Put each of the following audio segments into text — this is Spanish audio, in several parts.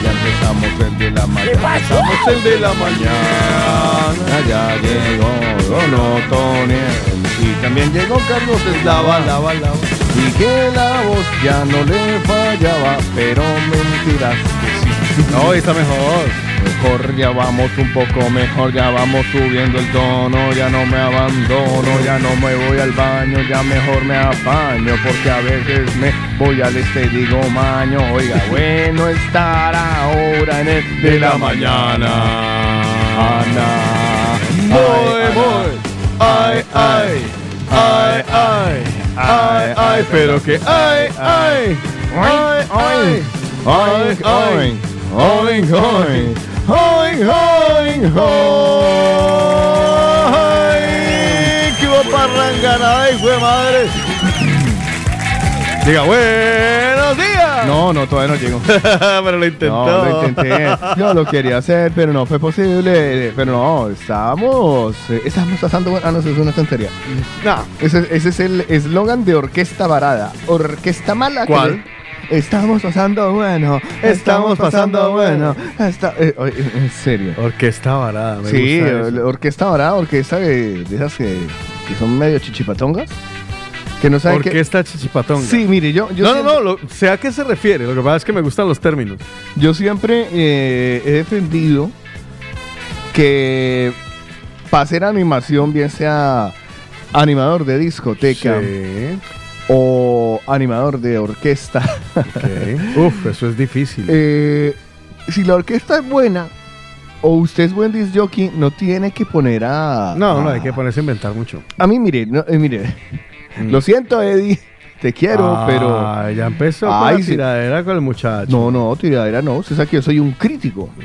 Mañana, empezamos el de la mañana, empezamos el de la mañana. Ya llegó Don Otoniel y también llegó Carlos Eslava, lava, lava. Y que la voz ya no le fallaba, pero mentiras que sí. No, está mejor. Mejor ya vamos un poco mejor, ya vamos subiendo el tono, ya no me abandono, ya no me voy al baño, ya mejor me apaño, porque a veces me voy al este digo maño. Oiga, bueno estar ahora en el de la mañana. Ana. Voy, voy. Ay, ay, ay, ay, ay, ay, pero que ay, ay, ay, ay, ay, ay, ay, ay. ¡Ay, ay, ay! ¡Qué parrangana! ¡Ay, fue madre! Diga, buenos días. No, no, todavía no llego. pero lo intentó. No, lo intenté. Yo lo quería hacer, pero no fue posible. Pero no, estábamos. eh, Estábamos pasando. Ah, no, eso es una tontería. No, ese, ese es el eslogan de Orquesta Varada. Orquesta Mala. ¿Cuál? Estamos pasando bueno, estamos pasando bueno. Está- eh, en serio. Orquesta varada. Me Sí, gusta eso. orquesta varada, orquesta de, de esas que, que son medio chichipatongas. Que no saben qué. Orquesta chichipatonga. Sí, mire, yo, yo no, siempre, no, no, sé a qué se refiere. Lo que pasa es que me gustan los términos. yo siempre eh, he defendido que para hacer animación, bien sea animador de discoteca Sí. o animador de orquesta, ok. Uf, eso es difícil. eh, si la orquesta es buena o usted es buen disc jockey, no tiene que poner a. no, no, a- hay que ponerse a inventar mucho. A mí, mire, no, eh, mire, lo siento, Eddie, te quiero, Ah, pero. Ya empezó con Ay, la sí. tiradera con el muchacho. No, no, tiradera no. Usted sabe que yo soy un crítico.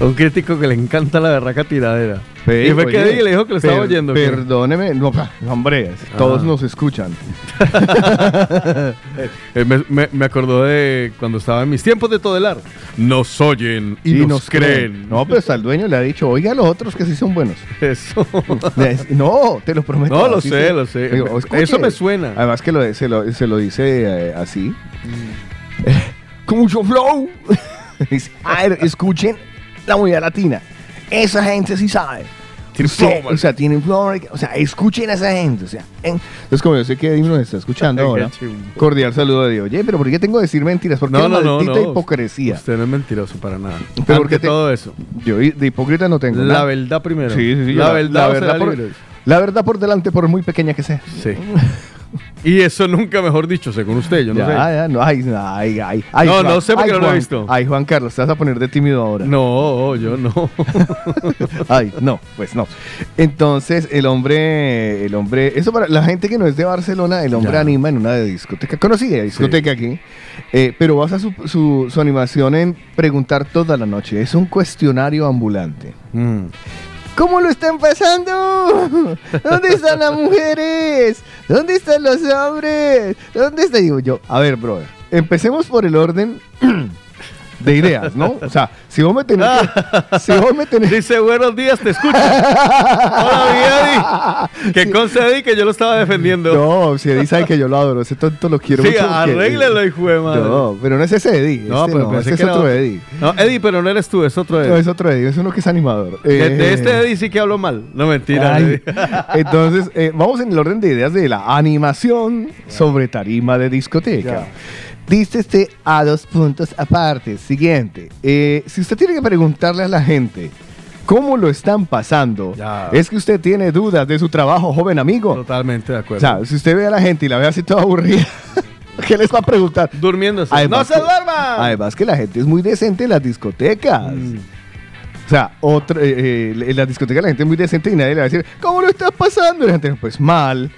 Un crítico que le encanta la berraca tiradera. y fue que Eddie le dijo que lo estaba oyendo. Perdóneme, no, hombre, todos Ah. nos escuchan. Eh, me, me- me acordó de cuando estaba en mis tiempos de Todelar. Nos oyen y, nos, creen. No, pero hasta el dueño le ha dicho, oiga a los otros que sí son buenos. Eso. No, te lo prometo. No, lo sé, sí. lo sé. Digo. Eso me suena. Además que lo- se, lo, se lo dice eh, así. Mm. Con mucho flow. Dice, a ver, escuchen la movida latina. Esa gente sí sabe. Tiene O sea, flow, man. o sea, tienen flow. O sea, escuchen a esa gente. O sea, en- entonces, como yo sé que Eddie nos está escuchando ahora, cordial saludo de Dios. Oye, pero ¿por qué tengo que decir mentiras? Porque No, no, no, maldita no. hipocresía. Usted no es mentiroso para nada. Pero porque te- todo eso. Yo de hipócrita no tengo La nada. verdad primero. Sí, sí, sí. La, yo verdad, la verdad, por, la verdad por delante, por muy pequeña que sea. Sí. y eso nunca mejor dicho, según usted, yo no ya, sé. ya, no, ay, ay, ay, ay, No, Juan, no sé porque no lo he visto. Ay, Juan Carlos, te vas a poner de tímido ahora. No, yo no. Ay, no, pues no. Entonces, el hombre, el hombre, eso para la gente que no es de Barcelona, el hombre Ya. anima en una discoteca, conocida discoteca aquí, eh, pero basa su, su, su animación en preguntar toda la noche. Es un cuestionario ambulante. Mm. ¿Cómo lo están pasando? ¿Dónde están las mujeres? ¿Dónde están los hombres? ¿Dónde está? Digo yo, a ver, brother, empecemos por el orden de ideas, ¿no? O sea, si vos me tenés que, si vos me tenés Dice, buenos días, te escucho. Hola, mi Eddie. Que conste, Eddie, que yo lo estaba defendiendo. No, si Eddie sabe que yo lo adoro, ese tonto lo quiero sí, mucho. porque- arréglelo, hijo de madre. No, pero no es ese Eddie. No, este pero no, ese es que otro otro. Eddie. No, Eddie, pero no eres tú, es otro Eddie. No, es otro Eddie, es uno que es animador. De, de Eh, este Eddie sí que hablo mal. No, mentira. Eddie. Entonces, eh, vamos en el orden de ideas de la animación sobre tarima de discoteca. Este a dos puntos aparte. Siguiente. eh, si usted tiene que preguntarle a la gente cómo lo están pasando, Ya. es que usted tiene dudas de su trabajo, joven amigo. Totalmente de O acuerdo. sea, si usted ve a la gente y la ve así toda aburrida, ¿qué les va a preguntar? Durmiéndose. Además ¡No se que- duerma! Además que la gente es muy decente en las discotecas. Mm. O sea, otro, eh, eh, en las discotecas la gente es muy decente y nadie le va a decir, ¿cómo lo estás pasando? Y la gente, pues mal.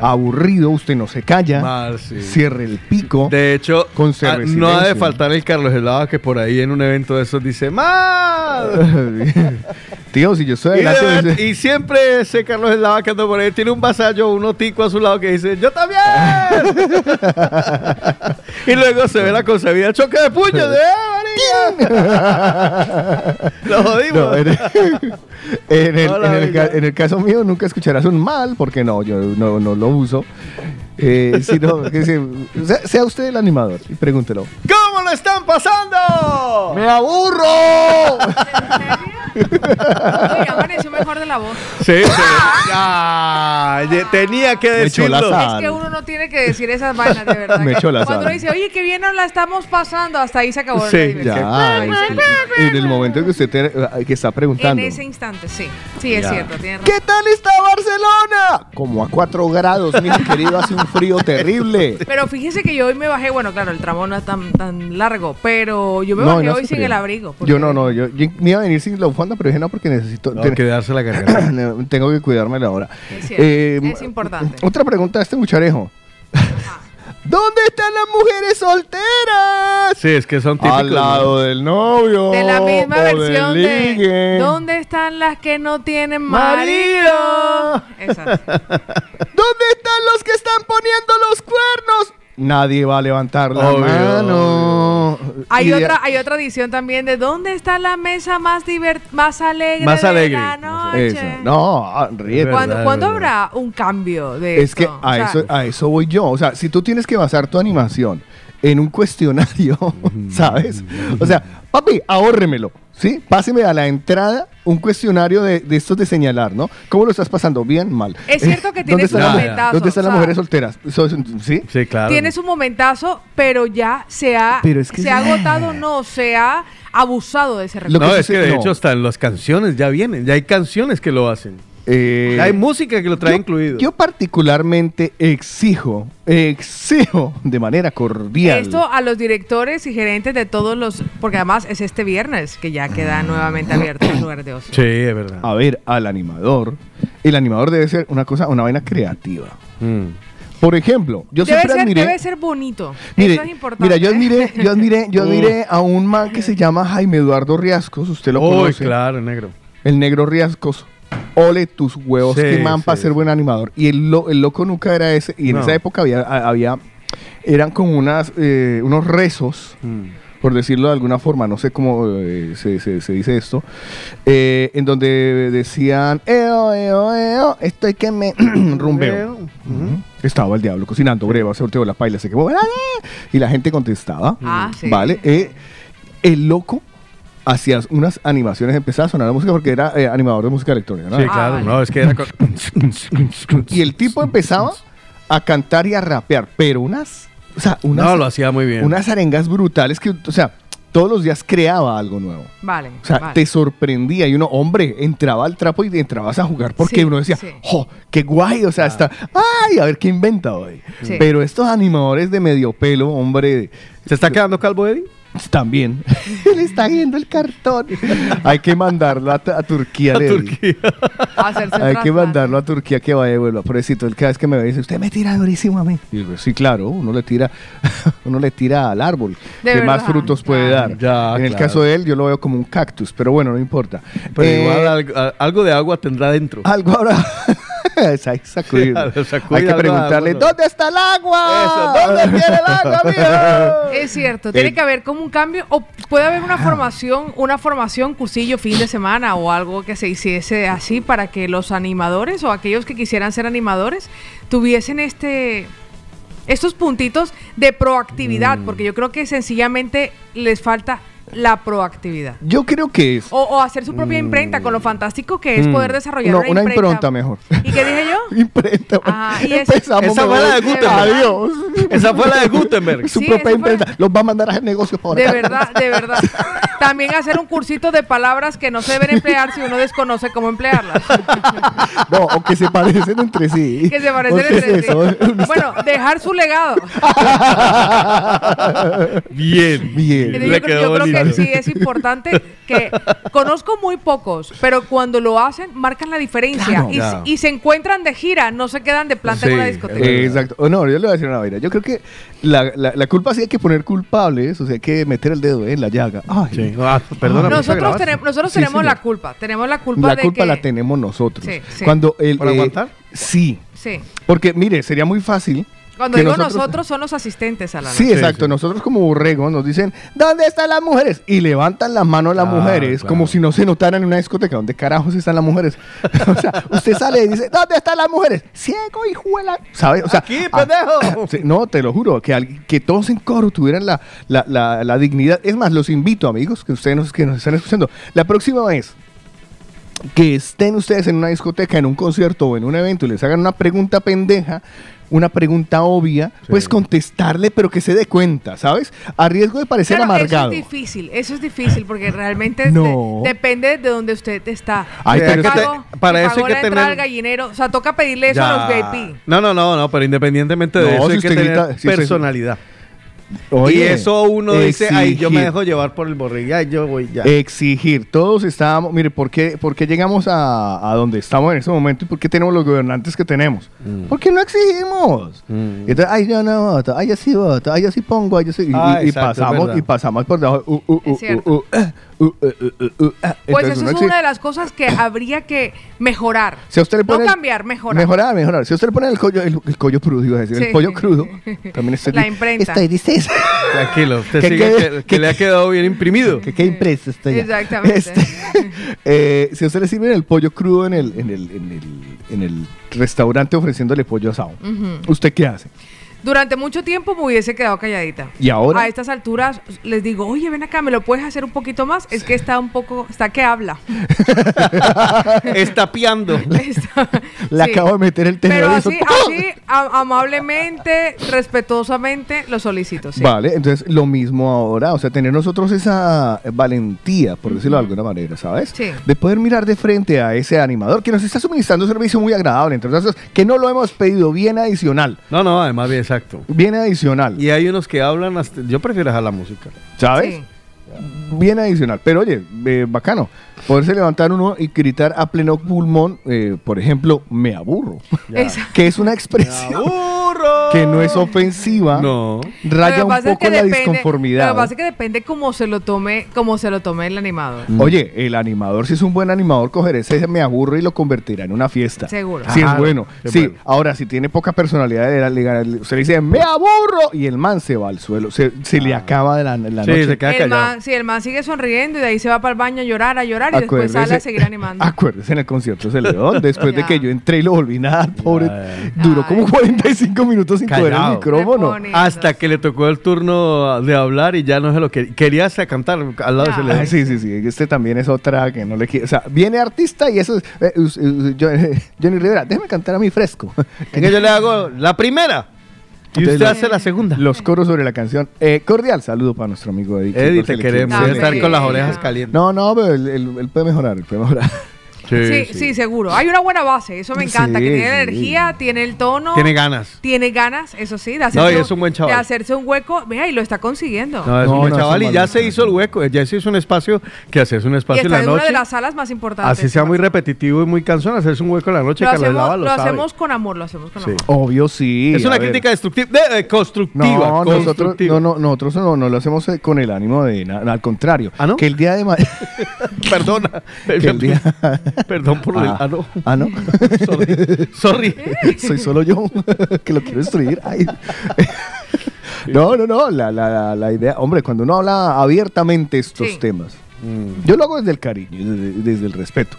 Aburrido, usted no se calla, Mal, sí. cierre el pico. De hecho, ah, no ha de faltar el Carlos Helado que por ahí en un evento de esos dice ¡Mal! Tío, si yo estoy Y, de adelante, verdad- dice- y siempre ese Carlos que anda por ahí tiene un vasallo, un otico a su lado que dice ¡Yo también! y luego se ve la concebida choque de puños de ¡Eh, María! Lo jodimos. No, en, el, en el- Hola, en el Villa. ca- en el caso mío nunca escucharás un mal, porque no, yo no, no lo uso. Eh, sino que se- sea, sea usted el animador y pregúntelo. ¿Cómo lo están pasando? ¡Me aburro! Uy, amaneció mejor de la voz. Sí, sí. Ah, tenía que Me echó la decirlo. sal. Es que uno no tiene que decir esas vainas, de verdad. Me echó la Cuando sal. uno dice, oye, qué bien nos la estamos pasando, hasta ahí se acabó Sí, la diversión. Ya, es sí. en el momento que usted te- que está En preguntando. ese instante, sí. Sí, es Ya. cierto, tiene razón. ¿Qué tal está Barcelona? Como a 4 grados, mi querido, hace un frío terrible. Pero fíjese que yo hoy me bajé, bueno, claro, el tramo no es tan, tan largo, pero yo me No, bajé no hoy sin frío. el abrigo. Yo no, no, yo, yo me iba a venir sin la bufanda, pero dije no porque necesito. No, ten- que darse la garganta. tengo que cuidármela ahora. Es cierto, es importante. Otra pregunta a este mucharejo. ¿Dónde están las mujeres solteras? Sí, es que son típicos. Al lado ¿no? del novio. De la misma o del versión de. ¿Dónde están las que no tienen Marido. marido? Exacto. ¿Dónde están los que están poniendo los cuernos? Nadie va a levantar la Obvio, mano. Hay otra, hay otra edición también de ¿Dónde está la mesa más divert más alegre Más de alegre. la noche? Eso. No, ah, ríete. ¿Cuándo, verdad, habrá un cambio de Es que? O a sea, eso, a eso voy yo. O sea, si tú tienes que basar tu animación en un cuestionario, ¿sabes? O sea, papi, ahórremelo, ¿sí? Páseme a la entrada un cuestionario de, de estos de señalar, ¿no? ¿Cómo lo estás pasando? ¿Bien? ¿Mal? Es cierto que ¿Dónde tienes un momentazo, ¿Dónde están o las mujeres solteras? So- ¿Sí? Sí, claro. Tienes un momentazo, pero ya se ha, Pero es que se es- ha agotado, no, se ha abusado de ese recurso. No, que es que de no. hecho hasta en las canciones ya vienen. Ya hay canciones que lo hacen. Eh, hay música que lo trae yo- incluido. Yo particularmente exijo, exijo de manera cordial. Esto a los directores y gerentes de todos los, porque además es este viernes que ya queda nuevamente abierto los lugares de ocio. Sí, es verdad. A ver, al animador. El animador debe ser una cosa, una vaina creativa. Mm. Por ejemplo, yo debe, siempre ser, admiré. debe ser bonito. Mire, Eso es importante. mira, yo admiré, yo admiré, yo admiré a un man que se llama Jaime Eduardo Riascos, usted lo Uy, conoce. claro, negro. El negro Riascos. Ole tus huevos, Sí, qué man para sí, ser buen animador. Y el, lo- el loco nunca era ese. Y en No. esa época había, había eran como unas, eh, unos rezos Mm. por decirlo de alguna forma, no sé cómo eh, se, se- se dice esto, eh, en donde decían, eo, eo, eo, estoy que me rumbeo. Estaba el diablo cocinando, breva, se volteó la paila, se quemó, ¡ah! y la gente contestaba, Ah, sí. ¿vale? Eh, el loco hacía unas animaciones, empezaba a sonar la música porque era eh, animador de música electrónica, ¿no? Sí, Ah, claro. vale. No, es que era con... Y el tipo empezaba a cantar y a rapear, pero unas, o sea, unas, No, lo hacía muy bien. unas arengas brutales que, o sea, todos los días creaba algo nuevo. Vale. O sea, vale. te sorprendía y uno, hombre, entraba al trapo y entrabas a jugar porque Sí, uno decía, sí. ¡jo! ¡Qué guay! O sea, está, ¡ay! A ver qué inventa hoy. Sí. Pero estos animadores de medio pelo, hombre, ¿Se está quedando calvo, Eddie? También. Le está viendo el cartón. Hay que mandarlo a, a Turquía. A. Turquía. A hacerse un Hay que mandarlo a Turquía que vaya y vuelva. Pobrecito, él cada vez que me ve dice, usted me tira durísimo a mí. Y digo, sí, claro, uno le tira, uno le tira al árbol. De que más frutos puede claro. dar. Ya, en el caso de él, yo lo veo como un cactus, pero bueno, no importa. Pero Eh, igual algo, a- algo de agua tendrá dentro. algo ahora. Sacudir Hay que preguntarle. ¿dónde está el agua? Eso, ¿dónde tiene el agua, mijo? Es cierto, tiene El- que haber como un cambio, o puede haber una formación, una formación, cursillo, fin de semana o algo que se hiciese así para que los animadores o aquellos que quisieran ser animadores tuviesen este estos puntitos de proactividad, Mm. porque yo creo que sencillamente les falta la proactividad. Yo creo que es O, o hacer su propia imprenta con lo fantástico que es Mm. poder desarrollar No, una, una imprenta. impronta mejor. ¿Y qué dije yo? imprenta. Ajá, y es- Empezamos. Esa fue la de Gutenberg. Adiós. Esa fue la de Gutenberg. Su Sí, propia imprenta. Los va a mandar a hacer negocios por De verdad, de verdad. También hacer un cursito de palabras que no se deben emplear si uno desconoce cómo emplearlas. No, o que se parecen entre sí. Que se parecen ¿O qué entre es sí. eso? Bueno, dejar su legado. Bien. Bien. Le quedó yo creo bonito. que Claro. sí es importante que conozco muy pocos, pero cuando lo hacen marcan la diferencia Claro. y, se encuentran de gira, no se quedan de planta en Sí, una es discoteca. Eh, exacto. Oh, no, yo le voy a decir una vaina. Yo creo que la, la, la culpa sí hay que poner culpables, o sea, hay que meter el dedo en la llaga. Ay, Sí. Ah, perdona, Nosotros, tenemos, nosotros Sí, tenemos señor. la culpa, tenemos la culpa la de culpa que... la tenemos nosotros. Sí, sí. Cuando el, ¿Por eh, aguantar? Sí, Sí. porque mire, sería muy fácil. Cuando digo nosotros, son los asistentes a la Sí, noche. exacto. sí. Nosotros como borregos nos dicen, ¿dónde están las mujeres? Y levantan las manos las Claro, mujeres claro. como si no se notaran en una discoteca. ¿Dónde carajos están las mujeres? o sea, usted sale y dice, ¿dónde están las mujeres? Ciego, hijuela. ¿Sabe? O sea, Aquí, ah, pendejo. no, te lo juro, que, al- que todos en coro tuvieran la, la, la, la dignidad. Es más, los invito, amigos, que ustedes nos, que nos están escuchando. La próxima vez que estén ustedes en una discoteca, en un concierto o en un evento y les hagan una pregunta pendeja, una pregunta obvia, pues contestarle, pero que se dé cuenta, ¿sabes? A riesgo de parecer Claro, amargado. Eso es difícil, eso es difícil porque realmente No. de- depende de donde usted está. Ay, pero pagó- te- para eso hay que tener- al gallinero, o sea, toca pedirle eso a los VIP. No, no, no, no, pero independientemente de No, eso si hay que usted tener grita- si personalidad. y Oye, eso uno dice, ay, yo me dejo llevar por el borrego, ay, yo voy ya. Exigir. Todos estábamos. Mire, ¿por qué, por qué llegamos a, a donde estamos en ese momento y por qué tenemos los gobernantes que tenemos? Porque no exigimos. Mm. Y entonces, ay, yo no voto, ay, yo sí voto, ay, yo sí pongo, ay, yo sí. Y, Ah, y- y exacto, es pasamos, y pasamos por debajo. uh, uh, Es uh, cierto. Uh, uh, uh, ah. Pues eso es una de las cosas que habría que mejorar. Si a usted le no pone cambiar, mejorar. Mejorar, mejorar. Si a usted le pone el collo, el, el collo crudo, iba a decir, Sí. el pollo crudo, también estoy, La imprenta. Estoy. Tranquilo, usted ¿Qué- sigue que, que le ha quedado bien imprimido. que qué impreso estoy. ya. Exactamente. Este, eh, si a usted le sirven el pollo crudo en el, en el, en el, en el restaurante ofreciéndole pollo asado. ¿usted qué hace? Durante mucho tiempo me hubiese quedado calladita. ¿Y ahora? A estas alturas les digo, oye, ven acá, ¿me lo puedes hacer un poquito más? Es que está un poco, está que habla. Está piando. Está- Le sí. acabo de meter el tenedor Pero así, así a- amablemente, respetuosamente, lo solicito. Sí. Vale, entonces lo mismo ahora, o sea, tener nosotros esa valentía, por decirlo de alguna manera, ¿sabes? Sí. De poder mirar de frente a ese animador que nos está suministrando un servicio muy agradable, entre otras cosas, que no lo hemos pedido, bien adicional, No, no, además bien exacto. bien adicional, Y hay unos que hablan hasta, yo prefiero dejar la música. ¿sabes? Sí. Bien adicional. Pero oye, eh, bacano, poderse levantar uno y gritar a pleno pulmón, eh, por ejemplo, me aburro, que es una expresión que no es ofensiva, No. raya un es poco que la depende- disconformidad. Lo que pasa es que depende cómo se lo tome, cómo se lo tome el animador. Oye, el animador, si es un buen animador, cogerá ese me aburro y lo convertirá en una fiesta. Seguro. Si es bueno. es Sí, bueno. ahora, si tiene poca personalidad, le- le- le- usted le dice, me aburro, y el man se va al suelo. Se, se le acaba de la, la Sí, noche. se queda El callado. man, sí, el man sigue sonriendo y de ahí se va para el baño a llorar, a llorar y después sale a seguir animando. Acuérdese en el concierto de León, después de que yo entré y lo volví nada, pobre. Ya. Duró como Ay. 45 minutos sin el micrófono. Hasta que le tocó el turno de hablar y ya no se lo quería. Quería hasta cantar al lado Ya. de Ah, sí, sí, sí. Este también es otra que no le quiere. O sea, viene artista y eso es. eh, yo- eh, Johnny Rivera, déjeme cantar a mí fresco. Es que yo le hago la primera y usted hace la segunda. Los coros sobre la canción. Eh, cordial saludo para nuestro amigo Eddie. Eddie, te queremos. Debe estar con las orejas calientes. No, no, pero él, él- él puede mejorar, él puede mejorar. Sí, sí, seguro. Hay una buena base, eso me encanta, Sí, que tiene sí. energía, tiene el tono. Tiene ganas. Tiene ganas, eso sí, de No, hacerse, y es un buen chaval. de hacerse un hueco. Vea, y lo está consiguiendo. No, es No, un buen no, chaval es un y ya se hizo el hueco. Ya se hizo un espacio que haces un y espacio en está la en una noche. de las salas más importantes. Así sea muy repetitivo y muy cansón, hacerse un hueco en la noche. Lo Carlos hacemos, Lava lo lo sabe. hacemos con amor, lo hacemos con Sí. amor. Obvio, sí. Es a una ver. crítica destructiva, de- eh, constructiva. No, nosotros constructiva. no, no, nosotros no, no lo hacemos eh, con el ánimo de nada, al contrario. ¿Ah, no? Que el día de mañana. Perdona. que el día... Perdón por el. Ah. Ah, no. ah, no. Sorry. Sorry. Soy solo yo que lo quiero destruir. Ay. No, no, no. La, la, la- idea, hombre, cuando uno habla abiertamente estos Sí. temas, yo lo hago desde el cariño, desde, desde el respeto.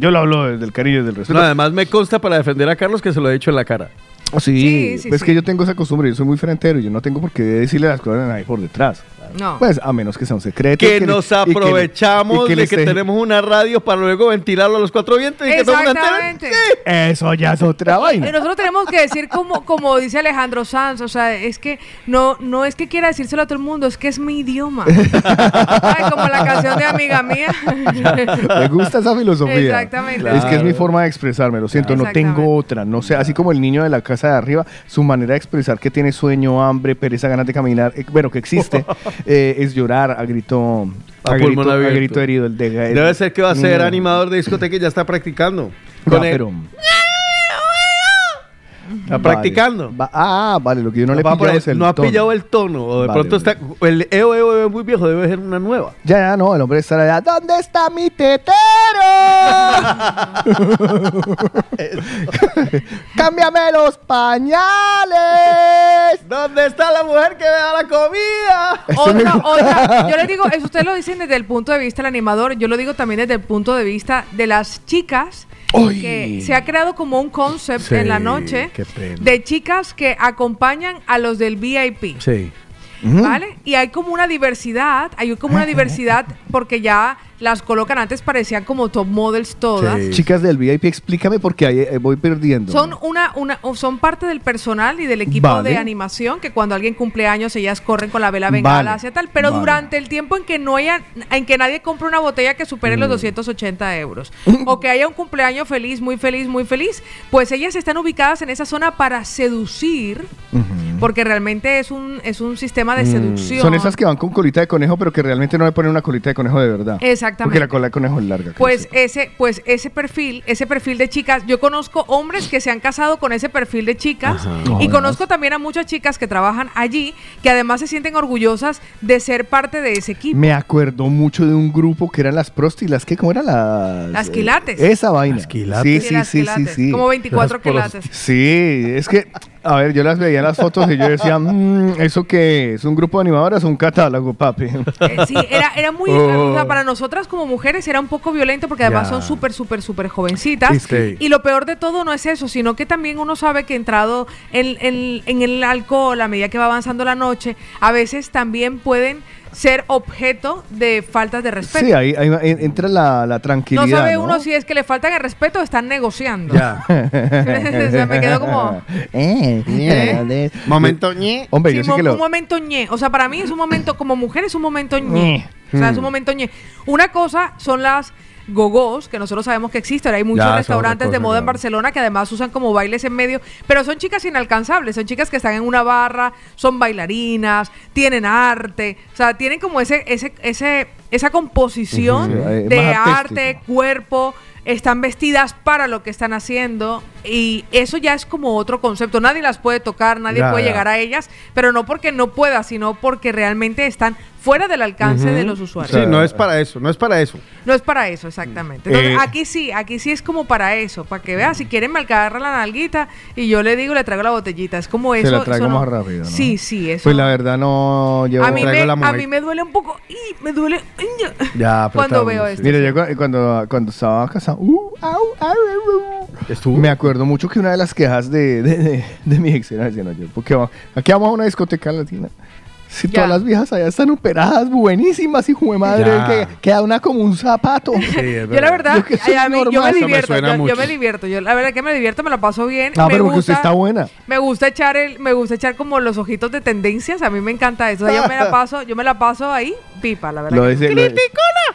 Yo lo hablo desde el cariño y desde el respeto. No, además me consta para defender a Carlos que se lo he dicho en la cara. sí, Sí, sí, sí. que yo tengo esa costumbre, yo soy muy frentero, yo no tengo por qué decirle las cosas a nadie por detrás. No. Pues a menos que sea un secreto. Que nos y que aprovechamos de que esté- tenemos una radio para luego ventilarlo a los cuatro vientos y que todo el mundo entere. Exactamente. Eso ya es otra Y vaina. nosotros tenemos que decir como, como dice Alejandro Sanz, o sea, es que no, no es que quiera decírselo a todo el mundo, es que es mi idioma. Ay, como la canción de amiga mía. Me gusta esa filosofía. Exactamente. Es que es mi forma de expresarme, lo siento, no Exactamente. tengo otra. No sé, así como el niño de la casa de arriba, su manera de expresar que tiene sueño, hambre, pereza, ganas de caminar, eh, bueno, que existe, eh, es llorar a grito, A a, grito, a grito herido. El de, Debe ser que va a ser animador de discoteca y ya está practicando. Con él. Está Vale. practicando. Va- ah, vale, lo que yo no le he pillado es el no ha tono. pillado el tono. O de Vale, pronto está. El EO, EO, EO es muy viejo, debe ser una nueva. Ya, ya, no, el hombre está allá. ¿Dónde está mi tetero? ¡Cámbiame los pañales! ¿Dónde está la mujer que me da la comida? Otra, otra. Yo le digo, eso ustedes lo dicen desde el punto de vista del animador, yo lo digo también desde el punto de vista de las chicas. Uy. Que se ha creado como un concept Sí, en la noche de chicas que acompañan a los del VIP. Sí. ¿Vale? Y hay como una diversidad, hay como una diversidad porque ya las colocan antes, parecían como top models todas. Sí. Chicas del VIP, explícame porque ahí eh, voy perdiendo. Son una, una, son parte del personal y del equipo Vale. de animación que cuando alguien cumple años ellas corren con la vela bengala Vale. hacia tal, pero Vale. durante el tiempo en que no haya, en que nadie compre una botella que supere Mm. los 280 euros o que haya un cumpleaños feliz, muy feliz, muy feliz, pues ellas están ubicadas en esa zona para seducir, porque realmente es un, es un sistema de seducción. Mm. Son esas que van con colita de conejo, pero que realmente no le ponen una colita de conejo de verdad. Exactamente. Porque la cola de conejo es larga. Pues ese, pues ese perfil, ese perfil de chicas, yo conozco hombres que se han casado con ese perfil de chicas y No, conozco también a muchas chicas que trabajan allí que además se sienten orgullosas de ser parte de ese equipo. Me acuerdo mucho de un grupo que eran las prosti, las que, ¿cómo eran las? Las quilates. eh, esa vaina. Las quilates. Sí, sí, sí, sí, sí. Como 24 Las quilates. Sí, es que, a ver, yo las veía en las fotos y yo decía, "Mm, ¿eso qué es? ¿Un grupo de animadoras o un catálogo, papi? Eh, sí, era, era muy. Oh. o sea, para nosotras como mujeres era un poco violento porque además son súper, súper, súper jovencitas. Y lo peor de todo no es eso, sino que también uno sabe que entrado en, en- en el alcohol a medida que va avanzando la noche, a veces también pueden ser objeto de faltas de respeto. Sí, ahí, ahí en- entra la, la no tranquilidad. sabe ¿no? uno si es que le faltan el respeto o están negociando. Ya. o sea, me quedo como. Eh, Momento ñe. Hombre, Sí, yo sé mo- que lo... un momento ñe. O sea, para mí es un momento, como mujer es un momento ñe. Ñe. O sea, es un Mm. momento ñe. Una cosa son las gogos, que nosotros sabemos que existen. Hay muchos Ya, restaurantes de moda en. Barcelona que además usan como bailes en medio, pero son chicas inalcanzables, son chicas que están en una barra, son bailarinas, tienen arte, o sea, tienen como ese, ese, ese, esa composición de arte, cuerpo, están vestidas para lo que están haciendo y eso ya es como otro concepto. Nadie las puede tocar, nadie Ya, puede ya. llegar a ellas, pero no porque no pueda, sino porque realmente están fuera del alcance de los usuarios. Sí, no es para eso, no es para eso. No es para eso, exactamente. Entonces, Eh. aquí sí, aquí sí es como para eso, para que veas, si quieren me agarra la nalguita y yo le digo, le traigo la botellita. Es como Se eso. la traigo eso no- más rápido, ¿no? Sí, sí, eso. Pues la verdad no... Yo... a, mí traigo me, la a mujer. mí me duele un poco, y me duele Ya, cuando veo sí. esto. Mira, yo cu- cuando, cuando estaba casado, uh, au, au, au, au. Estuvo. me acuerdo mucho que una de las quejas de, de, de, de mi ex era no, yo, porque aquí vamos a una discoteca latina. Si Ya. todas las viejas allá están operadas, buenísimas, hijo de madre, que queda una como un zapato. Sí, Yo la verdad, Yo que soy ay, a mí- yo me divierto, yo, me divierto, yo la verdad que me divierto, me la paso bien. Ah, me pero porque usted gusta- está buena. Me gusta echar el, me gusta echar como los ojitos de tendencias, a mí me encanta eso. O sea, yo me la paso, yo me la paso ahí, pipa, la verdad. Lo que- dice, lo-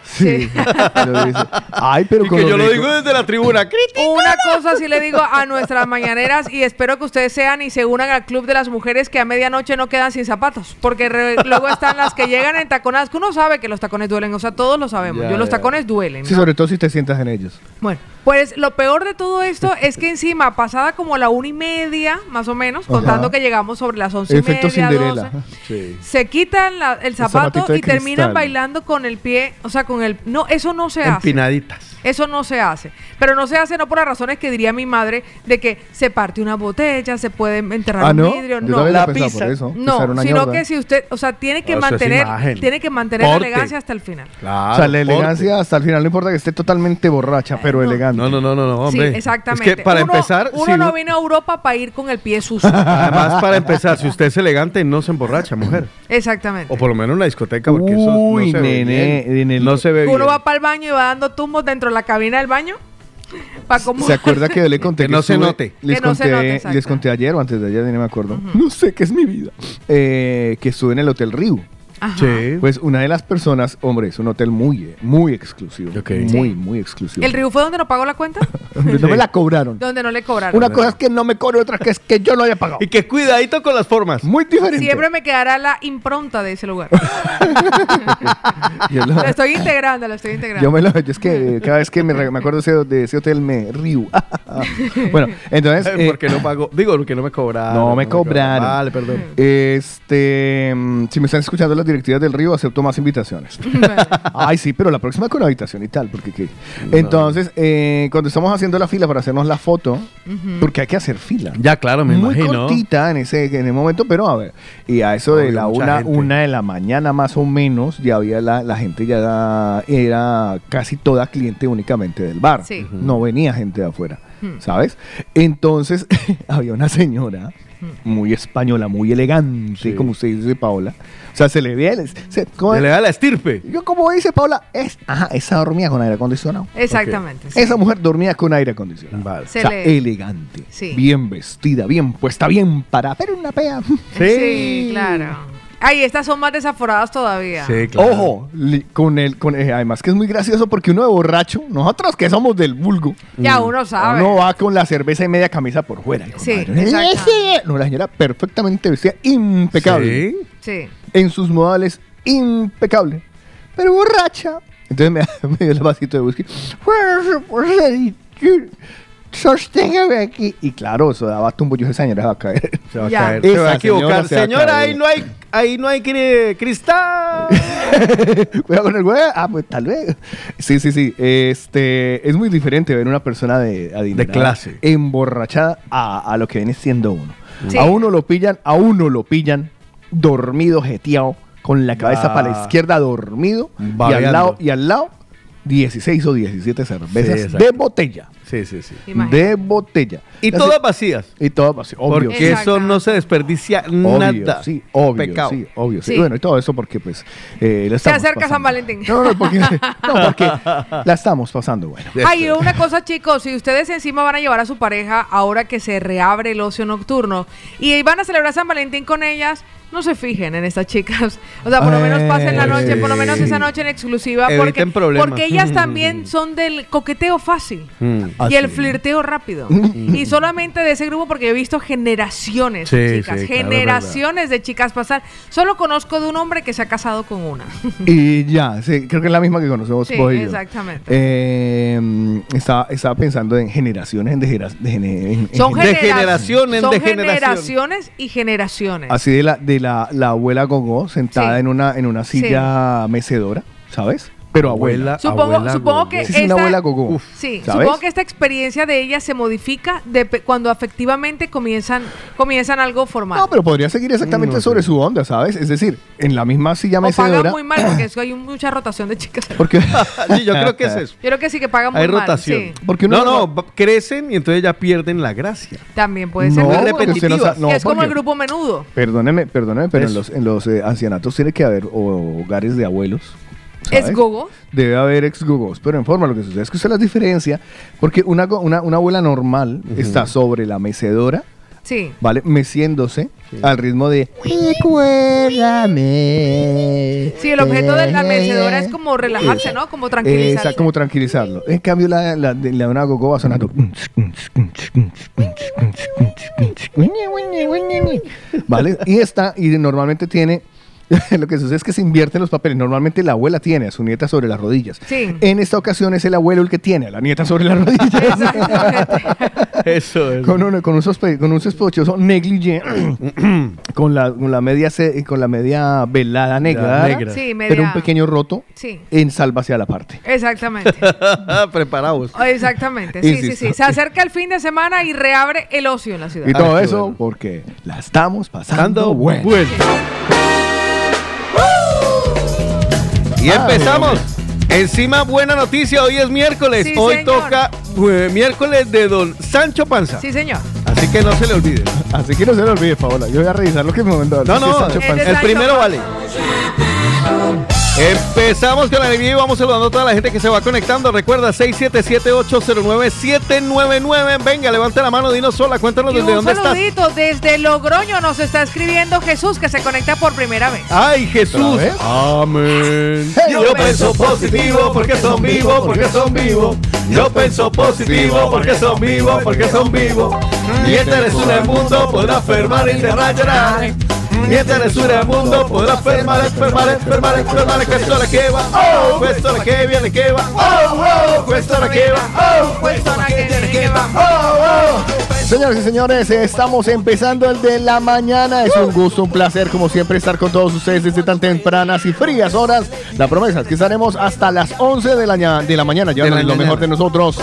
Sí. Lo dice. Ay, pero Y que yo lo digo desde la tribuna. ¡Crítico! Una cosa sí le digo a nuestras mañaneras y espero que ustedes sean y se unan al club de las mujeres que a medianoche no quedan sin zapatos, porque re- luego están las que llegan en taconadas, que uno sabe que los tacones duelen, o sea, todos lo sabemos. Ya, yo los ya. tacones duelen. Sí, ¿no? sobre todo si te sientas en ellos. Bueno, pues lo peor de todo esto es que encima, pasada como la una y media, más o menos, Ajá. contando que llegamos sobre las once Efecto y media, Cinderella. 12, Sí. se quitan la- el zapato y terminan cristal. bailando con el pie, o sea, con el... No, eso no se hace. Empinaditas. Eso no se hace. Pero no se hace no por las razones que diría mi madre de que se parte una botella, se puede enterrar Ah, un ¿no? vidrio. Yo No, La pizza. por eso. no, sino ñorda. que si usted, o sea, tiene que mantener, tiene que mantener la elegancia hasta el final. Claro. O sea, la porte. elegancia hasta el final no importa que esté totalmente borracha, pero elegante. No, no, no, no, no, hombre. sí, exactamente. Es que para Uno- empezar, uno si no no- vino a Europa para ir con el pie sucio. además para empezar, si usted es elegante, no se emborracha, mujer. exactamente. O por lo menos en la discoteca, porque eso no se ve nene, bien. el- No se ve bien. uno va para el baño y va dando tumbos dentro de la cabina del baño. Para como ¿Se acuerda que yo le conté Que no se note. Les Que no se conté, note, les conté ayer o antes de ayer, no me acuerdo. No sé qué es mi vida. Eh, que estuve en el Hotel Río. Ajá. Sí. Pues una de las personas, hombre, es un hotel muy, muy exclusivo. Muy, Sí. muy exclusivo. ¿El Río fue donde no pagó la cuenta? Donde no me la cobraron. donde no le cobraron. Una cosa es que no me cobre, otra que es que yo no haya pagado. Y que cuidadito con las formas. Muy diferente. Siempre me quedará la impronta de ese lugar. Yo, lo- lo estoy integrando, lo estoy integrando. yo me lo, yo es que eh, cada vez que me, me acuerdo de ese, de ese hotel me río. bueno, entonces. eh, porque no pagó. Digo, porque no me cobraron. No me cobraron. Vale, perdón. Este, mm, si me están escuchando las directivas del río, acepto más invitaciones. Ay, sí, pero la próxima con habitación y tal, porque qué. Entonces, eh, cuando estamos haciendo la fila para hacernos la foto, porque hay que hacer fila. Ya, claro, me Muy imagino. cortita en ese, en el momento, pero a ver, y a eso de la una, gente. una de la mañana más o menos, ya había la, la gente ya era casi toda cliente únicamente del bar. Sí. No venía gente de afuera, Hmm. ¿sabes? Entonces, había una señora muy española, muy elegante, Sí. como usted dice, Paola. O sea, se le ve, el- se- le da la estirpe. yo como dice Paola, es, ajá, esa dormía con aire acondicionado. Exactamente. sí. Esa mujer dormía con aire acondicionado. Vale. Se o sea, le- elegante, Sí. bien vestida, bien puesta, bien para, pero una pea. Sí, claro. Ay, estas son más desaforadas todavía. Sí, claro. Ojo, li- con el, con eh, además que es muy gracioso porque uno de borracho, nosotros que somos del vulgo, Ya uno sabe. uno va con la cerveza y media camisa por fuera. hijo de Sí, madre. exacto. No, la señora perfectamente vestida, impecable. Sí. Sí. En sus modales, impecable. Pero borracha. Entonces me, me dio el vasito de whisky. Sosténgame aquí. Y claro, eso daba tumbo. Yo esa señora va a caer. Se va a Ya. caer. Se va a equivocar. señora se va ahí no hay, ahí no hay cri- cristal. Cuidado con el güey. Ah, pues tal vez. Sí, sí, sí. Este, es muy diferente ver una persona de, De clase. emborrachada a, a lo que viene siendo uno. Sí. A uno lo pillan, a uno lo pillan dormido, jeteado, con la cabeza Va. para la izquierda dormido y al lado, y al lado 16 o 17 cervezas exacto. de botella. Sí, sí, sí. Imagínate. De botella. Y Las- todas vacías. y todas vacías, obvio. Porque Exacto. eso no se desperdicia Obvio, nada. sí, obvio, Pecado. sí, obvio. sí. Sí. Bueno, y todo eso porque, pues, eh, la Se acerca San. Valentín. No, no, porque, no, porque la estamos pasando, bueno. Ay, y una cosa, chicos, si ustedes encima van a llevar a su pareja ahora que se reabre el ocio nocturno y van a celebrar San Valentín con ellas, no se fijen en estas chicas. O sea, por lo menos pasen la noche, por lo menos Sí. esa noche en exclusiva, Eviten porque, problemas. porque ellas también son del coqueteo fácil. Mm. Y el flirteo rápido. y solamente de ese grupo, porque he visto generaciones de chicas, sí, claro, es generaciones de chicas pasar. Solo conozco de un hombre que se ha casado con una. Y ya, sí, creo que es la misma que conocemos Sí, vos y yo. exactamente. Eh, estaba, estaba pensando en generaciones, en, de en Son, gen- De genera- generación en son de generaciones y generaciones. así de la, de la, la abuela Gogo sentada en una, en una silla mecedora, ¿sabes? Pero abuela. Abuela. Supongo, Abuela supongo que Sí, sí, una esta- abuela Gogo. Uf. Sí, ¿sabes? supongo que esta experiencia de ella se modifica de cuando efectivamente comienzan, comienzan algo formal. No, pero podría seguir exactamente No sobre su onda, ¿sabes? Es decir, en la misma silla o pagan mecedora. muy mal porque hay mucha rotación de chicas. Yo Porque, Sí, yo creo que es eso. creo que sí que pagan muy Hay mal. rotación. sí. porque uno No, no, va- crecen y entonces ya pierden la gracia. También puede ser. No, es como el grupo menudo. Perdóneme, perdóneme, pero en los, en los eh, ancianatos tiene que haber o- hogares de abuelos. Es ¿sabes? gogo. Debe haber ex gogos, pero en forma lo que sucede es que usted las diferencia porque una, una, una abuela normal está sobre la mecedora, Sí. ¿vale? Meciéndose al ritmo de Recuérdame. Sí, el objeto de la mecedora es como relajarse, ¿no? Como tranquilizarse. Esa, como tranquilizarlo. En cambio, la, la, de- la una gogo va sonando. ¿Vale? Y esta, y normalmente tiene. Lo que sucede es que se invierten los papeles. Normalmente la abuela tiene a su nieta sobre las rodillas. Sí. En esta ocasión es el abuelo el que tiene a la nieta sobre las rodillas. Exactamente. Eso es. con, un, con, un sospe- con un sospechoso negligé, con, la, con la media con la media velada negra, negra. Sí, media. pero un pequeño roto Sí. en salva hacia la parte. Exactamente. Preparados. Exactamente. Sí, sí, Insisto. sí. Se acerca el fin de semana y reabre el ocio en la ciudad. Y todo qué eso bueno. porque la estamos pasando Dando bueno. Y empezamos. Encima, buena noticia. Hoy es miércoles. Sí, Hoy señor. toca eh, miércoles de don Sancho Panza. Sí, señor. Así que no se le olvide. Así que no se lo olvide, Paola. Yo voy a revisar lo que me mandó. No, no, Es de el primero Panza. vale. Empezamos con la alegría y vamos saludando a toda la gente que se va conectando. Recuerda, 677-809-799. Venga, levante la mano, dinos sola, cuéntanos desde dónde estás. Un saludito, desde Logroño nos está escribiendo Jesús, que se conecta por primera vez. ¡Ay, Jesús! Amén. Yo pienso positivo porque son vivos, porque son vivos. Yo pienso positivo porque son vivos, porque son vivos. Mientras en el mundo podrá fermar y derrayar. Mientras en el mundo podrá fermar, fermar, fermar, fermar. Questo la che va, oh, la viene va, oh, oh, la va, oh, la viene va, oh, oh. Señoras y señores, estamos empezando el de la mañana. Es un gusto, un placer, como siempre, estar con todos ustedes desde tan tempranas y frías horas. La promesa es que estaremos hasta las 11 de la, ña- de la mañana, ya lo mejor de nosotros.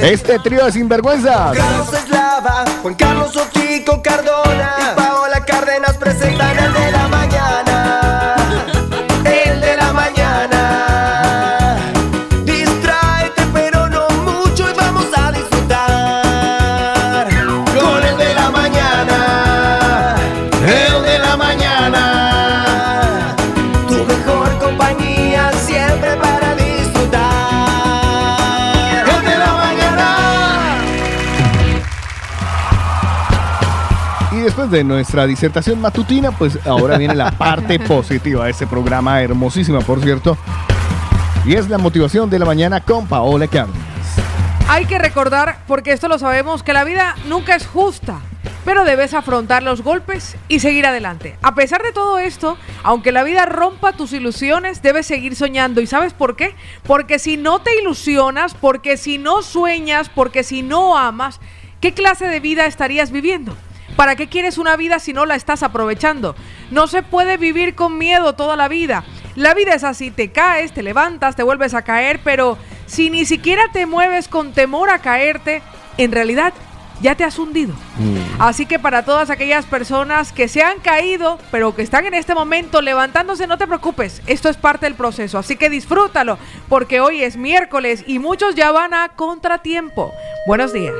Este trío de sinvergüenzas. Carlos Eslava, Juan Carlos Ochico Cardona de nuestra disertación matutina, pues ahora viene la parte positiva de este programa, hermosísima, por cierto. Y es la motivación de la mañana con Paola Cárdenas. Hay que recordar, porque esto lo sabemos, que la vida nunca es justa, pero debes afrontar los golpes y seguir adelante. A pesar de todo esto, aunque la vida rompa tus ilusiones, debes seguir soñando. ¿Y sabes por qué? Porque si no te ilusionas, porque si no sueñas, porque si no amas, ¿qué clase de vida estarías viviendo? ¿Para qué quieres una vida si no la estás aprovechando? No se puede vivir con miedo toda la vida. La vida es así, te caes, te levantas, te vuelves a caer, pero si ni siquiera te mueves con temor a caerte, en realidad ya te has hundido. Así que para todas aquellas personas que se han caído, pero que están en este momento levantándose, no te preocupes, esto es parte del proceso, así que disfrútalo, porque hoy es miércoles y muchos ya van a contratiempo. Buenos días.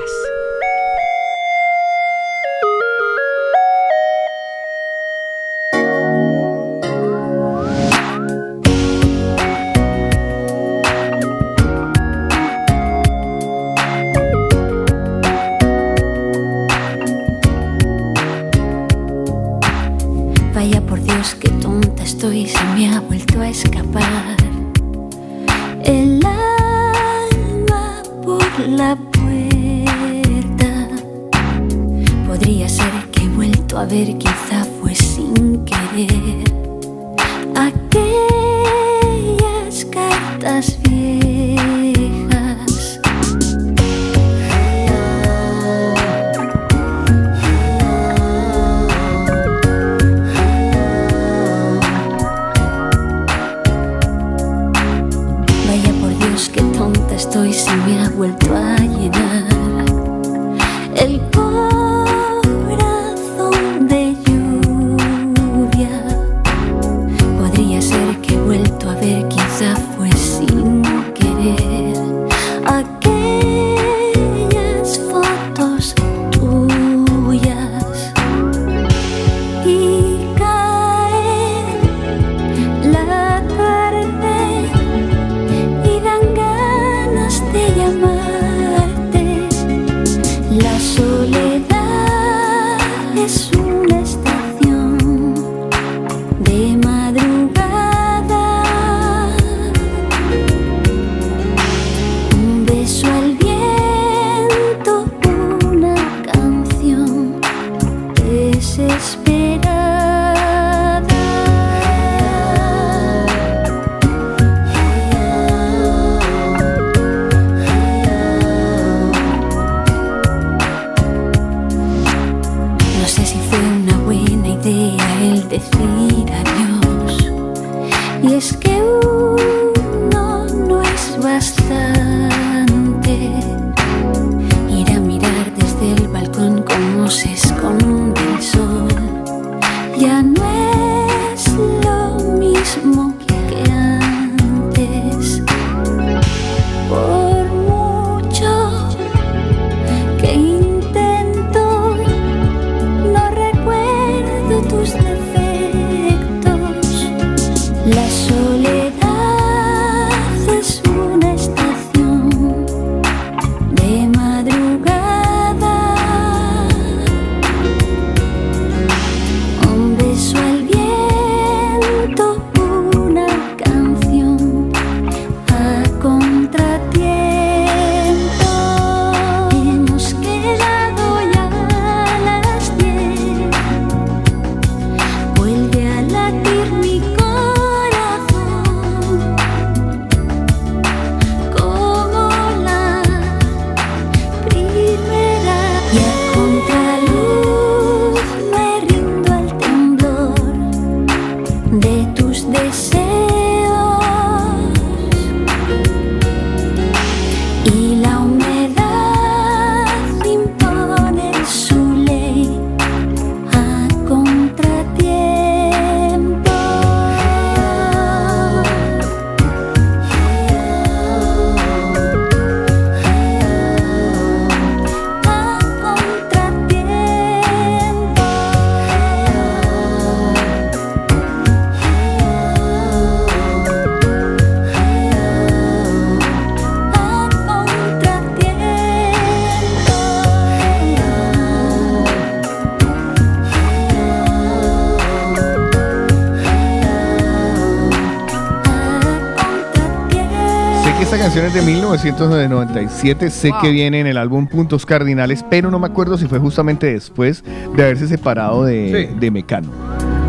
Canción es de 1997. Sé Wow. que viene en el álbum Puntos Cardinales, pero no me acuerdo si fue justamente después de haberse separado de, Sí. de Mecano.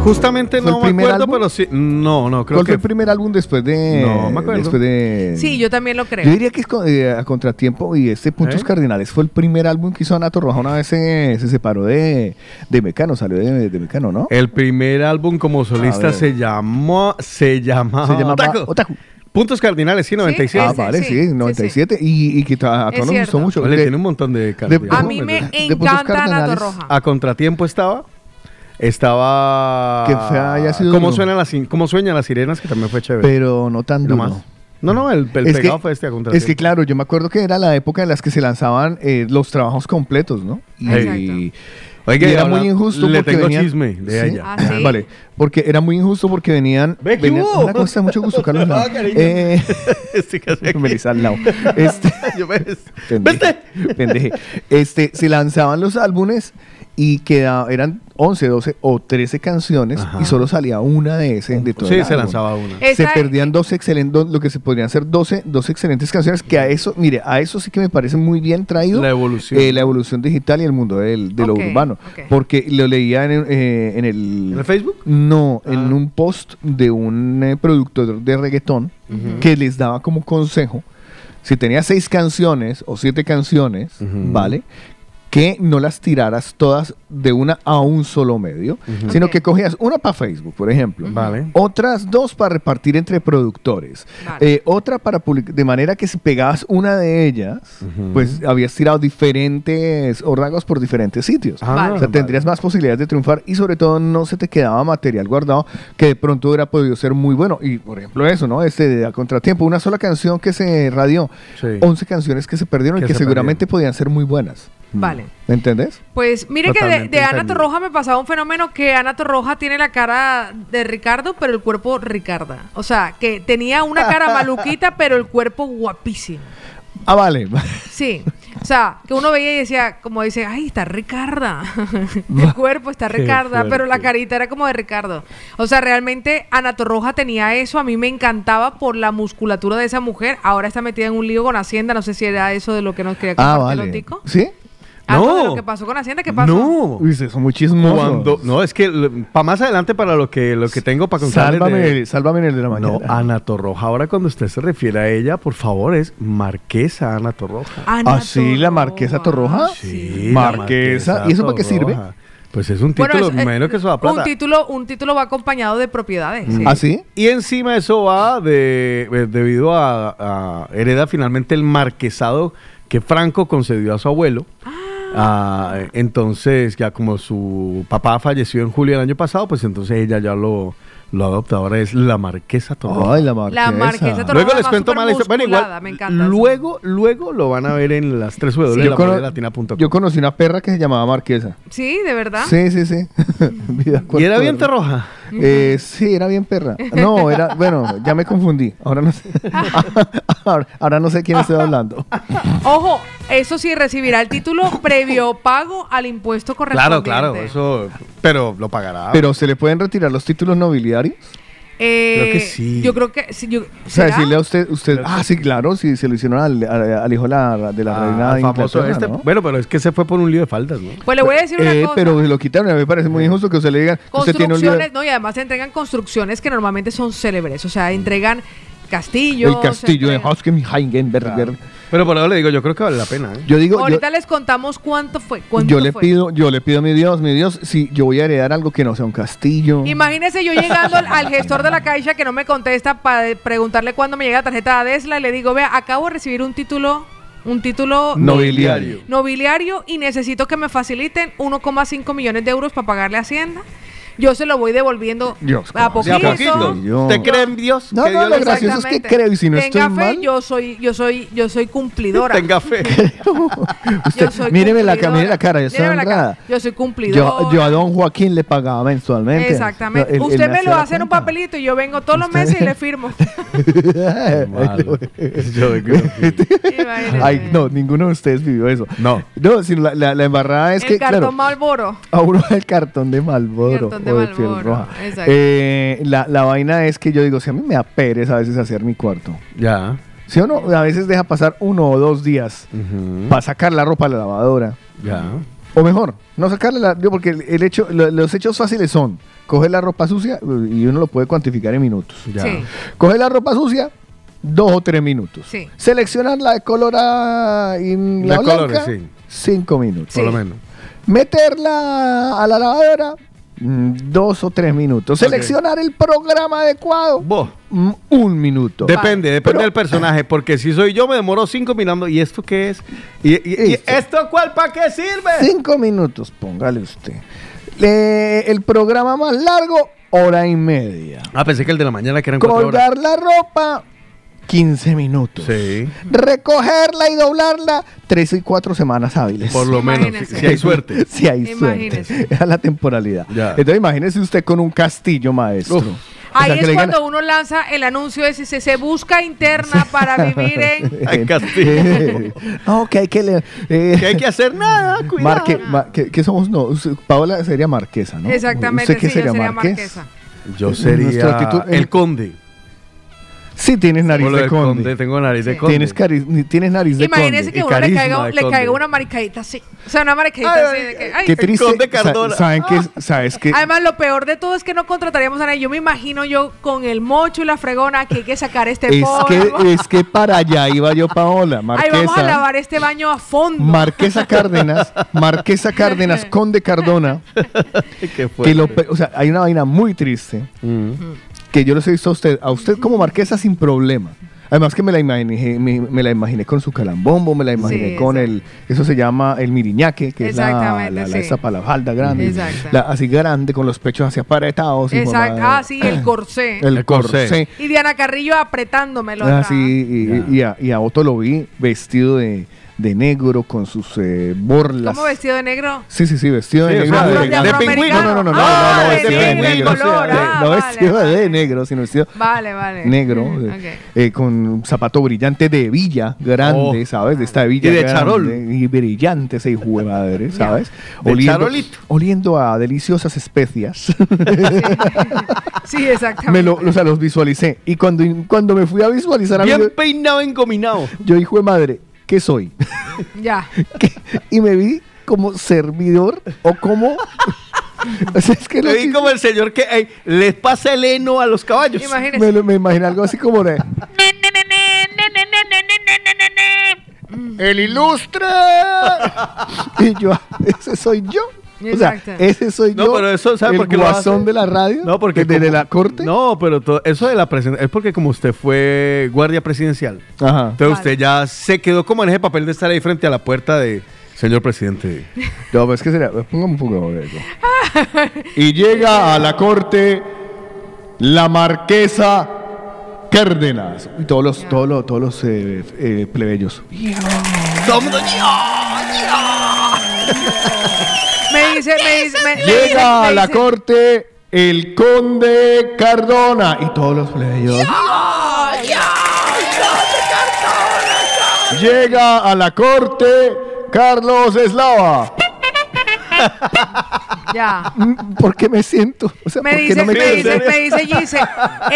Justamente ¿Fue no me acuerdo, álbum? pero sí. No, no, creo ¿Cuál fue que. el primer álbum después de. No me acuerdo. Después de. Sí, yo también lo creo. Yo diría que es eh, a contratiempo y este Puntos ¿Eh? Cardinales fue el primer álbum que hizo Anato Roja. Una vez se, se separó de, de Mecano, salió de, de Mecano, ¿no? El primer álbum como solista se llamó. Se llamaba. Se llamaba Otaku. Otaku. Puntos Cardinales, sí, 97. Ah, vale, sí, sí, sí, 97. Y, y que a, a nos cierto. gustó mucho. Vale, tiene un montón de de- canciones. A mí me de Puntos encanta Cardinales. Roja. A contratiempo estaba. Estaba. Que fue- haya sido ¿Cómo, suenan las, ¿Cómo sueñan las sirenas? Que también fue chévere. pero no tan No duro. más. No, no, el, el Es pegado que- fue este a contratiempo. Es que claro, yo me acuerdo que era la época en las que se lanzaban eh, los trabajos completos, ¿no? Y, Exacto. Oiga, y era habla- muy injusto le porque tengo venían- chisme de ¿Sí? ella. Ah, sí. Vale, porque era muy injusto porque venían... Ve, ¿qué venían una cosa mucho gusto, Carlos. Cariño. Eh, Sí, al lado. Este, Yo ves. pendeje, pendeje. Este, se lanzaban los álbumes y quedaba, eran 11, 12 o 13 canciones Ajá. y solo salía una de ese de todo Sí, el se lanzaba una. Esa- se perdían dos excelentes, lo que se podrían ser 12, dos excelentes canciones, que a eso, mire, a eso sí que me parece muy bien traído. La evolución. eh, la evolución digital y el mundo del- de lo urbano. Porque lo leía en, eh, en el... ¿En el Facebook? No, en Ah. un post de un eh, productor de reggaetón que les daba como consejo, si tenía seis canciones o siete canciones. ¿vale? Que no las tiraras todas de una a un solo medio, sino que cogías una para Facebook, por ejemplo, Vale. otras dos para repartir entre productores, Vale. eh, otra para publicar, de manera que si pegabas una de ellas, pues habías tirado diferentes órgagos por diferentes sitios. Ah, Vale. O sea, tendrías más posibilidades de triunfar y sobre todo no se te quedaba material guardado que de pronto hubiera podido ser muy bueno. Y por ejemplo eso, ¿no? Este de A Contratiempo, una sola canción que se radió, Sí. 11 canciones que se perdieron Que y que se seguramente podían ser muy buenas. Vale. ¿Me entendés? Pues mire que de, Ana. Torroja me pasaba un fenómeno que Ana Torroja tiene la cara de Ricardo, pero el cuerpo Ricarda. O sea, que tenía una cara maluquita, pero el cuerpo guapísimo. Ah, vale. Sí. O sea, que uno veía y decía, como dice, ay, está Ricarda. el cuerpo está Ricarda, pero la carita era como de Ricardo. O sea, realmente Ana Torroja tenía eso. A mí me encantaba por la musculatura de esa mujer. Ahora está metida en un lío con Hacienda. No sé si era eso de lo que nos quería ah, compartir vale. ¿Sí? Algo de No. lo que pasó con Hacienda, ¿qué pasó? No. Uy, son muy chismosos. Cuando, no, es que para más adelante, para lo que, lo que tengo para contarles Sálvame, de- sálvame en el de la mañana. No, Ana Torroja. Ahora cuando usted se refiere a ella, por favor, es Marquesa Ana Torroja. Ana ¿Ah, sí? ¿La Marquesa Torroja? Sí. Marquesa. ¿Y eso para qué sirve? Pues es un Bueno, título, es- me eh, imagino que eso da plata. Un título, un título va acompañado de propiedades. sí. ¿Ah, sí? Y encima eso va de, eh, debido a, a- hereda finalmente el marquesado que Franco concedió a su abuelo. Ah, entonces, ya como su papá falleció en julio del año pasado, pues entonces ella ya lo, lo adopta. Ahora es la marquesa Torroja. Ay, la marquesa. La Marquesa Torroja. Luego les cuento más. Bueno, igual, me encanta eso. luego, luego lo van a ver en las 3 W Sí, de yo, la cono- latina.com. yo conocí una perra que se llamaba Marquesa. Sí, de verdad. Sí, sí, sí. ¿Y era bien verdad. Eh, sí, era bien perra. No, era, bueno, ya me confundí. Ahora no sé. ahora, ahora no sé quién estoy hablando. Ojo, eso sí recibirá el título previo pago al impuesto Claro, correspondiente. claro, eso, pero lo pagará. Pero ¿se le pueden retirar los títulos nobiliarios? Eh, Creo que sí. Yo creo que sí. Yo, O sea, decirle a usted, usted, ah, sí, claro, sí, se lo hicieron al, al- al hijo de la, de la Ah, reina de Inglaterra, este. ¿no? Bueno, pero es que se fue por un lío de faldas, ¿no? Pues le voy a decir una Eh, cosa. pero se lo quitaron, a mí me parece muy injusto que usted le diga, usted tiene un lío. construcciones, no, y además se entregan construcciones que normalmente son célebres. O sea, entregan castillos. El castillo de entregan- Hoskenheigenberger. Pero por ahora le digo, yo creo que vale la pena. ¿eh? Yo digo, yo, Ahorita les contamos cuánto fue. cuánto yo le fue. pido, yo le pido a mi Dios, mi Dios, si yo voy a heredar algo que no sea un castillo. Imagínese yo llegando al, al gestor de la caixa que no me contesta para preguntarle cuándo me llega la tarjeta de Adesla y le digo, vea, acabo de recibir un título, un título Nobiliario. nobiliario y necesito que me faciliten 1,5 millones de euros para pagarle a Hacienda. Yo se lo voy devolviendo Dios, a poquito. ¿De a poquito? ¿Usted cree en Dios? No, Que no, Dios lo gracioso es que creo y si no Tenga estoy fe, mal. yo soy, yo soy, yo soy cumplidora. Tenga fe. Usted, Yo soy míreme la, mire la cara, yo Míreme cara. honrada. Yo soy cumplidora. Yo, yo a don Joaquín le pagaba mensualmente. Exactamente. Usted me lo hace en un papelito y yo vengo todos los meses y le firmo. Ay, no, ninguno de ustedes vivió eso. No. No, sino la, la, la embarrada es el que, cartón claro, Marlboro. a uno el cartón de Malboro Cartón de o de piel Marlboro, roja. exacto. Eh, la, la vaina es que yo digo, si a mí me da pereza a veces hacer mi cuarto. Ya. ¿Sí o no? A veces deja pasar uno o dos días para sacar la ropa a la lavadora. Ya. O mejor, no sacarle la... yo, Porque el, hecho, lo- los hechos fáciles son coger la ropa sucia y uno lo puede cuantificar en minutos. Ya. Sí. Coger la ropa sucia, dos o tres minutos. Sí. Seleccionar la de color y la blanca, sí. cinco minutos. Sí. Por lo menos. Meterla a la lavadora, dos o tres minutos. Seleccionar el programa adecuado, Vos. mm, un minuto. Depende, depende Pero- del personaje, porque si soy yo me demoro cinco mirando, ¿y esto qué es? ¿Y, y- y Esto. cuál para qué sirve? Cinco minutos, póngale usted. El programa más largo, hora y media. Ah, pensé que el de la mañana que eran cuatro horas. Colgar la ropa, 15 minutos. Sí, Recogerla y doblarla, tres y cuatro semanas hábiles. por lo menos, Imagínese. si, si hay suerte. Si hay Imagínese. suerte. Esa es la temporalidad. Ya. Entonces imagínese usted con un castillo maestro. Uf. O Ahí sea, que es cuando uno lanza el anuncio de si se, se busca interna para vivir en... Ay, castillo. no, que hay que leer. eh, que hay que hacer nada, cuidado. Marque, ma- ¿qué, qué somos? No, Paola sería marquesa, ¿no? Exactamente, ¿Usted qué sí, yo sería, marquesa. Yo Nuestra sería actitud- el conde. Sí, tienes nariz lo de del conde. Tengo nariz de conde. Tienes, cari- tienes nariz de Imagínese conde. que Y uno le caiga, de le conde. caiga una maricadita así. O sea, una maricadita Ay, así ay, de que... ay. ay. Qué triste. Conde Cardona. ¿Saben qué? ¿Sabes qué? Además, lo peor de todo es que no contrataríamos a nadie. Yo me imagino yo con el mocho y la fregona que hay que sacar este Es polvo. que, es que para allá iba yo, Paola. Ay, Marquesa. vamos a lavar este baño a fondo. Marquesa Cárdenas, Marquesa Cárdenas, Conde Cardona, Qué que lo, o sea, hay una vaina muy triste Mm. Que yo les he visto a usted, a usted como marquesa sin problema. Además que me la imaginé, me, me la imaginé con su calambombo, me la imaginé Sí, con el, eso se llama el miriñaque, que es la, la, la sí. esa para la falda grande, Exacto. la- así grande, con los pechos hacia aparetados. Exacto. Ah, sí, el corsé. El, El corsé. corsé. Y Diana Carrillo apretándomelo. Ah, sí, y, y a, y a Otto lo vi vestido de, de negro con sus eh, borlas. ¿Cómo vestido de negro? Sí, sí, sí, vestido de negro. de- de pingüino. No, no, no, no, Ah, no, no, vestido de negro, color, ah, no vale, vestido vale. de negro, sino vestido Vale, vale. negro, Mm, eh, eh, con un zapato brillante de villa, grande, Oh. ¿sabes? De esta villa Y de grande, charol. Y brillante ese hijo de madre, ¿sabes? De charolito. oliendo a deliciosas especias. Sí, exactamente. me lo, o sea, los visualicé. Y cuando, cuando me fui a visualizar a mí, Bien peinado, engominado. yo, hijo de madre, ¿qué soy? Ya. ¿Qué? Y me vi como servidor o como... o sea, es que lo vi como el señor que ey, les pasa el heno a los caballos. Imagínese. me, lo- me imaginé algo así como de... ¡El ilustre! y yo, ese soy yo. O sea, ese soy No, yo. pero eso, ¿sabe el por qué guasón de la radio. No, porque Desde como- la corte. No, pero eso de la presentación es porque como usted fue guardia presidencial, Ajá. entonces Vale. usted ya se quedó como en ese papel de estar ahí frente a la puerta de señor presidente. No, pero es que sería. Póngame un poco de eso. y llega a la corte la marquesa Cárdenas. Y todos los, todos los, todos los eh, eh, plebeyos. Todo el mundo, Me dice, me dice, me, me dice- Llega a la dice- corte el conde Cardona. Y todos los plebeyos. Llega a la corte Carlos Eslava. Ya. Mm, ¿Por qué me siento? O sea, Me ¿por qué dice, no me dice, me dice Gise,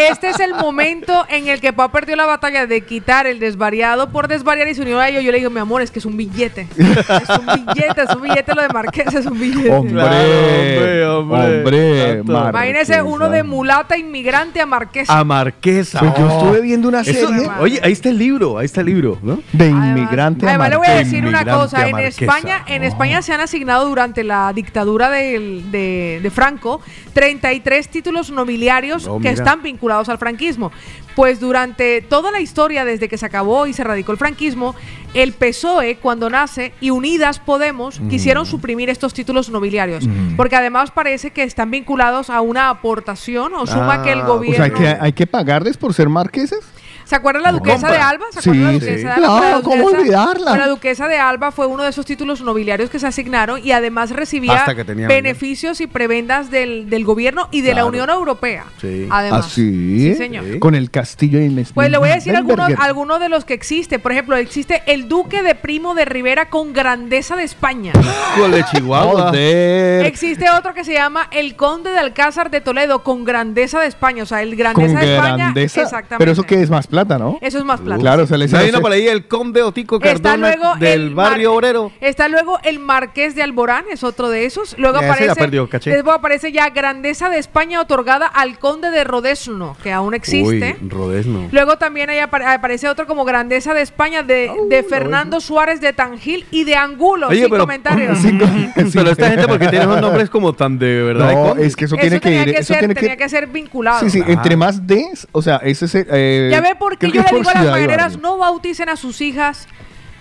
este es el momento en el que Pau perdió la batalla de quitar el desvariado por desvariar y se unió a ello. Yo le digo, mi amor, es que es un billete. Es un billete, es un billete lo de Marqués, es un billete. Hombre, hombre, hombre. hombre. Marquesa. Imagínese uno de mulata inmigrante a Marqués. A Marquesa. Pues yo Oh. estuve viendo una Eso- serie oye, ahí está el libro, ahí está el libro, ¿no? de inmigrante a Además, le voy a Marquesa. decir una cosa. En Marquesa. España, en Oh. España se han asignado durante la dictadura del- de, de Franco 33 títulos nobiliarios Oh, que están vinculados al franquismo. Pues durante toda la historia, desde que se acabó y se radicó el franquismo, el PSOE, cuando nace, y Unidas Podemos, quisieron suprimir estos títulos nobiliarios. Porque además parece que están vinculados a una aportación o suma Ah, que el O gobierno... sea, hay que, hay que pagarles por ser marqueses. ¿Se acuerdan la duquesa compra. de Alba? ¿Se acuerdan la Sí, duquesa sí. de Alba? Claro, la ¿cómo olvidarla? la duquesa de Alba fue uno de esos títulos nobiliarios que se asignaron y además recibía beneficios y prebendas del, del gobierno y de la. Unión Europea. Sí. Además. Sí, señor. Sí. Con el castillo Mes- Pues le voy a decir algunos, algunos de los que existe. Por ejemplo, existe el Duque de Primo de Rivera con grandeza de España. Con de Chihuahua. Existe otro que se llama el Conde de Alcázar de Toledo con grandeza de España. O sea, el Con grandeza de España. grandeza. Exactamente. Pero eso que es más plata. Plata, ¿no? Eso es más plata. Claro, se le Está dice- viendo por ahí el conde Otico Está Cardona luego del el barrio mar- obrero. Está luego el Marqués de Alborán, es otro de esos. Luego Ya, ese la aparece, perdió, caché. después aparece ya Grandeza de España otorgada al Conde de Rodesno, que aún existe. Uy, Rodesno. Luego también ahí apare- aparece otro como Grandeza de España de, de Fernando Suárez de Tangil y de Angulo. Oye, sin pero- comentarios. Pero esta gente, porque tiene esos nombres como tan de verdad? de No, es que eso, Eso tiene que tenía ir. que eso ser, tiene tenía que, que ser vinculado. Sí, sí, entre más D, o sea, ese es. eh, Ya ve por qué creo que yo le digo a las mañaneras, no bauticen a sus hijas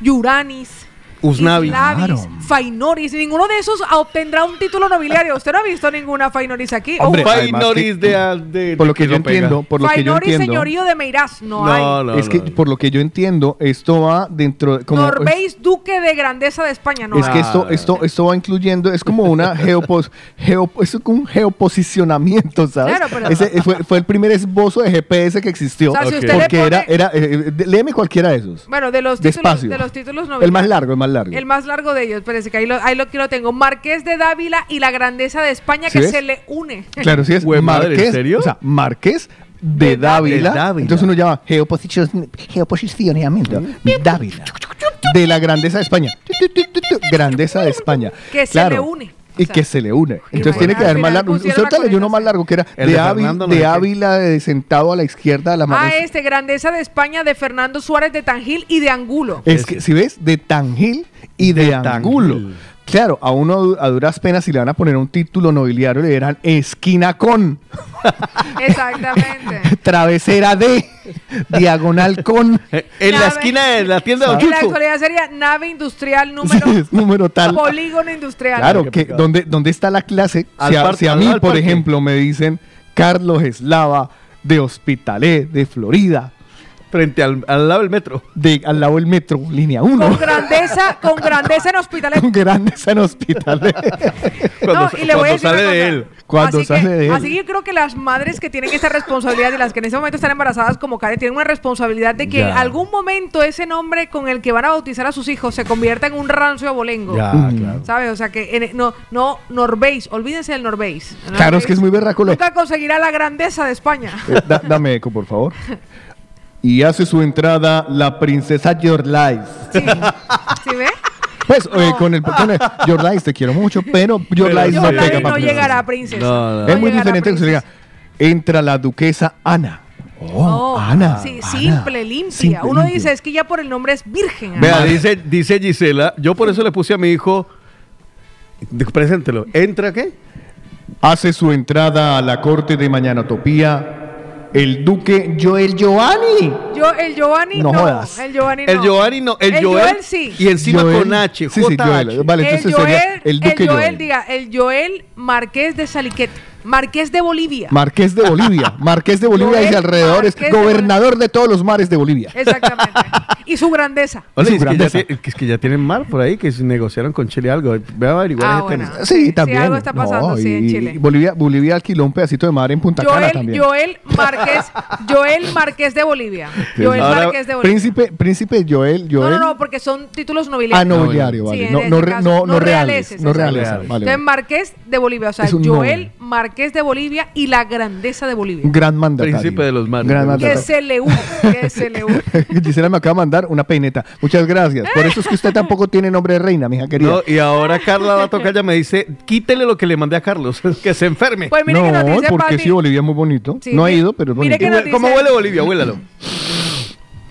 Yuranis. Usnavi. Islavis, Claro. Fainoris, ninguno de esos obtendrá un título nobiliario. ¿Usted no ha visto ninguna Fainoris aquí? Hombre, Oh, Fainoris que- de, de- Por lo que yo entiendo, por lo que yo Fainoris, entiendo. señorío de Meirás, no, No, hay. no, es que, no. por lo que yo entiendo, esto va dentro. Como, Norbeis, duque de grandeza de España, no Es que esto, esto, esto va incluyendo, es como una geopos, geo, es como un geoposicionamiento, ¿sabes? Claro, pero- Ese fue, fue el primer esbozo de GPS que existió. O sea, si Ok. usted le porque era, pone- era eh, eh, léeme cualquiera de esos. Bueno, de los títulos, de los títulos El nobiliarios. más largo, el más largo. El más largo de ellos, parece que ahí lo, ahí lo, aquí lo tengo. Marqués de Dávila y la grandeza de España ¿Sí que ves? se le une. Claro, sí es Güey, madre, ¿en Marqués. serio? O sea, Marqués de, De Dávila. Dávila. Entonces uno llama geoposición- geoposicionamiento. Dávila. De la grandeza de España. Grandeza de España. Que se Claro. le une. Y sea, que se le une. Entonces tiene que haber más largo. Usted la ahorita leyó uno más largo que era El de, de Ávila, no de. Ávila de sentado a la izquierda de la mano. Ah, este, grandeza de España de Fernando Suárez de Tangil y de Angulo. Es que, si ves, de Tangil y de, De Angulo. Tangil. Claro, a uno a duras penas si le van a poner un título nobiliario le dirán esquina con, Exactamente. travesera de, diagonal con, Eh, En la esquina de la tienda de Don En la actualidad sería nave industrial número número tal. polígono industrial. Claro, que. ¿dónde, ¿dónde está la clase? Al Si a, si a mí, por ejemplo, me dicen Carlos Eslava de Hospitalet, de Florida, Frente al, al lado del metro. de, al lado del metro, línea 1. Con grandeza, con grandeza en hospitalet. Con grandes en Hospitalet. Cuando, No, y le voy a decir sale de él. Cuando así sale que, de él. Así que yo creo que las madres que tienen esta responsabilidad y las que en ese momento están embarazadas como Karen tienen una responsabilidad de que en algún momento ese nombre con el que van a bautizar a sus hijos se convierta en un rancio abolengo. Ya, Mm. claro. ¿Sabes? O sea que en- no, no, Norbeis, olvídense del Norbeis. Claro, es que es muy berraco lo- Nunca conseguirá la grandeza de España. Eh, da- dame eco, por favor. Y hace su entrada la princesa Yorlais. Sí. ¿Sí ve? Pues eh, con el, con el Yorlais te quiero mucho, pero Yorlais Yo no pega no llegará, princesa. No, no. No Es muy diferente que se diga, entra la duquesa Ana. Oh, Oh, Ana. Sí, Ana. simple, limpia. Simple, Uno limpia. dice, es que ya por el nombre es virgen. Vea, además. dice, dice Gisela, yo por eso le puse a mi hijo, preséntelo, ¿entra qué? Hace su entrada a la corte de Mañanotopía el duque Joel Giovanni. Yo, el Giovanni No no. jodas. El Giovanni no. El Giovanni no, el, El Joel, Joel sí. y encima Joel- con H, Sí, sí, JH. Joel. Vale, el entonces Joel, sería el duque Joel, Joel. diga, el Joel Marqués de Saliquet, Marqués de Bolivia. Marqués de Bolivia. Marqués de Bolivia y alrededores. Marqués de Gobernador de todos los mares de Bolivia. Exactamente. y su grandeza. Oye, Su es que, ya, grandeza. tie- es que ya tienen mar por ahí, que negociaron con Chile algo. Voy a averiguar Ah, bueno. Sí, Sí, sí, también. algo está pasando, sí, en Chile. Bolivia, Bolivia alquiló un pedacito de mar en Punta Cana Joel, también. Joel Marqués, Joel Marqués de Bolivia. Joel Ahora, Marqués de Bolivia. Príncipe, príncipe Joel, no, Joel. no, no, porque son títulos Ah, nobiliarios. nobiliario, Sí, vale. no, no, no, no reales. No reales. Reales. Vale, Entonces. Marqués de Bolivia, o sea, Joel noble. Marqués de Bolivia y la grandeza de Bolivia. Un gran mandatario. Príncipe de los mares. Gran mandatario. se le une, que se le. Gisela me acaba de mandar una peineta. Muchas gracias. Por eso es que usted tampoco tiene nombre de reina, mija querida. No, y ahora Carla va a tocar, ella me dice, quítele lo que le mandé a Carlos, que se enferme. Pues mire que nos dice porque Pati- sí, Bolivia es muy bonito. Sí, no he mi- ido, pero es mire bonito. ¿Cómo dice- huele Bolivia? Huélalo.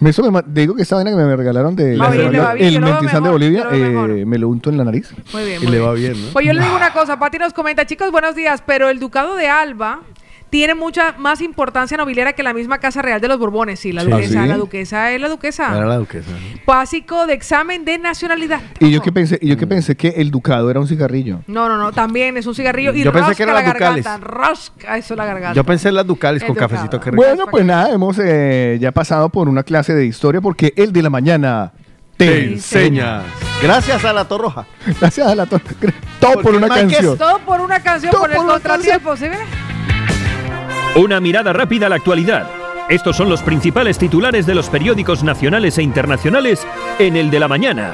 Eso me digo que esta vaina que me regalaron de Va bien, va bien, el mentizán de Bolivia, eh, me lo unto en la nariz. Muy bien, Y muy le bien. va bien, ¿no? Pues yo le digo una cosa, Pati nos comenta, chicos, buenos días, pero el ducado de Alba tiene mucha más importancia nobiliaria que la misma Casa Real de los Borbones. Sí, la Sí. duquesa, ¿Ah, sí? la duquesa es la duquesa. Era la duquesa. Básico de examen de nacionalidad. Y yo que pensé, y yo que pensé que el ducado era un cigarrillo. No, no, no, también es un cigarrillo y Yo pensé rosca que era la las ducales. garganta, rosca eso la garganta. Yo pensé en las ducales El con ducado. cafecito que rico. Bueno, pues nada, hemos eh, ya pasado por una clase de historia porque el de la mañana te, Te enseña. enseña. Gracias a la Torroja. Gracias a la to- Todo por una canción. Todo por una canción, por el contratiempo, ¿sí ve? Una mirada rápida a la actualidad. Estos son los principales titulares de los periódicos nacionales e internacionales en el de la mañana.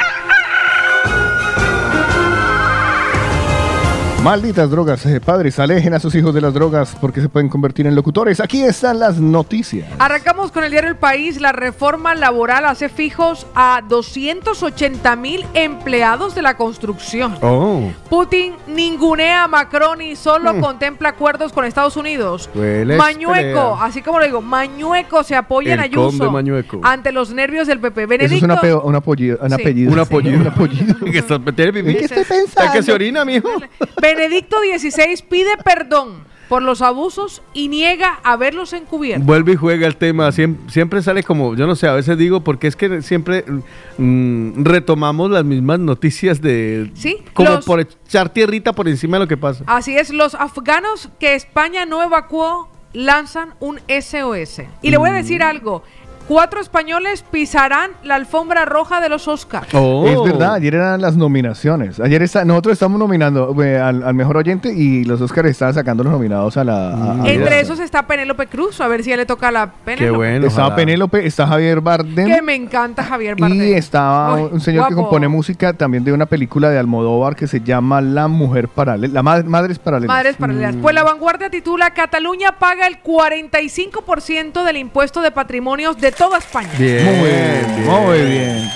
Malditas drogas. Eh, padres, alejen a sus hijos de las drogas porque se pueden convertir en locutores. Aquí están las noticias. Arrancamos con el diario El País. La reforma laboral hace fijos a 280 mil empleados de la construcción. Oh, Putin ningunea a Macron y solo contempla acuerdos con Estados Unidos. Mañueco, pelea. así como lo digo, Mañueco se apoya en El Ayuso Mañueco. ante los nervios del PP. Eso Benedicto, es una peo- un, apellido, un Sí. apellido. un apellido. Un apellido. que está- tiene pipí. ¿En qué estoy Está pensando? que se orina, mijo. Benedicto XVI pide perdón por los abusos y niega haberlos encubierto. Vuelve y juega el tema. Siempre, siempre sale como, yo no sé, a veces digo, porque es que siempre mm, retomamos las mismas noticias de. Sí, Como los- por echar tierrita por encima de lo que pasa. Así es, los afganos que España no evacuó lanzan un SOS. Y le voy a decir algo. Cuatro españoles pisarán la alfombra roja de los Oscars. Oh. Es verdad, ayer eran las nominaciones. Ayer está, nosotros estamos nominando eh, al, al mejor oyente y los Oscars estaban sacando los nominados a la. a- a- Entre esos está Penélope Cruz, a ver si ya le toca la Penélope. Qué bueno. Estaba ojalá. Penélope, está Javier Bardem. Que me encanta Javier Bardem. Y estaba Uy, un señor que compone música también de una película de Almodóvar que se llama La Mujer Paralela, La Ma- Madres Paralelas. Madres paralelas. Pues la vanguardia titula Cataluña paga el 45% del impuesto de patrimonios de toda España. Bien, Muy bien, muy bien.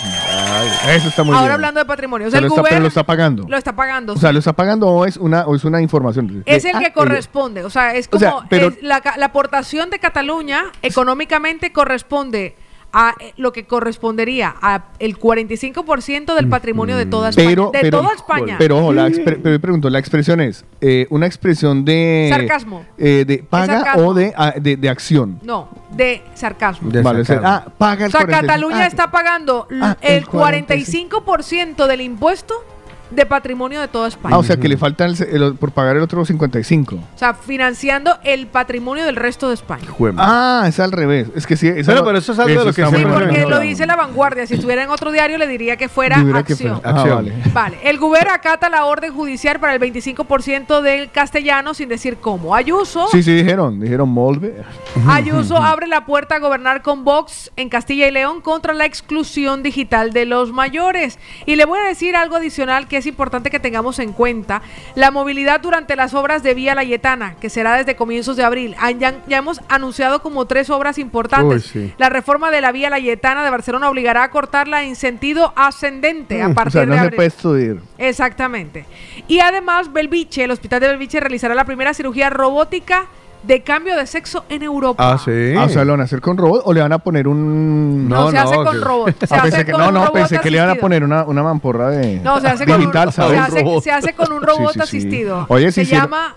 Eso está muy Ahora bien. hablando de patrimonios, Pero el lo está, pero gobierno lo está pagando. lo está pagando. O sea, lo está pagando o es una, o es una información. es el ah, que corresponde, o sea, es O como sea, pero- es la, la aportación de Cataluña económicamente corresponde a eh, lo que correspondería a el 45% del patrimonio de toda España, Pero, de pero, toda España. Pero, ojo, la pero yo pregunto, la expresión es eh, una expresión de Sarcasmo. eh, de paga sarcasmo. o de, ah, de, de acción. no, de sarcasmo. De Vale, o sea, sarcasmo. ah, paga el O sea, 45. Cataluña Ah, está pagando ah, el el 45. 45% del impuesto de patrimonio de toda España. Ah, o sea, que le falta el- el- por pagar el otro 55. O sea, financiando el patrimonio del resto de España. Ah, es al revés. Es que sí. Pero- eso es algo de lo que Sí, porque lo dice la vanguardia. Si estuviera en otro diario le diría que fuera Diría que acción. fuera- ah, Acción. vale. Vale, el gobierno acata la orden judicial para el 25% del castellano sin decir cómo. Ayuso, Sí, sí, dijeron. Dijeron Molve. Ayuso abre la puerta a gobernar con Vox en Castilla y León contra la exclusión digital de los mayores. Y le voy a decir algo adicional que es importante que tengamos en cuenta. La movilidad durante las obras de Vía Layetana, que será desde comienzos de abril. Ah, Ya, ya hemos anunciado como tres obras importantes. Uy, sí. La reforma de la Vía Layetana de Barcelona obligará a cortarla en sentido ascendente a Mm, O partir sea, no de se abril. puede estudiar. Exactamente. Y además, Belviche, el hospital de Belviche realizará la primera cirugía robótica de cambio de sexo en Europa. Ah, sí. Ah, o sea, ¿lo van a hacer con robot o le van a poner un. No, No, se hace no, con que- robot. Se Ah, hace pensé que, con no, no, pensé que le iban a poner una, una mamporra de. No, se hace, con un, digital, se, hace, robot. se hace con un robot Sí, sí, sí. asistido. Oye, se si llama.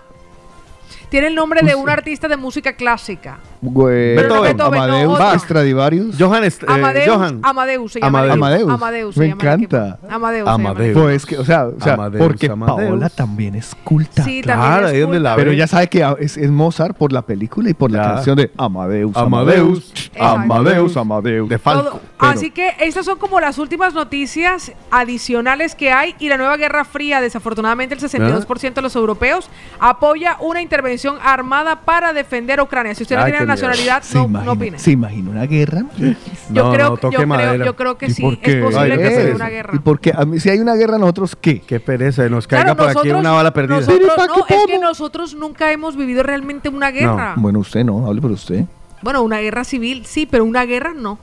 Tiene el nombre de un artista de música clásica. Beethoven. Beethoven, no, Amadeus, otro. Stradivarius. Johan, eh, Amadeus, Johan. Amadeus se llama. Amadeus. Amadeus. Amadeus se Me llama encanta. Amadeus. Amadeus. Pues que, o sea, o sea Amadeus, porque Amadeus. Paola también es culta. Sí, Claro, también es ahí donde culta. la Pero ya sabe que es, es Mozart por la película y por la Ya. canción de Amadeus. Amadeus. Amadeus, Amadeus. De Falco. Todo. pero- Así que estas son como las últimas noticias adicionales que hay y la nueva Guerra Fría, desafortunadamente el 62% de los europeos apoya una intervención armada para defender Ucrania. Si usted no tiene. Nacionalidad, ¿Se, no, imagina, no opine. ¿Se imagina una guerra? Yo, No, creo, no, yo, toque creo, madera. yo creo que ¿Y sí, por es posible Ay, que se dé una guerra. ¿Y porque a mí, si hay una guerra, nosotros qué? Qué pereza, nos Claro, caiga por aquí nosotros- una bala perdida. nosotros- Pero ¿para no, qué es que nosotros nunca hemos vivido realmente una guerra. Bueno, usted no, hable por usted. Bueno, una guerra civil sí, pero una guerra no.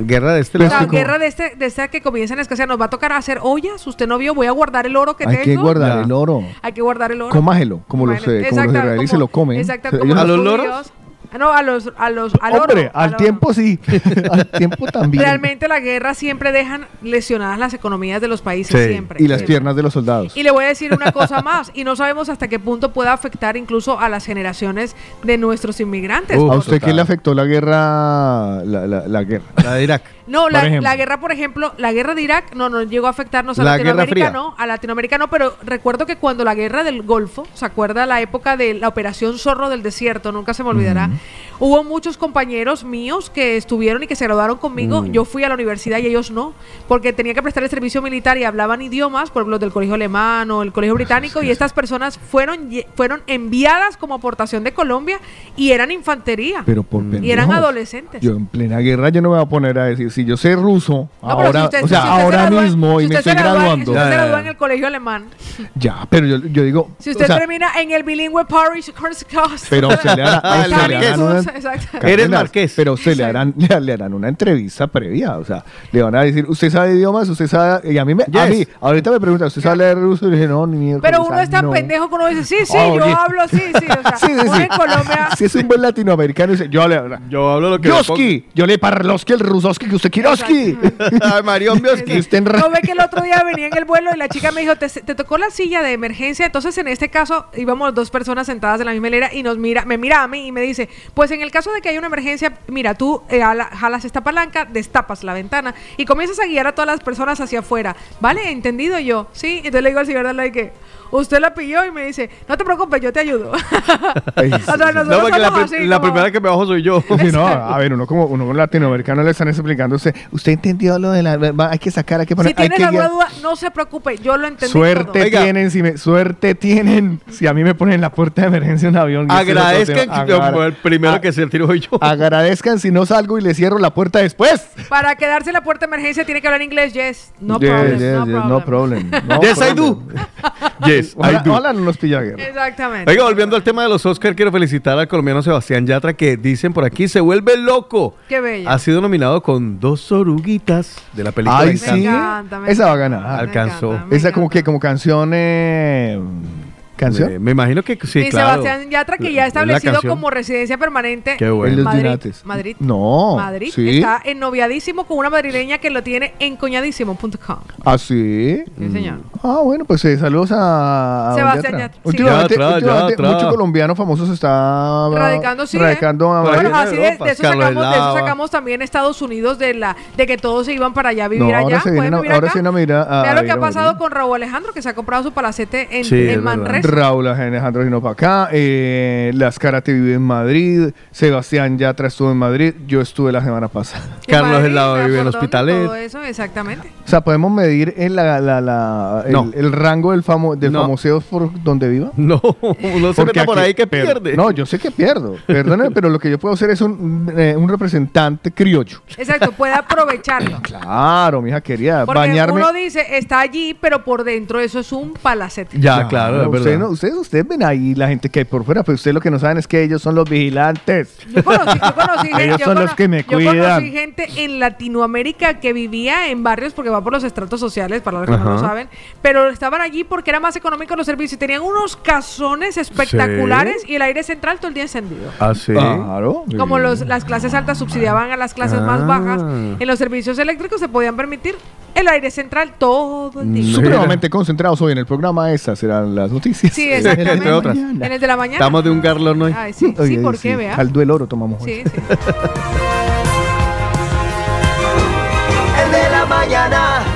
Guerra de este La guerra de este, de esta que comienzan a escasear, nos va a tocar hacer ollas. Usted no vio, voy a guardar el oro que Hay tengo. que guardar Ya. el oro. Hay que guardar el oro. Comágelo, como los, eh, como los israelíes se lo comen. Exacto, como ¿A los loros? Ah, No, a los, a los, al oro, Hombre, al oro. tiempo sí. al tiempo también. Realmente la guerra siempre dejan lesionadas las economías de los países, Sí, siempre. Y las siempre. piernas de los soldados. Y le voy a decir una cosa más, y no sabemos hasta qué punto pueda afectar incluso a las generaciones de nuestros inmigrantes. Uh, ¿A usted qué le afectó la guerra? La, la, la guerra. La de Irak. No, la, la guerra, por ejemplo, la guerra de Irak no nos llegó a afectarnos a La Latinoamérica, no, a Latinoamérica no, pero recuerdo que cuando la guerra del Golfo, ¿se acuerda la época de la operación Zorro del Desierto? Nunca se me olvidará. Hubo muchos compañeros míos que estuvieron y que se graduaron conmigo. Mm. Yo fui a la universidad y ellos no, porque tenía que prestar el servicio militar y hablaban idiomas, por ejemplo, los del colegio alemán o el colegio británico, y estas personas fueron, fueron enviadas como aportación de Colombia y eran infantería. Pero por y eran adolescentes. Yo en plena guerra yo no me voy a poner a decir, si yo sé ruso, No, ahora, si usted- o sea, si usted se ahora gradúa- mismo si y me estoy gradúa- graduando. Si usted se gradúa en el colegio alemán, Ya, pero yo, yo digo. Si usted o sea, termina en el bilingüe Parish Coast. Pero se le hará- Ah, Exacto. Eres marqués. Pero usted le harán, le, le harán una entrevista previa. O sea, le van a decir, ¿usted sabe idiomas? ¿Usted sabe? Y a mí, me, a mí ahorita me preguntan, ¿usted sabe leer ruso? Y le dije, no, ni mierda. Pero uno es tan pendejo que uno dice, sí, sí, Oye. yo hablo así, sí. O sea, Sí, sí, en Colombia. Si es un buen latinoamericano, dice, yo le Yo hablo lo que Yoski, yo le parloski el rusoski que usted kiroski. Ay, Marión Bioski. Usted en ra- No ve que el otro día venía en el vuelo y la chica me dijo, te, te tocó la silla de emergencia. Entonces, en este caso, íbamos dos personas sentadas en la misma hilera y nos mira, me mira a mí y me dice, pues en el caso de que haya una emergencia, mira, tú eh, ala- jalas esta palanca, destapas la ventana y comienzas a guiar a todas las personas hacia afuera. ¿Vale? ¿Entendido yo? Sí. Entonces le digo al señor de que usted la pilló y me dice, no te preocupes, yo te ayudo. Ay, sí, o sea, sí. nosotros No, porque la, así, la como- primera que me bajo soy yo. Sí, no, a ver, uno como uno latinoamericano le están explicando a usted, usted entendió lo de la va, hay que sacar, hay que poner, Si que alguna duda, no se preocupe, yo lo entendí Suerte todo. Tienen, si me, suerte tienen, si a mí me ponen en la puerta de emergencia un avión. Agradezcan el primero a- que se tiro soy yo. Agradezcan si no salgo y le cierro la puerta después. Para quedarse en la puerta de emergencia tiene que hablar inglés, yes. No Yes, problem, yes, no yes, problem. no problem. no Yes, I do. Yes, I Ojalá, do. ojalá no nos pilla guerra. Exactamente. Oiga, volviendo al tema de los Oscar, quiero felicitar al colombiano Sebastián Yatra que dicen por aquí se vuelve loco. Qué bello. Ha sido nominado con dos oruguitas de la película Ay, sí. encanta, me Esa va a ganar. me Alcanzó. encanta, Esa como que como canción eh, canción. Me, me imagino que sí, y claro. Sebastián Yatra, que ya ha establecido canción. como residencia permanente Qué bueno. En los Madrid. Madrid. No. Madrid. ¿sí? Está ennoviadísimo con una madrileña que lo tiene en coñadísimo.com. ¿Ah, sí? Sí, señor. Ah, bueno, pues eh, saludos a, a Sebastián Yatra. Yatra, sí. Últimamente, Yatra, últimamente Yatra. muchos colombianos famosos están Radicando, sí. ¿eh? radicando a Por ahí Bueno, en así de, de eso sacamos, de eso sacamos también Estados Unidos de la de que todos se iban para allá a vivir No, ahora allá. se a- ahora acá. se vienen a vivir a- a Vea lo que ha a pasado con Raúl Alejandro, que se ha comprado su palacete en, Sí. Manresa. Raúl Alejandro vino para acá, eh, Las Karate vive en Madrid, Sebastián Yatra estuvo en Madrid, yo estuve la semana pasada. Carlos Madrid, Helado vive en Hospitalet. Todo eso, exactamente. O sea, podemos medir en la, la- la- el, No. el rango del, famo, del No. famoseo por donde viva. No, uno se meta por aquí- ahí que per- pierde. No, yo sé que pierdo, perdóneme, pero lo que yo puedo hacer es un, eh, un representante criollo. Exacto, puede aprovecharlo. Claro, mija querida, Porque bañarme. uno dice, está allí, pero por dentro eso es un palacete. Ya, claro, es ustedes, no- ustedes, ustedes ven ahí la gente que hay por fuera, pero ustedes lo que no saben es que ellos son los vigilantes. Yo conocí, yo conocí gente, Ellos yo son los que me yo cuidan. conocí gente en Latinoamérica que vivía en barrios porque va por los estratos sociales, para los que no lo saben, pero estaban allí porque era más económico los servicios y tenían unos casones espectaculares y el aire central todo el día encendido. Ah, sí. Claro. Como los, las clases altas subsidiaban a las clases más Ah. bajas, en los servicios eléctricos se podían permitir el aire central todo el día. Supremamente concentrados hoy en el programa, estas serán las noticias. Sí, exactamente. Entre otras. En el de la mañana. Estamos de un garlón hoy. Ay, sí, sí, Oye, ¿por qué, vea? Caldo del oro tomamos hoy. Sí, sí. El de la mañana.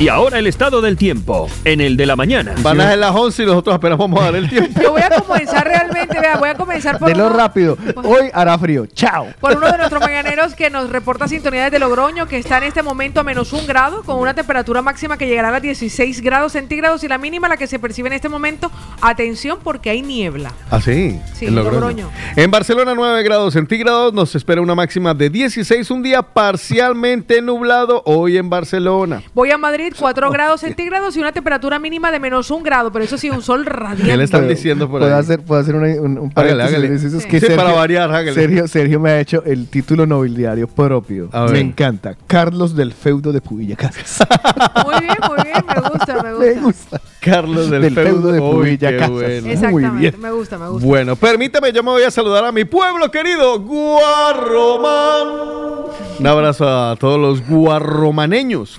Y ahora el estado del tiempo, en el de la mañana. Van a ser las 11 y nosotros apenas vamos a dar el tiempo. Yo voy a comenzar realmente, vea, voy a comenzar por De lo uno- rápido. Hoy hará frío. Chao. por uno de nuestros mañaneros que nos reporta sintonía desde Logroño, que está en este momento a menos un grado, con una temperatura máxima que llegará a las 16 grados centígrados y la mínima la que se percibe en este momento, atención porque hay niebla. ¿Ah, sí? Sí, en Logroño. Logroño. En Barcelona, 9 grados centígrados. Nos espera una máxima de 16. Un día parcialmente nublado hoy en Barcelona. Voy a Madrid, 4 grados centígrados y una temperatura mínima de menos un grado, pero eso sí, un sol ¿Qué le radiante. están diciendo por ¿Puedo ahí? hacer, puedo hacer una- un, un Hágale, paréntesis? hágale. Es- es Sí. que Sí, para variar, hágale. Sergio, Sergio me ha hecho el título nobiliario propio. Me encanta. Carlos del feudo de Pubilla Casas. Muy bien, muy bien, me gusta, me gusta. me gusta. Carlos del, Del feudo de Pubilla Casas. bueno. Muy Exactamente, bien. me gusta, me gusta. Bueno, permítame, yo me voy a saludar a mi pueblo querido, Guarromán. Un abrazo a todos los guarromaneños.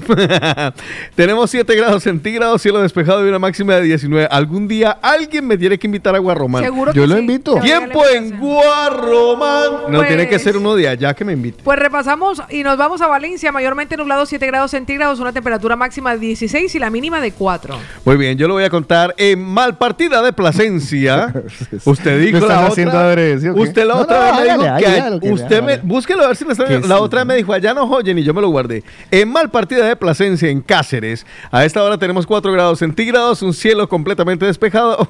Tenemos 7 grados centígrados, cielo despejado y una máxima de 19. Algún día alguien me tiene que invitar a Guarromán. Seguro Yo que lo sí. invito. Te voy a Tiempo la en invitación. Guarromán. No Pues- tiene que ser uno de allá que me invite. Pues repasamos y nos vamos a Valencia, mayormente nublado 7 grados centígrados, una temperatura máxima de 16 y la mínima de 4. Muy bien, yo lo voy a contar en mal partida de Plasencia. Usted dijo ¿Me la otra. haciendo adrede, sí o qué? usted la No, otra no, vez me hágale, dijo que hágale, lo que usted me hágale. búsquelo a ver si le está Que La sí. otra vez me dijo, allá no oyen y yo me lo guardé. En mal partida de Plasencia en Cáceres. A esta hora tenemos 4 grados centígrados, un cielo completamente despejado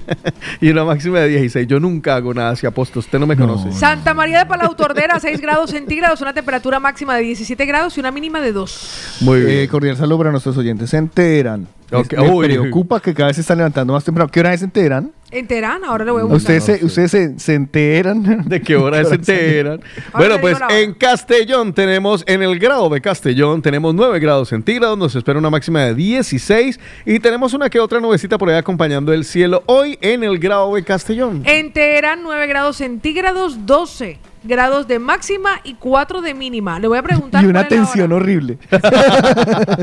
y una máxima de 16. Yo nunca hago nada si aposto, usted no me conoce. Santa María de Palau Tordera, 6 grados centígrados, una temperatura máxima de 17 grados y una mínima de 2. Muy bien. Eh, cordial saludo para nuestros oyentes. Se enteran Ok, Me preocupa que cada vez se están levantando más temprano. ¿Qué hora es en Teherán? En Teherán, ahora le voy a buscar. ¿Ustedes, se, ustedes se, se enteran? ¿De qué hora se enteran? Ahora Bueno, pues en Castellón tenemos, en el grado de Castellón, tenemos 9 grados centígrados, nos espera una máxima de 16 y tenemos una que otra nubecita por ahí acompañando el cielo hoy en el grado de Castellón. En Teherán, 9 grados centígrados, 12 grados de máxima y 4 de mínima. Le voy a preguntar. Y una cuál es la tensión hora. horrible.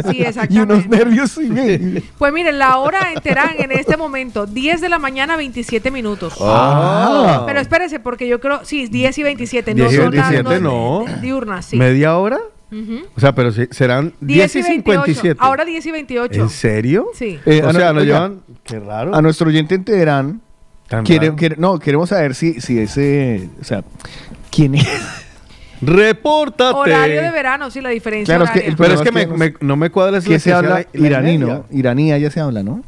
Sí, y unos exactamente. nervios. y- Pues miren, la hora en Teherán en este momento, 10 de la mañana, 27 minutos. Ah. Pero espérese, porque yo creo, sí, 10 y 27. 10 y no son las 27 no, no. diurnas, sí. ¿Media hora? Ujú. O sea, pero sí- serán 10 y 28. 57. Ahora 10 y 28. ¿En serio? Sí. Eh, o sea, no- nos llevan... Qué raro. A nuestro oyente en Teherán, quiere, quiere- no, queremos saber si, si ese, o sea, quién es. Repórtate. Horario de verano, sí, la diferencia Claro, es que horaria. el Pero es que me, es que me- no me cuadra es que la se habla iraní. ¿no? Iraní, ya se habla, ¿no?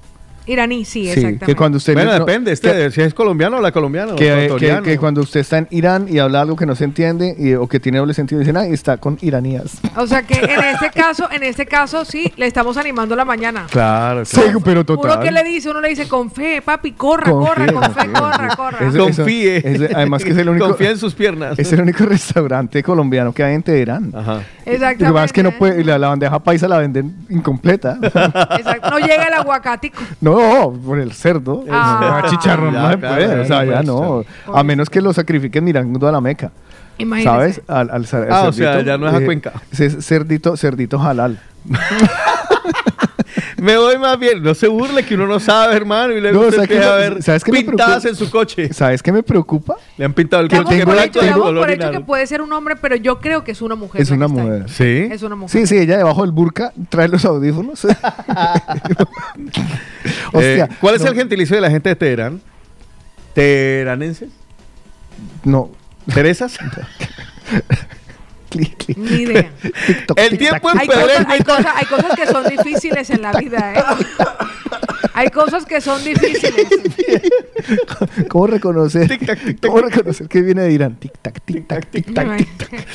Iraní, sí, exactamente. que cuando usted... Bueno, no- depende, que- este, si es colombiano o la colombiana. o que, cuando usted está en Irán y habla algo que no se entiende y- o que tiene doble sentido, dicen, ah, está con iranías. O sea que en este caso, en este caso sí, le estamos animando la mañana. Claro, Sí, claro. pero Uno total. que le dice, uno le dice con fe, papi, corra, Confíe, corra, con fe, confíe, corra, confíe. corra. Eso- Confíe. eso- además que es el único... Confía en sus piernas. Es el único restaurante colombiano que hay en Teherán. Ajá. Exactamente. Lo que pasa es que no puede, la, la bandeja paisa la venden incompleta. Exacto. No llega el aguacatico. no, por el cerdo. Ah. Chicharrón Ya, no se claro, puede. O sea, no ya no. A menos que lo sacrifiquen mirando a la meca. Imagínese. ¿Sabes? Al, al cer- Ah, o cerdito, sea, ya no es a eh, Cuenca. cerdito, cerdito halal. Me voy más bien. No se burle que uno no sabe, hermano. Y luego No, usted ¿sabe qué empieza a ver sabes qué me pintadas preocupa? en su coche. ¿Sabes qué me preocupa? Le han pintado el coche. tengo por la- hecho, por hecho que puede ser un hombre, pero yo creo que es una mujer. Es una mujer. Sí. Es una mujer. Sí, sí, ella debajo del burka trae los audífonos. Eh, Hostia. ¿Cuál es no, el gentilicio de la gente de Teherán? ¿Teheranenses? No. ¿Teresas? Clic, clic. Ni idea. TikTok, El tiempo en Hay cosas, hay, cosas, hay cosas que son difíciles en la vida, ¿eh? Hay cosas que son difíciles. ¿Cómo reconocer? Tic, tac, tic, tac. ¿Cómo reconocer que viene de Irán? Tic tac, tic tac, tic tac, tic tac.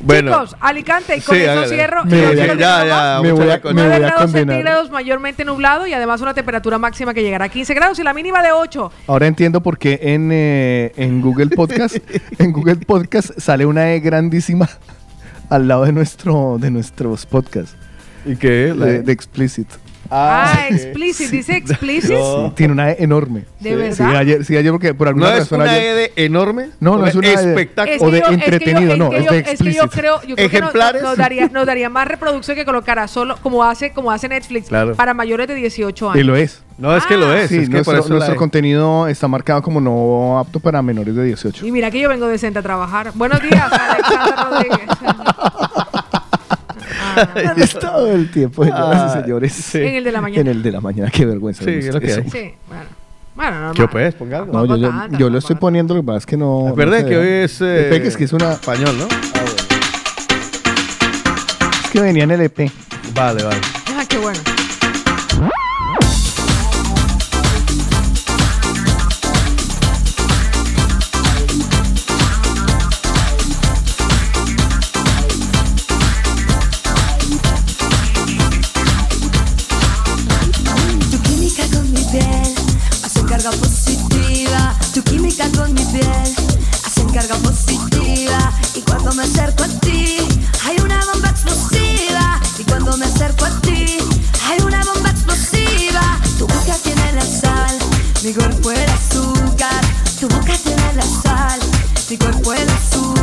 Bueno. Chicos, Alicante, y con Sí, eso hágale. cierro. Me voy a- ya, ya. Me voy a- la me 9 voy a grados condenar. centígrados mayormente nublado y además una temperatura máxima que llegará a 15 grados y la mínima de 8. Ahora entiendo por qué en, eh, en Google Podcast, en Google Podcast sale una E grandísima al lado de nuestro de nuestros podcasts ¿Y qué es? de, de explicit. Ah, explicit, dice explicit. No. Tiene una E enorme. ¿De Sí, verdad? Sí, ayer, sí, ayer porque por ¿No alguna es razón una ayer- E de enorme? No, no ¿O es una E espectáculo. Es O que de es entretenido, es no, es de Es que yo explicit. creo, yo creo que no- ¿Ejemplares? no- nos, daría, nos daría más reproducción que colocara solo, como hace, como hace Netflix, Claro. para mayores de 18 Y años. lo es. No, es que lo Ah. es. Sí, es que por nuestro, eso nuestro E. contenido está marcado como no apto para menores de 18. Y mira que yo vengo decente a trabajar. Buenos días, Alexandra Rodríguez. Ah, Es todo el tiempo, señoras Ah, y señores. sí. En el de la mañana. En el de la mañana, qué vergüenza. Sí, es lo que hay. sí, bueno. Bueno, normal. ¿Qué? Ponga algo. No, yo, yo, yo lo estoy poniendo, lo que pasa es que no. Recuerde no se que hoy es... Eh, Peque es que es una. Español, ¿no? Es que venía en el EP. Vale, vale. Ah, qué bueno. Piel hace carga positiva. Y cuando me acerco a ti, hay una bomba explosiva. Y cuando me acerco a ti, hay una bomba explosiva. Tu boca tiene la sal, mi cuerpo el azúcar. Tu boca tiene la sal, mi cuerpo el azúcar.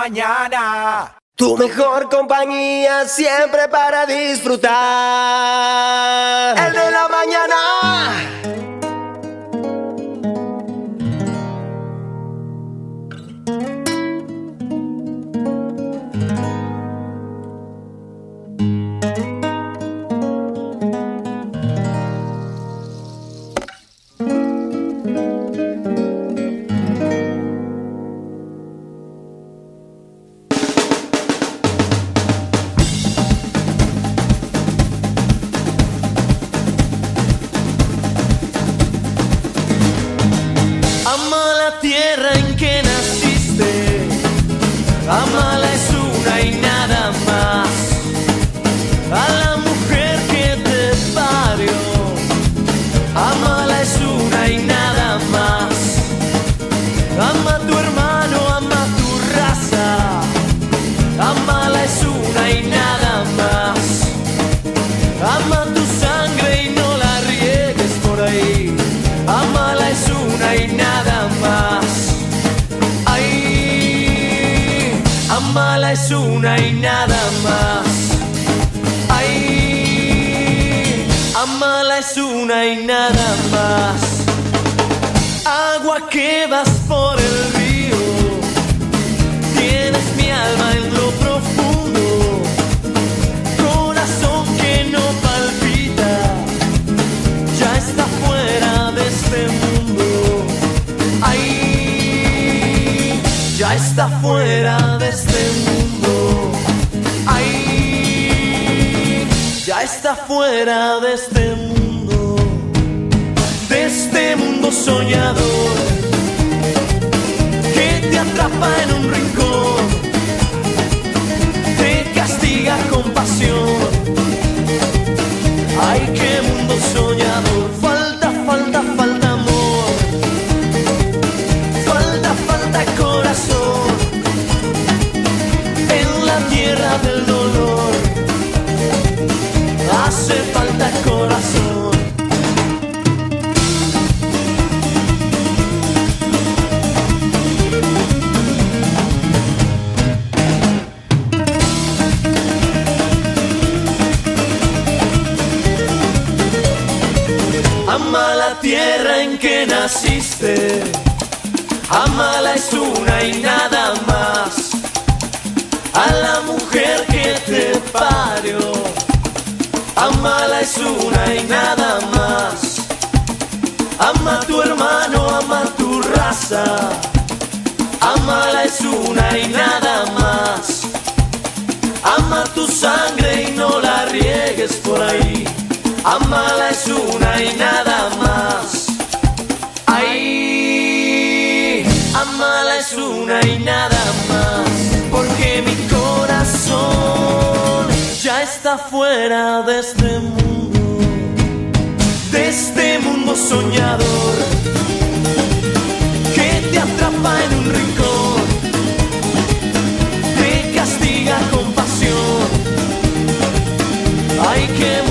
mañana. Tu mejor compañía siempre para disfrutar. Y nada más, Ama tu sangre y no la riegues por ahí. Amala es una y nada más. Ahí, amala es una y nada más. Ahí, amala es una y nada más. Agua, que vas por el río. Tienes mi alma en. está fuera de este mundo. Ay, ya está fuera de este mundo, de este mundo soñador que te atrapa en un rincón, te castiga con pasión. Ay, qué mundo soñador. que naciste. Amala es una y nada más. A la mujer que te parió. Amala es una y nada más. Ama tu hermano, ama tu raza. Amala es una y nada más. Ama tu sangre y no la riegues por ahí. Amala es una y nada más. Amala es una y nada más. Porque mi corazón ya está fuera de este mundo. De este mundo soñador que te atrapa en un rincón. Te castiga con pasión. Ay, qué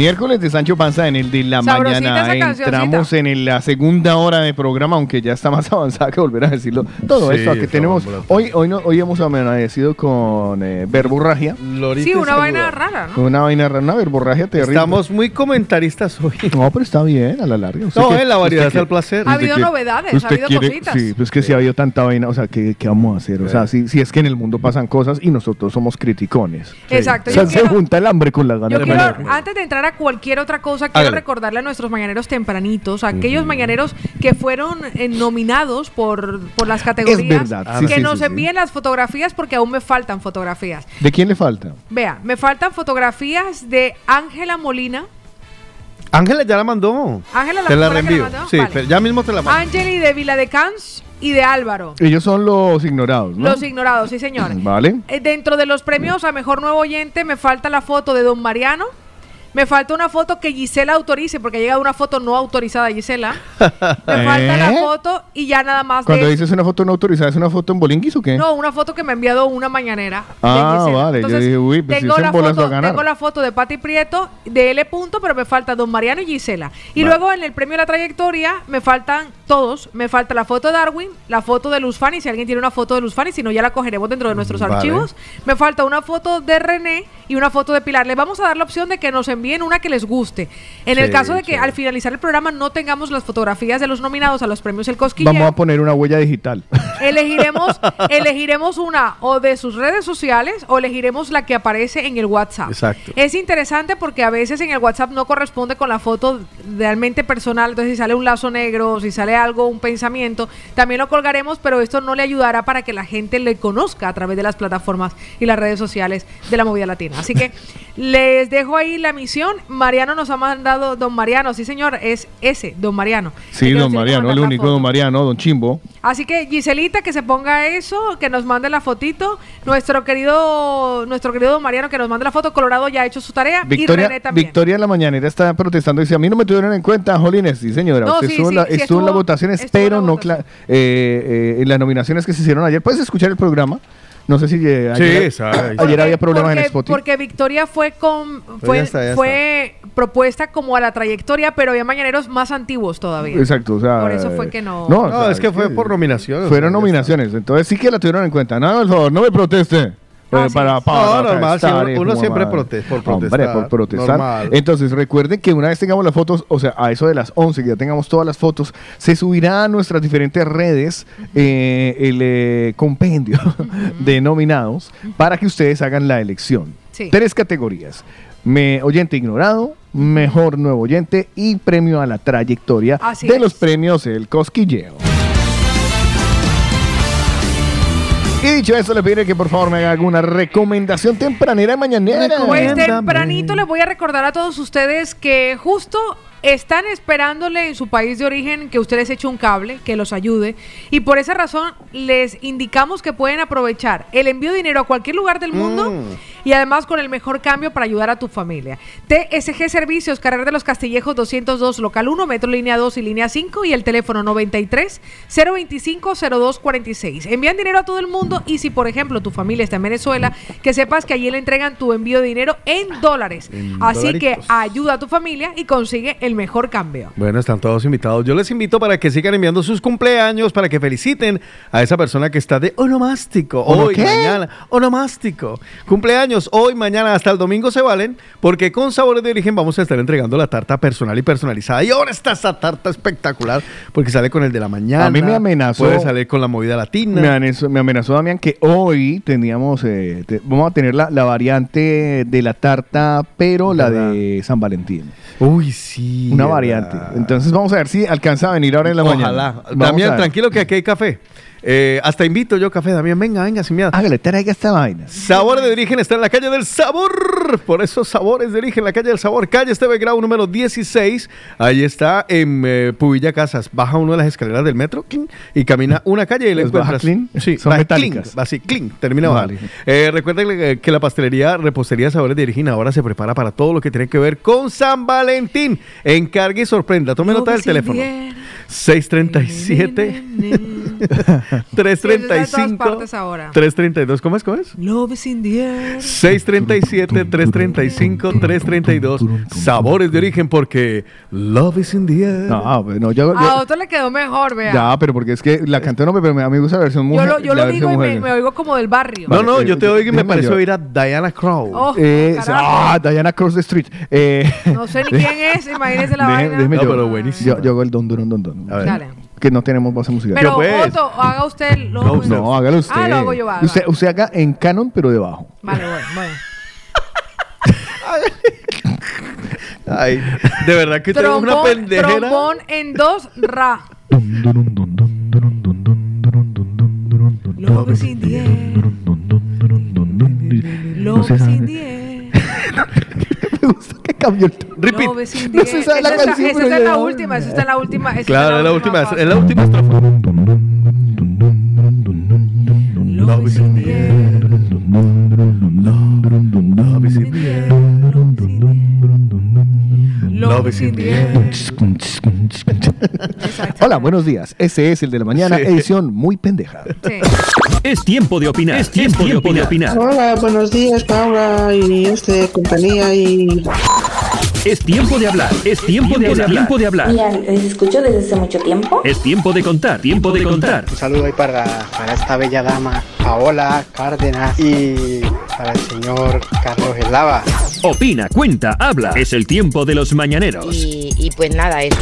Miércoles de Sancho Panza en el de la Sabrosita mañana. Entramos en el- la segunda hora de programa, aunque ya está más avanzada que volver a decirlo. Todo Sí, esto que está tenemos. Hoy, hoy, no, hoy hemos amanecido con eh, verborragia. Sí, una vaina rara, ¿no? Una vaina rara, una verborragia terrible. Estamos muy comentaristas hoy. No, pero está bien, a la larga. Usted No, que- en la variedad usted es el placer. Ha habido que- novedades, ha habido quiere- cositas. Sí, pues que si ha habido tanta vaina, o sea, ¿qué, qué vamos a hacer? O sea, si, si es que en el mundo pasan cosas y nosotros somos criticones. Exacto, O sea, se quiero- junta el hambre con la gana Yo de quiero, antes de entrar a cualquier otra cosa, quiero Hágale. recordarle a nuestros mañaneros tempranitos, a aquellos mañaneros que fueron eh, nominados por, por las categorías, verdad, sí, que sí, nos sí, sí. envíen las fotografías porque aún me faltan fotografías. ¿De quién le falta? Vea, me faltan fotografías de Ángela Molina, Ángela ya la mandó. Ángela la- Te la reenvío. mandó, Sí, vale. pero ya mismo te la mando. Angeli de Vila de Cans y de Álvaro. Ellos son los ignorados, ¿no? Los ignorados, sí señor. Vale. Eh, Dentro de los premios a Mejor Nuevo Oyente me falta la foto de Don Mariano. Me falta una foto que Gisela autorice, porque ha llegado una foto no autorizada de Gisela. Me falta la ¿Eh? foto y ya nada más Cuando de... dices una foto no autorizada, ¿es una foto en bolinguis o qué? No, una foto que me ha enviado una mañanera. Ah, vale, yo dije, uy, pues si tengo, en la a foto, tengo la foto de Pati Prieto, de L. Punto, pero me falta Don Mariano y Gisela. Y Vale. luego en el premio de la trayectoria me faltan todos. Me falta la foto de Darwin, la foto de Luz Fanny, si alguien tiene una foto de Luz Fanny, si no ya la cogeremos dentro de nuestros Vale. archivos. Me falta una foto de René y una foto de Pilar. Les vamos a dar la opción de que nos envíen una que les guste. En el caso de que sí. al finalizar el programa no tengamos las fotografías de los nominados a los premios El Cosquilleo, Vamos a poner una huella digital. elegiremos, elegiremos una o de sus redes sociales o elegiremos la que aparece en el WhatsApp. Exacto. Es interesante porque a veces en el WhatsApp no corresponde con la foto realmente personal. Entonces, si sale un lazo negro, si sale algo, un pensamiento, también lo colgaremos, pero esto no le ayudará para que la gente le conozca a través de las plataformas y las redes sociales de la movida latina. Así que les dejo ahí la misión. Mariano nos ha mandado, don Mariano, sí señor, es ese, don Mariano. Sí, don Mariano, el único don Mariano, don Chimbo. Así que Giselita que se ponga eso, que nos mande la fotito. Nuestro querido, nuestro querido don Mariano que nos mande la foto. Colorado ya ha hecho su tarea. y Victoria, René también. Victoria en la mañanera está protestando. Dice, a mí no me tuvieron en cuenta, Jolines. Sí, señora. No, Usted sí, estuvo, en sí, la- sí, estuvo en las votaciones, pero la no votación. cla- eh, eh, en las nominaciones que se hicieron ayer. ¿Puedes escuchar el programa? No sé si eh, Sí, ayer, ayer había problemas porque, en Spotify. Porque Victoria fue con fue, ya está, ya fue propuesta como a la trayectoria, pero había mañaneros más antiguos todavía. Exacto, o sea, Por eso fue que no- No, o No, sea, es que fue por nominaciones. Fueron o sea, ya nominaciones, entonces sí que la tuvieron en cuenta. No, por favor, no me proteste. Ah, Eh, sí. para, No, para normal, protestar, uno- siempre madre. prote- por Hombre, protestar, por protestar. normal. Entonces, recuerden que una vez tengamos las fotos, o sea, a eso de las 11, que ya tengamos todas las fotos, se subirá a nuestras diferentes redes eh, el eh, compendio de nominados para que ustedes hagan la elección. Sí. Tres categorías. Me, oyente ignorado, mejor nuevo oyente y premio a la trayectoria Así de es. los premios El Cosquilleo. Y dicho eso, le pediré que por favor me haga alguna recomendación tempranera mañanera. Pues tempranito les voy a recordar a todos ustedes que justo están esperándole en su país de origen que ustedes echen un cable, que los ayude. Y por esa razón les indicamos que pueden aprovechar el envío de dinero a cualquier lugar del mundo y además con el mejor cambio para ayudar a tu familia. TSG Servicios, Carrera de los Castillejos 202, local 1, metro línea 2 y línea 5 y el teléfono 93 025 0246. Envían dinero a todo el mundo y si por ejemplo tu familia está en Venezuela, que sepas que allí le entregan tu envío de dinero en dólares. En Así que ayuda a tu familia y consigue el mejor cambio. Bueno, están todos invitados. Yo les invito para que sigan enviando sus cumpleaños, para que feliciten a esa persona que está de onomástico. ¿Ono Hoy, qué? mañana. Onomástico. Cumpleaños hoy, mañana, hasta el domingo se valen, porque con Sabores de Origen vamos a estar entregando la tarta personal y personalizada. Y ahora está esa tarta espectacular, porque sale con el de la mañana. A mí me amenazó- Puede salir con la movida latina. Me amenazó, me amenazó Damián que hoy teníamos, eh, te- vamos a tener la, la variante de la tarta, pero la de San Valentín. Uy, sí. Una ¿verdad? variante. Entonces vamos a ver si alcanza a venir ahora en la mañana. Ojalá. Damián, tranquilo que aquí hay café. Eh, hasta invito yo café, Damián. Venga, venga, sin miedo. Hágale, traiga esta vaina. Sabores de Origen está en la calle del Sabor. Por eso Sabores de Origen, la calle del Sabor. Calle Esteve Grau número 16. Ahí está en eh, Pubilla Casas. Baja uno de las escaleras del metro clink, y camina una calle y le ¿Los baja encuentras. clean? Sí, Son baja metálicas. clink, va así, clink, termina Vale. bajar. Eh, recuerden que, que la pastelería, repostería Sabores de Origen ahora se prepara para todo lo que tiene que ver con San Valentín. Encargue y sorprenda. Tome nota del teléfono. 637 335 partes ahora. 332. ¿Cómo es? ¿Cómo es? Love is in the air. 637 335 332 Sabores de origen porque Love is in the air. No, no, yo, yo- A otro le quedó mejor, vea. ya, pero porque es que la canté no, pero me, a mí me gusta la versión yo mujer. lo, yo lo digo y me, oigo como del barrio. No, no, eh, yo te oigo y me yo. oír a Diana Crow. Oh, Eh, ah, Diana Cross the Street. Eh, No sé ni quién es, imagínese la vaina. déjeme No, yo. pero buenísimo. Yo, yo hago el don, don, don, don. A ver. Dale. Que no tenemos base musical. Pero Yo, pues. Otto, haga usted lo No, usted. no, hágalo usted. Ah, lo hago yo, va, usted, va. usted haga en canon, pero debajo. Vale, bueno, bueno. Ay, de verdad que tengo una Trombón, pendejera. trombón en dos, ra. Love is in the air. Love Me gusta que cambió el tono. Repeat. No se air. sabe la Esa está- canción, esa pero está en la última, esa está en la última. esa Claro, es la última, es la última estrofa. Love is in the air. Love is in the air. Love is in the air. Hola, buenos días. Ese es el de la mañana, Sí. edición muy pendeja. Sí. Es tiempo de opinar. Es tiempo, de, opinar. Hola, buenos días, Paula y este compañía y Es tiempo de hablar. Es tiempo de hablar. Tiempo de hablar. Mira, les escucho desde hace mucho tiempo. Es tiempo de contar. Tiempo de contar. Un saludo ahí para, para esta bella dama, Paola Cárdenas, y para el señor Carlos Eslava. Opina, cuenta, habla. Es el tiempo de los mañaneros. Y, y pues nada, eso.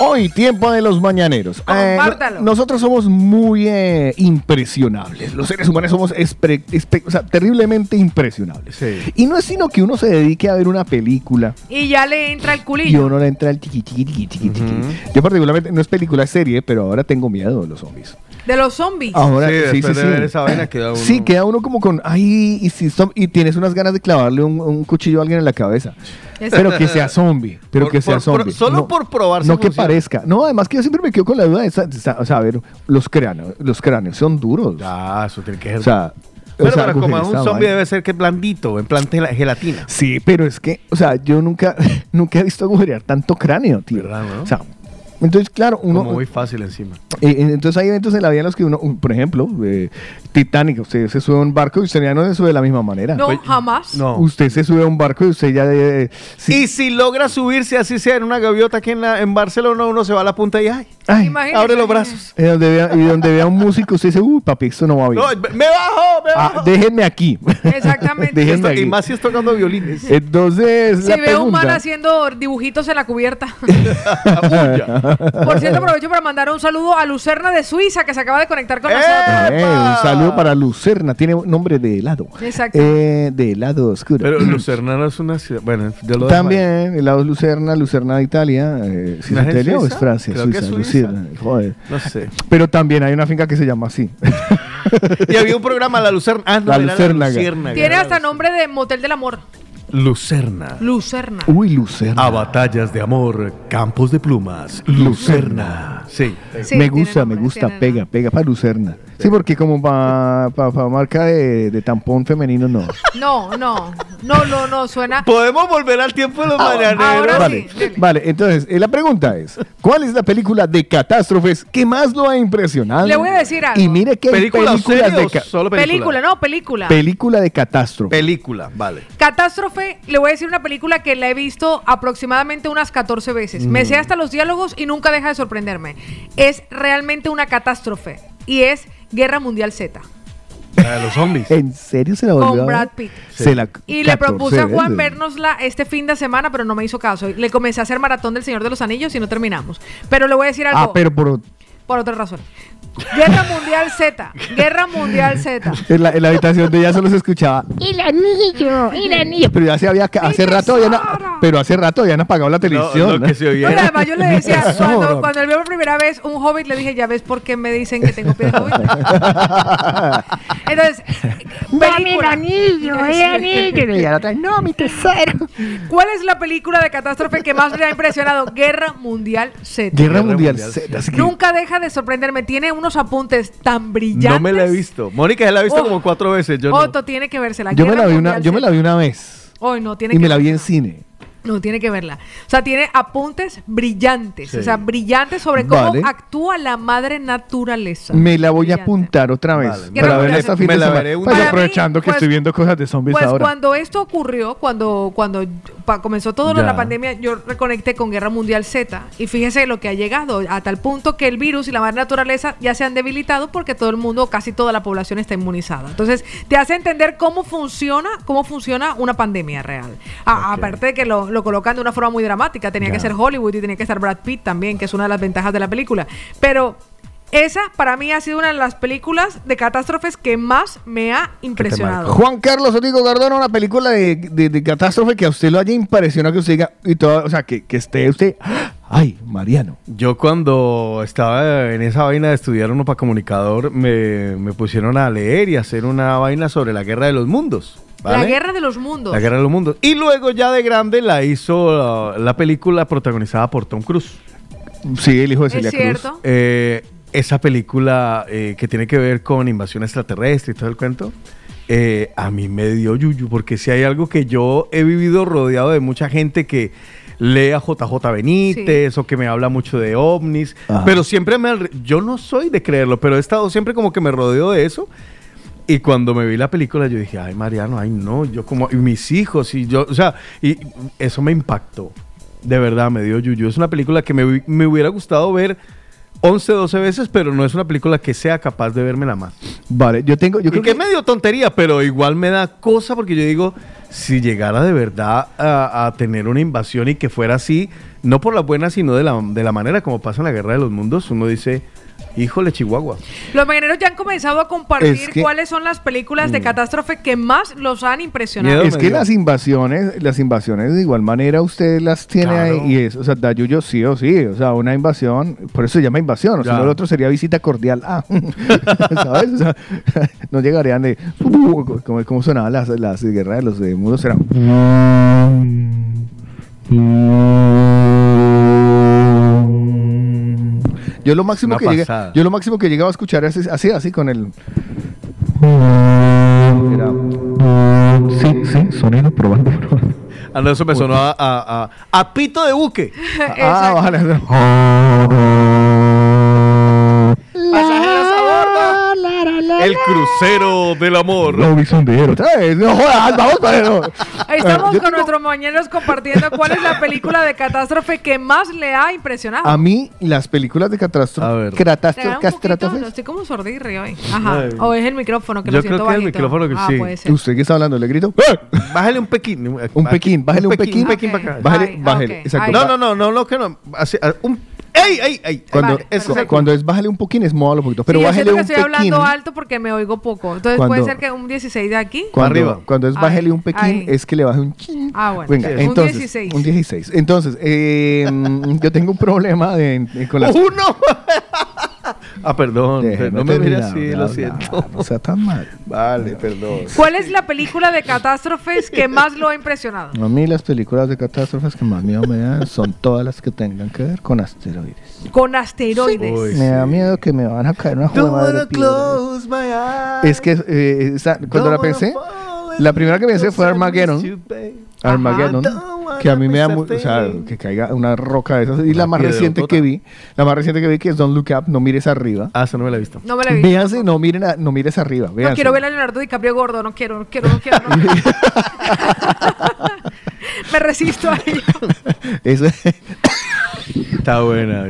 Hoy, tiempo de los mañaneros. Eh, nosotros somos muy eh, impresionables. Los seres humanos somos o sea, terriblemente impresionables. Sí. Y no es sino que uno se dedique a ver una película Y ya le entra el y culillo. uno le entra el chiqui chiqui chiqui chiqui chiqui. Yo particularmente, no es película, es serie, pero ahora tengo miedo de los zombies. De los zombies. Ahora, Sí, sí, sí, sí. ver esa vaina queda uno- Sí, queda uno como con, ay, y, si y tienes unas ganas de clavarle un, un cuchillo a alguien en la cabeza. Pero que sea zombie, pero Por- que sea por- por- zombie. solo No- por probar No que funciona. parezca. No, además que yo siempre me quedo con la duda de, esa- de esa- o sea, a ver, los cráneos, los cráneos son duros. Ah, eso tiene que ser. O sea, pero o sea, como es un zombie debe ser que es blandito, en plan gelatina. Sí, pero es que, o sea, yo nunca, nunca he visto agujerear tanto cráneo, tío. ¿Verdad, no? O sea, entonces, claro, uno... Como muy fácil encima. Eh, eh, entonces hay eventos en la vida en los que uno, por ejemplo, eh, Titanic, usted se sube a un barco y usted ya no se sube de la misma manera. No, Oye, jamás. No. Usted se sube a un barco y usted ya... eh, sí. Y si logra subirse así sea en una gaviota aquí en, la- en Barcelona, uno se va a la punta y ay, Ay, abre los brazos. y donde vea, y donde vea un músico, usted dice, uy, papi, esto no va bien. No, me bajo, me Ah, bajo. déjenme aquí. Exactamente. Déjenme Esto- aquí. y más si es tocando violines. Entonces, Si la veo un man pregunta... haciendo dibujitos en la cubierta. Por cierto, aprovecho para mandar un saludo a Lucerna de Suiza que se acaba de conectar con nosotros. Eh, un saludo para Lucerna, tiene nombre de helado. Exacto. Eh, de helado oscuro. Pero Lucerna no es una ciudad. Bueno, yo lo. También, helado Lucerna, Lucerna de Italia. Eh, ¿sí ¿No es es en Italia o es Suiza? Francia? Creo que Suiza, es Suiza. Lucerna, joder. No sé. Pero también hay una finca que se llama así. Y había un programa, La Lucerna. Ah, no, La era Luciérnaga. La Luciérnaga. Tiene hasta nombre de Motel del Amor. Lucerna. Lucerna. Uy, Lucerna. A batallas de amor, campos de plumas. Lucerna. Sí. Sí, me gusta, nombre, me gusta, pega, pega para Lucerna. Sí, porque como para marca de, de tampón femenino no. No, no, no, no, no, suena. Podemos volver al tiempo de los mañaneros. ahora vale, sí, vale, entonces eh, la pregunta es, ¿cuál es la película de catástrofes que más lo ha impresionado? Le voy a decir algo. Y mire que hay ¿Película o películas de solo película. película? no, película. película de catástrofe. Película, vale. Catástrofe, le voy a decir una película que la he visto aproximadamente unas 14 veces. Me Mm. sé hasta los diálogos y nunca deja de sorprenderme. Es realmente una catástrofe y es Guerra Mundial Z La de los zombies. ¿En serio se la volvió a con? Brad Pitt. Se la Y le 14 propuse a Juan vernosla este fin de semana, pero no me hizo caso. Le comencé a hacer maratón del Señor de los Anillos y no terminamos. Pero le voy a decir algo Ah, pero por, por otra razón. Guerra Mundial Z. Guerra Mundial Z. en, la, en la habitación de ella solo se escuchaba, El anillo, el anillo. pero ya se había, hace rato habían, pero hace rato habían apagado la No, televisión. lo que se No, y oía. además yo le decía, cuando, cuando él vio por primera vez un hobbit, le dije, ya ves por qué me dicen que tengo pie de hobbit. Entonces, Dame el anillo, el anillo. Y la otra, no, mi tesoro. ¿Cuál es la película de catástrofe que más me ha impresionado? Guerra Mundial Z. Guerra Guerra Mundial Z. Nunca deja de sorprenderme. Tiene unos apuntes tan brillantes. No me la he visto. Mónica ya la ha visto Oh. como cuatro veces. Yo no. Otto tiene que verse la yo me la vi una, yo me la vi una vez Hoy no tiene y que me la vi en cine. No, tiene que verla. O sea, tiene apuntes brillantes. Sí. O sea, brillantes sobre cómo Vale. actúa la madre naturaleza. Me la voy a apuntar otra vez Vale. Para Mundial esta fin Me de la veré un Pues aprovechando que Pues- estoy viendo cosas de zombies Pues ahora. cuando esto ocurrió, cuando, cuando pa- comenzó todo lo de la pandemia, yo reconecté con Guerra Mundial Z y fíjese lo que ha llegado, a tal punto que el virus y la madre naturaleza ya se han debilitado porque todo el mundo, casi toda la población está inmunizada. Entonces, te hace entender cómo funciona, cómo funciona una pandemia real. A-. Aparte de que lo, lo colocan de una forma muy dramática, tenía Ya. que ser Hollywood y tenía que estar Brad Pitt también, que es una de las ventajas de la película. Pero esa para mí ha sido una de las películas de catástrofes que más me ha impresionado. Juan Carlos Otico Cardona, una película de, de- de catástrofe que a usted lo haya impresionado, que usted diga, y todo, o sea, que, que esté usted, ay, Mariano. Yo cuando estaba en esa vaina de estudiar uno para comunicador, me, me pusieron a leer y a hacer una vaina sobre la guerra de los mundos. La guerra de los mundos. La guerra de los mundos. Y luego ya de grande la hizo la película protagonizada por Tom Cruise. Sí, el hijo de Es Celia Cruz. cierto. Eh, esa película eh, que tiene que ver con invasión extraterrestre y todo el cuento, eh, a mí me dio yuyu, porque si hay algo que yo he vivido rodeado de mucha gente que lee a JJ Benítez o que me habla mucho de ovnis, Ajá. pero siempre me... Yo no soy de creerlo, pero he estado siempre como que me rodeo de eso. Y cuando me vi la película, yo dije, ay, Mariano, ay, no, yo como, y mis hijos, y yo, o sea, y eso me impactó. De verdad, me dio yuyu. Es una película que me, me hubiera gustado ver 11, 12 veces, pero no es una película que sea capaz de vérmela más. Vale, yo tengo, yo Y creo que que, es medio tontería, pero igual me da cosa porque yo digo, si llegara de verdad a, a tener una invasión y que fuera así, no por la buena, sino de la, de la manera como pasa en la Guerra de los Mundos, uno dice, híjole, Chihuahua. Los mañaneros ya han comenzado a compartir Es que- cuáles son las películas Mm. de catástrofe que más los han impresionado. Miedo. es que dio. las invasiones, las invasiones de igual manera usted las tiene Claro. ahí y es, o sea, da yuyo sí o sí, o sea, una invasión, por eso se llama invasión, o sea, el otro sería visita cordial a, ¿sabes? O sea, no llegarían de, como, como sonaban las, las guerras de los de mundos, eran... Yo lo máximo Una que llegué, yo lo máximo que llegaba a escuchar es así, así con el era sí, sí, sonido probando, probando. Ah, no, eso me sonó a, a, a- a pito de buque. Ah, vale. El crucero del amor. Vez, no jodas, vamos para eso. Ahí estamos con tengo- nuestros mañaneros compartiendo cuál es la película de catástrofe que más le ha impresionado. A mí, las películas de A ver. catástrofe, catástrofes, no estoy como sordirre hoy. Ajá. Ay. O es el micrófono que Yo lo siento creo que es el bajito. micrófono que ah, sí. puede ser. ¿Usted qué está hablando? ¿Le grito? ¡Eh! Bájale un pequín. Un pequín, bájale un pequín. Un pequín para acá. Bájale, Ay, bájale. ok. exacto. Ay. No, no, no, no, no, que no. Así, ah, un, ¡Ey, ey, ey! Cuando, Vale, eso, perfecto. cuando es bájale un poquín es móvalo un poquito. Pero sí, yo bájale siento que un estoy pequín. hablando alto porque me oigo poco. Entonces Cuando- puede ser que un 16 de aquí. Cuando, Arriba. cuando es Ay, bájale un pequín ay. es que le baje un chin. Ah, bueno. Venga, Sí. Un entonces. 16. Un 16. Entonces, eh, yo tengo un problema de, de- con las ¡Uno! Ah, perdón. Déjeme no me mire terminar así, de lo siento. No sea tan mal. Vale, perdón. ¿Cuál es la película de catástrofes que más lo ha impresionado? A mí las películas de catástrofes que más miedo me dan son todas las que tengan que ver con asteroides. Con asteroides. Me da miedo que me van a caer una my eyes. Es que eh, esa- cuando la pensé, la primera que pensé fue Armageddon. Armageddon, que a mí me da mu- o sea, que caiga una roca de esas. Y la más reciente que vi, la más reciente que vi que es Don't Look Up, no mires arriba. Ah, eso no me la he visto. No me la he visto. Véanse, no miren, a- no mires arriba. No quiero ver a Leonardo DiCaprio gordo, no quiero, no quiero, no quiero. no. Me resisto a ello. Eso Está buena.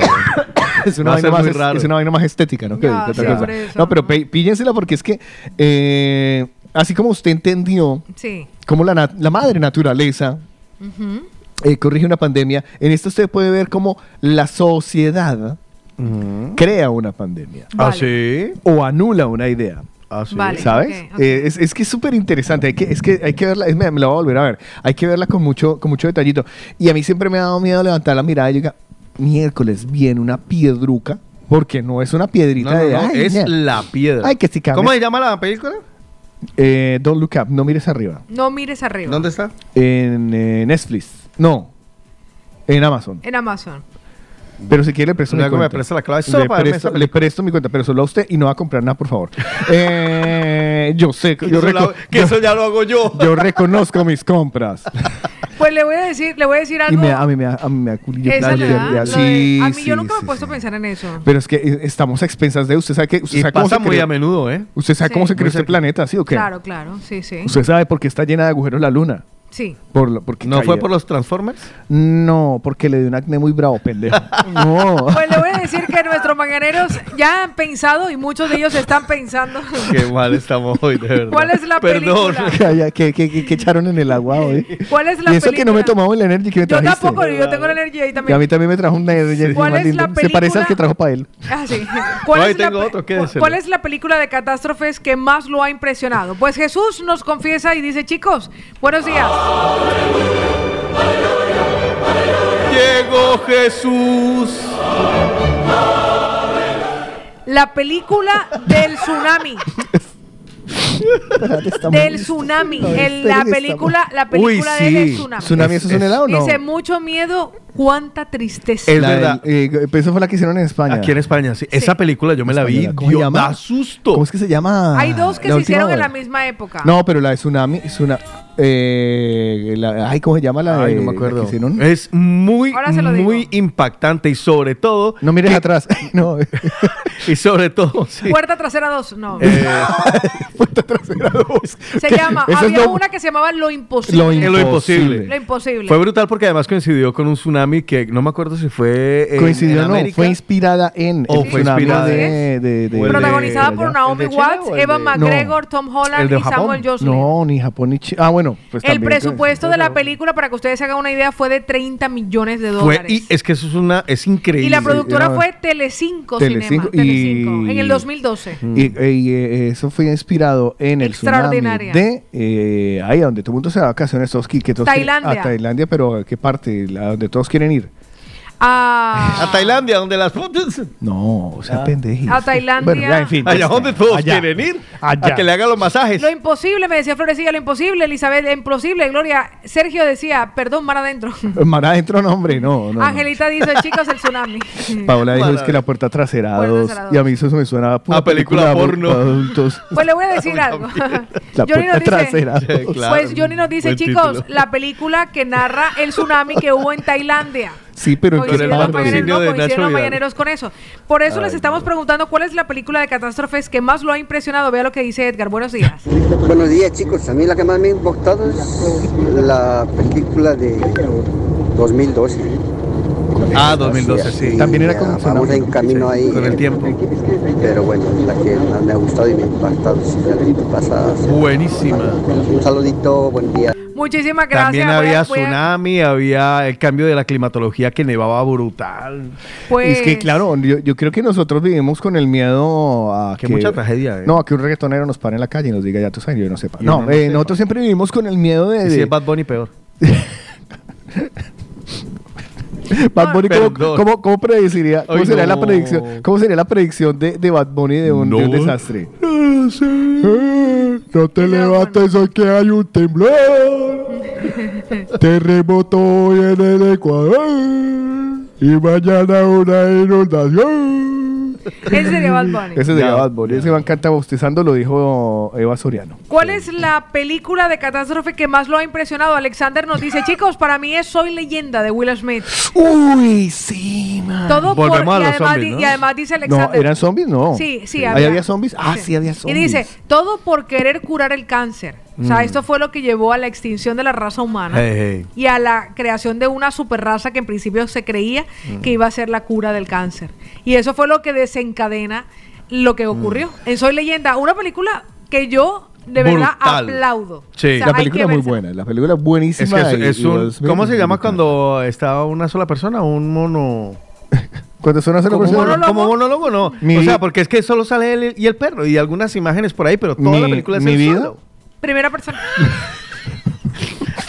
es, una vaina más, muy es- una vaina más estética, ¿no? Ya, que otra sí, cosa. por eso, No, pero píllensela porque es que, eh, así como usted entendió Sí. cómo la, la madre naturaleza Ujú. eh, corrige una pandemia, en esto usted puede ver cómo la sociedad crea una pandemia. ¿Ah, Vale. sí? O anula una idea. Ah, sí. Vale. ¿Sabes? ok, ok. Eh, es, es que es súper interesante. Hay que, es que hay que verla. Es, me, me la voy a volver a ver. Hay que verla con mucho, con mucho detallito. Y a mí siempre me ha dado miedo levantar la mirada y diga, miércoles viene una piedruca. Porque no es una piedrita No, no, de. no, "Ay, es mira". la piedra. Ay, que si ¿Cómo se llama la película? Eh, Don't look up. No mires arriba. No mires arriba. ¿Dónde está? En eh, Netflix. No. En Amazon. En Amazon. Pero si quiere le presto mi Luego me cuenta. presta la clave solo le, para presto, le presto mi cuenta, pero solo a usted y no va a comprar nada, por favor. Eh, yo sé, que yo, eso, la- que eso ya lo hago yo. yo reconozco mis compras. Pues le voy a decir, le voy a decir y algo. me, a mí me da, a mí me da culillo. Esa Ya, le ya, da, ya, lo sí, a mí sí, yo nunca me sí, he puesto sí. a pensar en eso. Pero es que eh, estamos a expensas de usted sabe que usted Y sabe cómo pasa se muy creó, a menudo, ¿eh? usted sabe Sí. cómo se creó este planeta, ¿sí o qué? Claro, claro, sí, sí. Usted sabe por qué está llena de agujeros la luna. Sí. Por, lo- porque ¿No fue por los Transformers? No, porque le dio un acné muy bravo, pendejo. no. Pues le voy a decir que nuestros mañaneros ya han pensado y muchos de ellos están pensando. Qué mal estamos hoy, de verdad. ¿Cuál es la Perdón. película? Ya, ya, ¿qué, qué, qué- qué echaron en el agua hoy? ¿Cuál es la y eso que no me película? tomado el energy que me Yo trajiste. tampoco, yo tengo la energía ahí Y a también. mí también me trajo un energy ¿Cuál es lindo. la Se parece al película? que trajo para él. Ah, sí. ¿Cuál, No, ahí es la, tengo pe- otro. ¿Cuál es la película de catástrofes que más lo ha impresionado? Pues Jesús nos confiesa y dice, chicos, buenos días. Llegó Jesús. La película del tsunami. del tsunami. El- la película, la película Uy, del tsunami. ¿Tsunami eso es un helado o no? Dice, mucho miedo, cuánta tristeza. Es La verdad. del- eh, pero eso fue la que hicieron en España. Aquí en España, sí. Esa película yo me la vi. Española. ¿Cómo se Dios, llama? da susto. ¿Cómo es que se llama? Hay dos que La se última hicieron en hora. la misma época. No, pero la de Tsunami es una... Eh, la- ay, ¿cómo se llama la Ay, de- no me la acuerdo. que hicieron? Es muy, Ahora se lo digo. muy impactante y sobre todo. No mires atrás. no. Y sobre todo, sí. Puerta trasera 2, no. Eh, Puerta trasera dos. se llama, Eso es había lo- una que se llamaba Lo Imposible. Lo Es lo imposible. Lo imposible. Fue brutal porque además coincidió con un tsunami que no me acuerdo si fue. en- Coincidió, en no, América. fue inspirada en O el fue tsunami inspirada de, de, de- o el de- Protagonizada de por. Naomi ¿El de Chile Watts, Evan de- McGregor, Tom Holland ¿El de y Samuel? Joslin. No, ni Japón ni Chile. Ah, bueno, pues El también, presupuesto de la película, para que ustedes se hagan una idea, fue de 30 millones de Fue, dólares. y es que eso es una. Es increíble. Y la productora era- fue Telecinco, Telecinco Cinema, y- Telecinco, en el 2012. Y, y, eh, eso fue inspirado en el tsunami Extraordinaria. de eh, ahí donde todo el mundo se va de vacaciones, todos, que Tailandia. a Tailandia, pero ¿a qué parte? La, donde todos quieren ir. A, A Tailandia, donde las fotos. No, o sea, pendejis. A Tailandia. Bueno, ya, en fin. Allá ya donde todos Allá. quieren ir. Allá. A que le hagan los masajes. Lo imposible, me decía Florecilla, lo imposible, Elizabeth, lo imposible, Gloria. Sergio decía, perdón, mar adentro. Mar adentro, no, hombre, no. no, no. Angelita dice, chicos, el tsunami. Paola dijo es que la puerta trasera Puerta dos. Y a mí eso me suena a A película porno. adultos. Pues le voy a decir algo. La Johnny nos puerta dice, trasera. Sí, claro. Pues Johnny nos dice, chicos, título. la película que narra el tsunami que hubo en Tailandia. Sí, pero el patrocinio no, de coincidieron Nacho Vidal. con eso. Por eso les estamos preguntando cuál es la película de catástrofes que más lo ha impresionado. Vea lo que dice Edgar. Buenos días. Buenos días chicos, a mí la que más me ha impactado es la película de 2012. Ah, 2012, sí. También era Ya con Vamos en camino ahí. Con el tiempo. Pero bueno, la que más me ha gustado y me ha impactado pasada. Buenísima. Un saludito, buen día. Muchísimas gracias. También había tsunami, había el cambio de la climatología que nevaba brutal. Pues, Es que claro, yo, yo creo que nosotros vivimos con el miedo a Que mucha tragedia, ¿eh? No, a que un reggaetonero nos pare en la calle y nos diga ya tú sabes, yo no sepa. No, eh, sepa. nosotros siempre vivimos con el miedo de... Y si de- es Bad Bunny, peor. Bad Bunny, ¿cómo, cómo- cómo predeciría? ¿Cómo Ay, sería la predicción? ¿Cómo sería la predicción de, de Bad Bunny de un, de un No. desastre? No sé. no te levantes hoy que hay un temblor. Terremoto hoy en el Ecuador. Y mañana una inundación. Ese sería Bad Bunny. Ese sería Bad Bunny. Ese man canta bostezando, lo dijo Eva Soriano. ¿Cuál es la película de catástrofe que más lo ha impresionado? Alexander nos dice, chicos, para mí es Soy Leyenda de Will Smith. Uy, sí, man. Todo por, Volvemos a y, los además, zombies, ¿no? y además dice No, Alexander. ¿eran zombies? No. Sí, sí, ¿Ahí había zombies? Ah, sí, había Y zombies. dice, todo por querer curar el cáncer. O sea, Mm. esto fue lo que llevó a la extinción de la raza humana Hey, hey. y a la creación de una superraza que en principio se creía Mm. que iba a ser la cura del cáncer. Y eso fue lo que desencadena lo que ocurrió. Mm. En Soy Leyenda, una película que yo de verdad Brutal. aplaudo. Sí. O sea, La película que es muy buena. La película es Es buenísima. que es, y- es y un. Will Smith ¿Cómo se llama cuando está una sola persona? Un mono. Cuando suena sola Como, persona. mono- como monólogo, no. Mi o sea, porque es que solo sale él y el perro y algunas imágenes por ahí, pero toda la película es mi él vida. solo. Primera persona.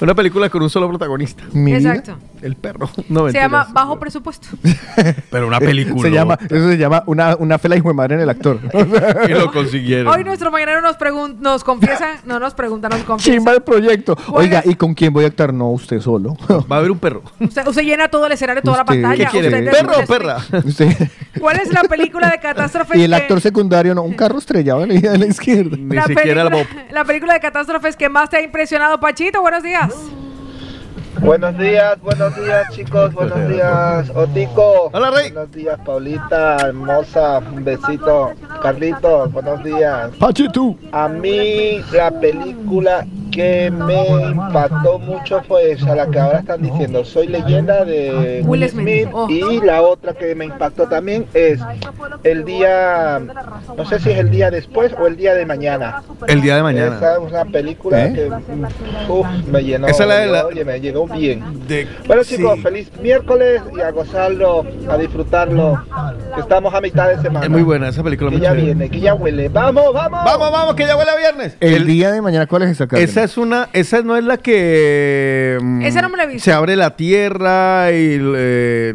Una película con un solo protagonista. Mi vida. Exacto. El perro. No, Se mentiras. llama Bajo Presupuesto. Pero una película. Se llama, eso se llama una, una fela hijo de madre en el actor. y lo consiguieron. Hoy nuestro mañanero nos nos confiesa, no nos pregunta, nos confiesa. Chimba el proyecto. ¿Cuál Oiga? ¿y con quién voy a actuar? No, usted solo. Va a haber un perro. Usted, usted llena todo el escenario, toda Usted- la pantalla. ¿Qué quiere? Usted es ¿Perro o perra? Usted- ¿Cuál es la película de catástrofe? y el que- actor secundario, no, un carro estrellado en la la izquierda. Ni la siquiera el película, Bob. la película de catástrofes que más te ha impresionado, Pachito. Buenos días. Oh. Buenos días, buenos días chicos, buenos días Otico. Hola, Rey. Buenos días Paulita, hermosa, un besito. Carlitos, buenos días. Pachito. A mí la película que me impactó mucho fue esa, la que ahora están diciendo, Soy leyenda de Will Smith. Smith. Oh. Y la otra que me impactó también es el día, no sé si es el día después o el día de mañana. El día de mañana. Esa es una película ¿Eh? que uf, me llenó, Esa es la de la- oye, me llegó bien. De- Bueno chicos, sí. feliz miércoles y a gozarlo, a disfrutarlo. que Estamos a mitad de semana. Es muy buena esa película. Que ya chévere. viene, que ya huele. ¡Vamos, vamos! Vamos, vamos, que ya huele a viernes. El, El- día de mañana, ¿cuál es esa carta? esa es una, esa no es la que mm, Esa no me la he visto. se abre la tierra y eh,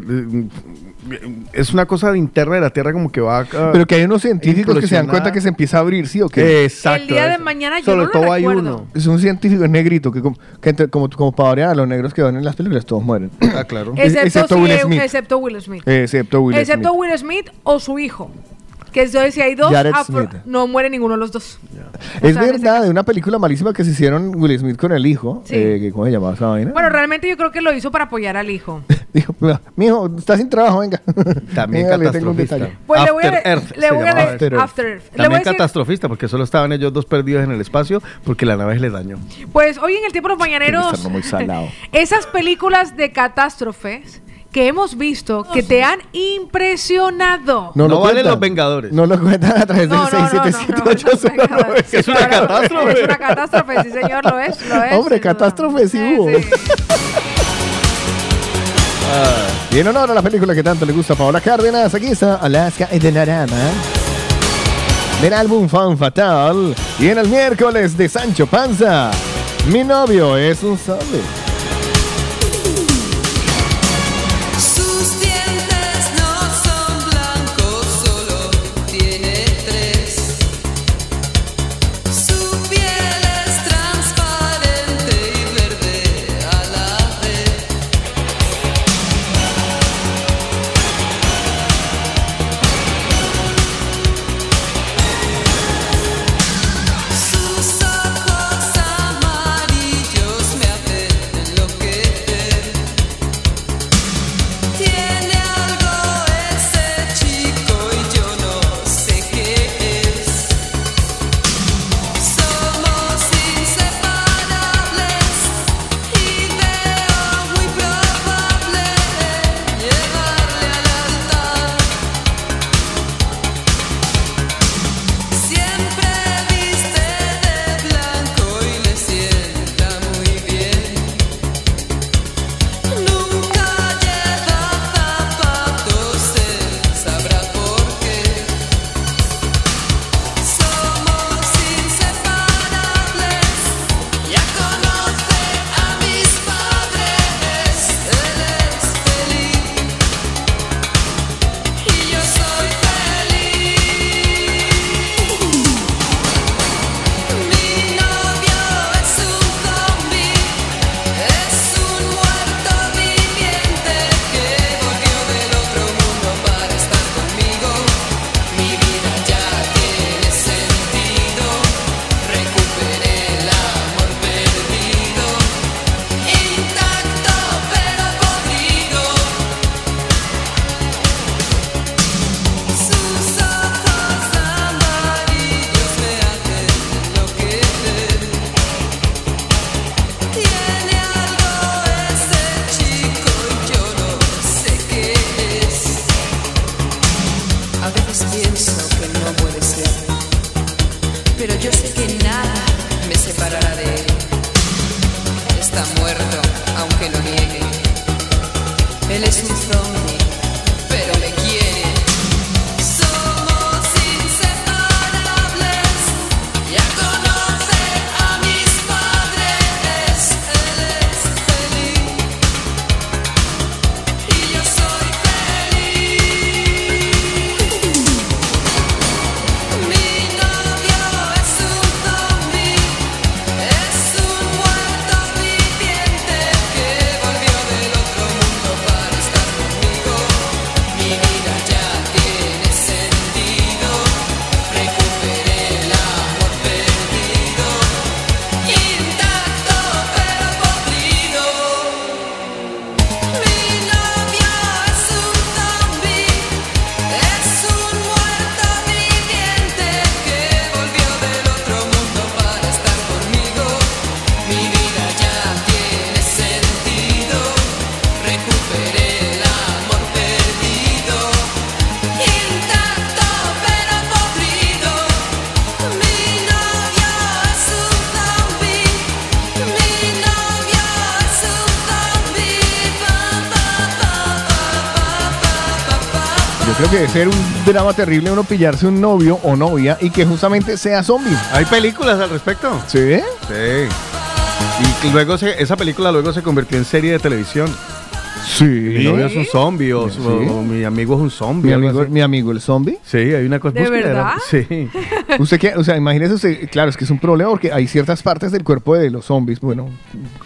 es una cosa interna de la tierra como que va a, Pero que hay unos científicos que se dan cuenta que se empieza a abrir, ¿sí o qué? Exacto. El día de mañana yo Sobre no lo todo hay uno. Es un científico es negrito que, como, que entre- como, como para variar, los negros que van en las películas todos mueren. Ah, claro. Excepto, excepto si- Will Smith. excepto Will Smith. Excepto Will excepto Smith. Will Smith o su hijo. Que entonces si hay dos, Jared Smith. no muere ninguno de los dos. Es verdad, de una película malísima que se hicieron Will Smith con el hijo. Sí. eh, que, ¿Cómo se llamaba esa vaina? Bueno, realmente yo creo que lo hizo para apoyar al hijo. Dijo, mijo, está sin trabajo, venga. También Venga, le tengo un catastrofista. detalle. Pues le voy a After Earth le voy a de- After Earth. After Earth. Le voy a También decir- catastrofista, porque solo estaban ellos dos perdidos en el espacio porque la nave les dañó. Pues hoy en el tiempo de los mañaneros, muy salado. esas películas de catástrofes que hemos visto que te han impresionado. No lo valen cuentan. los Vengadores. No lo cuentan a través del No, no, no, no, no, no, 677 Sí, Es una catástrofe. Es una catástrofe, sí señor, lo es, lo es. Hombre, catástrofe sí hubo. Y en honor a la película que tanto le gusta a Paola Cárdenas, aquí está Alaska y Narama. Del álbum Fan Fatal. Y en el miércoles de Sancho Panza. Mi novio es un zombie. Drama terrible uno pillarse un novio o novia y que justamente sea zombie. Hay películas al respecto. ¿Sí? Sí. Y luego se- esa película luego se convirtió en serie de televisión. Sí. Mi novio es un zombie o, Sí. o mi amigo es un zombie. Mi amigo, mi amigo el zombie. Sí, hay una cosa. ¿De búsqueda, verdad? Sí. Usted que, o sea, imagínese usted, claro, es que es un problema porque hay ciertas partes del cuerpo de los zombies, bueno,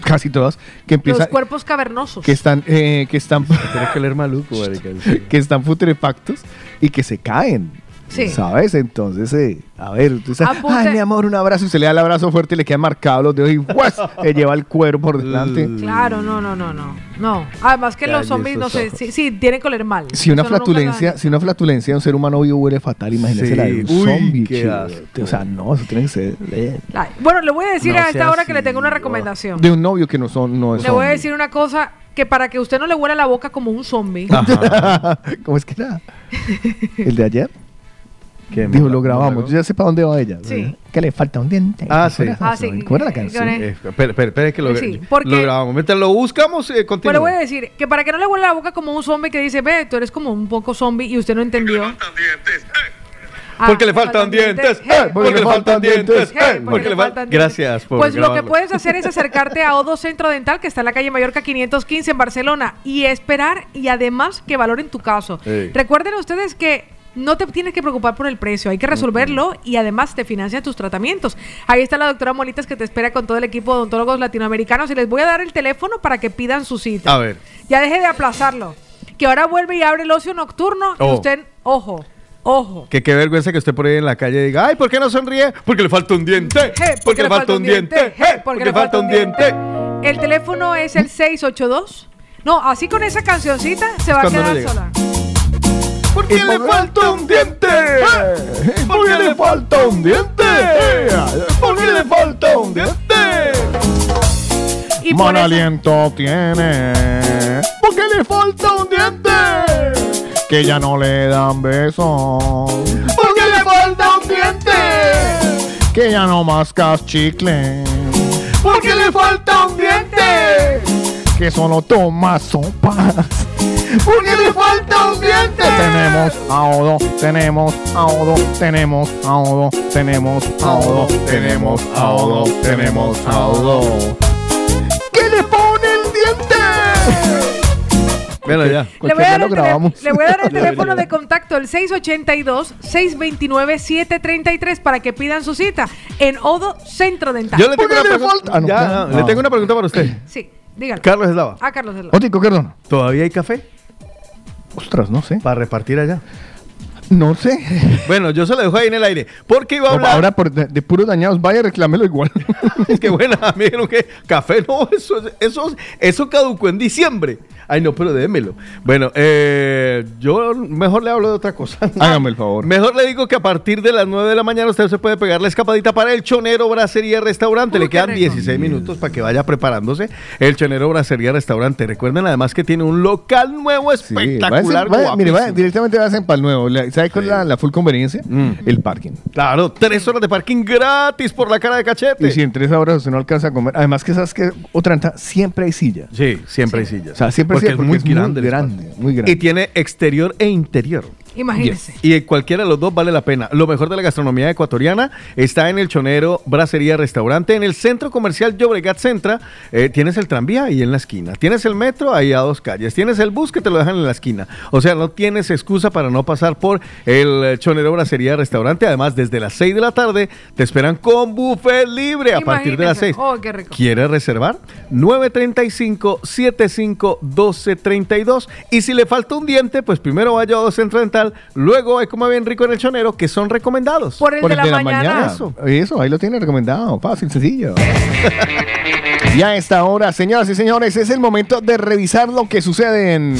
casi todas, que Los empiezan, cuerpos cavernosos. que están, eh, que están, Tienes que leer maluco, que están putrefactos y que se caen. Sí. ¿Sabes? Entonces, eh, a ver, tú sabes, Apunte- ay, mi amor, un abrazo y se le da el abrazo fuerte y le quedan marcados los dedos y ¡guas! le lleva el cuero por delante. Claro, no, no, no, no. No. Además que los zombies, no sé, sí, sí, tienen que oler mal. Si una Eso flatulencia, si una flatulencia de un ser humano vivo huele fatal, imagínese Sí. la de un Uy, zombie. O sea, no, eso tiene que ser eh, Bueno, le voy a decir No a esta hora que le tengo una recomendación. de un novio que no son, no es Le voy a decir una cosa que para que usted no le huela la boca como un zombie. ¿Cómo es que era? ¿El de ayer? ¿Qué, Dijo, lo grabamos. Yo ya sé para dónde va ella. Sí. Que le falta un diente. Ah, sí. ¿Cómo era Ah, la sí. canción? ¿Cómo era la canción? Eh, espera, espera, espera, que lo, Sí, porque- lo grabamos. Mientras lo buscamos, eh, continúa. le voy a decir que para que no le huela la boca como un zombie que dice, ve, tú eres como un poco zombie y usted no entendió. Ah, Porque le faltan dientes. Eh, Porque le faltan dientes. Hey, eh, Porque le faltan dientes. Gracias por Pues lo que puedes hacer es acercarte a Odo Centro Dental, que está en la calle Mallorca 515 en Barcelona, y esperar y además que valoren tu caso. Recuerden ustedes que no te tienes que preocupar por el precio, hay que resolverlo y además te financian tus tratamientos. Ahí está la doctora Monitas que te espera con todo el equipo de odontólogos latinoamericanos y les voy a dar el teléfono para que pidan su cita. A ver. Ya deje de aplazarlo. Que ahora vuelve y abre el ocio nocturno y Oh. usted, ojo, ojo. Que qué vergüenza que usted por ahí en la calle diga, ay, ¿por qué no sonríe? Porque le falta un diente. Hey, Porque le falta un diente. Hey, Porque le falta un diente. El teléfono es el 682. No, así con esa cancioncita se va a no quedar llega. sola. Porque le falta un diente. Porque le falta un diente. Porque le falta un diente. Y por Mal aliento tiene. Porque le falta un diente. Que ya no le dan besos. Porque le falta un diente. Que ya no mascas chicle. Porque le falta un diente. Que solo tomas sopas. Porque le falta un diente. Tenemos a Odo, tenemos a Odo, tenemos a Odo, tenemos a Odo, tenemos a Odo, tenemos a Bueno, ya. Le voy, a dar el grabamos. le voy a dar el teléfono de contacto, el 682-629-733 para que pidan su cita en Odo Centro Dental. Yo le tengo, ¿Por qué una le pregunta- falta? Ah, no, Ya, no, le tengo una pregunta para usted. Sí, dígalo. Carlos Eslava. Ah, Carlos Eslava. Otico, perdón. ¿Todavía hay café Ostras, no sé. para repartir allá? No sé. Bueno, yo se lo dejo ahí en el aire. Porque iba a hablar. ahora por de, de puros dañados, vaya, reclámelo igual. Es que bueno, me dijeron que café no, eso, es- eso, eso caducó en diciembre. Ay, no, pero démelo. Bueno, eh, yo mejor le hablo de otra cosa. Hágame el favor. Mejor le digo que a partir de las 9 de la mañana usted se puede pegar la escapadita para el Chonero Bracería Restaurante. Le quedan rico. 16 minutos para que vaya preparándose. El Chonero Bracería Restaurante. Recuerden además que tiene un local nuevo Sí, espectacular. vaya- mire, vaya, directamente vayan para el nuevo. La- ¿Sabe cuál es la, la full conveniencia? Mm. El parking. Claro, tres horas de parking gratis por la cara de cachete. Y si en tres horas usted no alcanza a comer, además que sabes que otra siempre hay silla. Sí, siempre hay sillas. O sea, siempre porque es muy porque grande. grande, muy grande. Y tiene exterior e interior. Imagínense. Yes. Y cualquiera de los dos vale la pena. Lo mejor de la gastronomía ecuatoriana está en el Chonero Bracería Restaurante, en el centro comercial Llobregat Centra. Eh, tienes el tranvía ahí en la esquina. Tienes el metro ahí a dos calles. Tienes el bus que te lo dejan en la esquina. O sea, no tienes excusa para no pasar por el Chonero Bracería Restaurante. Además, desde las 6 de la tarde te esperan con buffet libre a partir de las 6. Oh, qué rico. ¿Quieres reservar? 935 75 12 32. Y si le falta un diente, pues primero vaya a 230 luego es como bien rico en el chonero, que son recomendados. Por el, Por de, la, mañana. Eso, ahí lo tiene recomendado, fácil, sencillo. ya a esta hora, señoras y señores, es el momento de revisar lo que sucede en...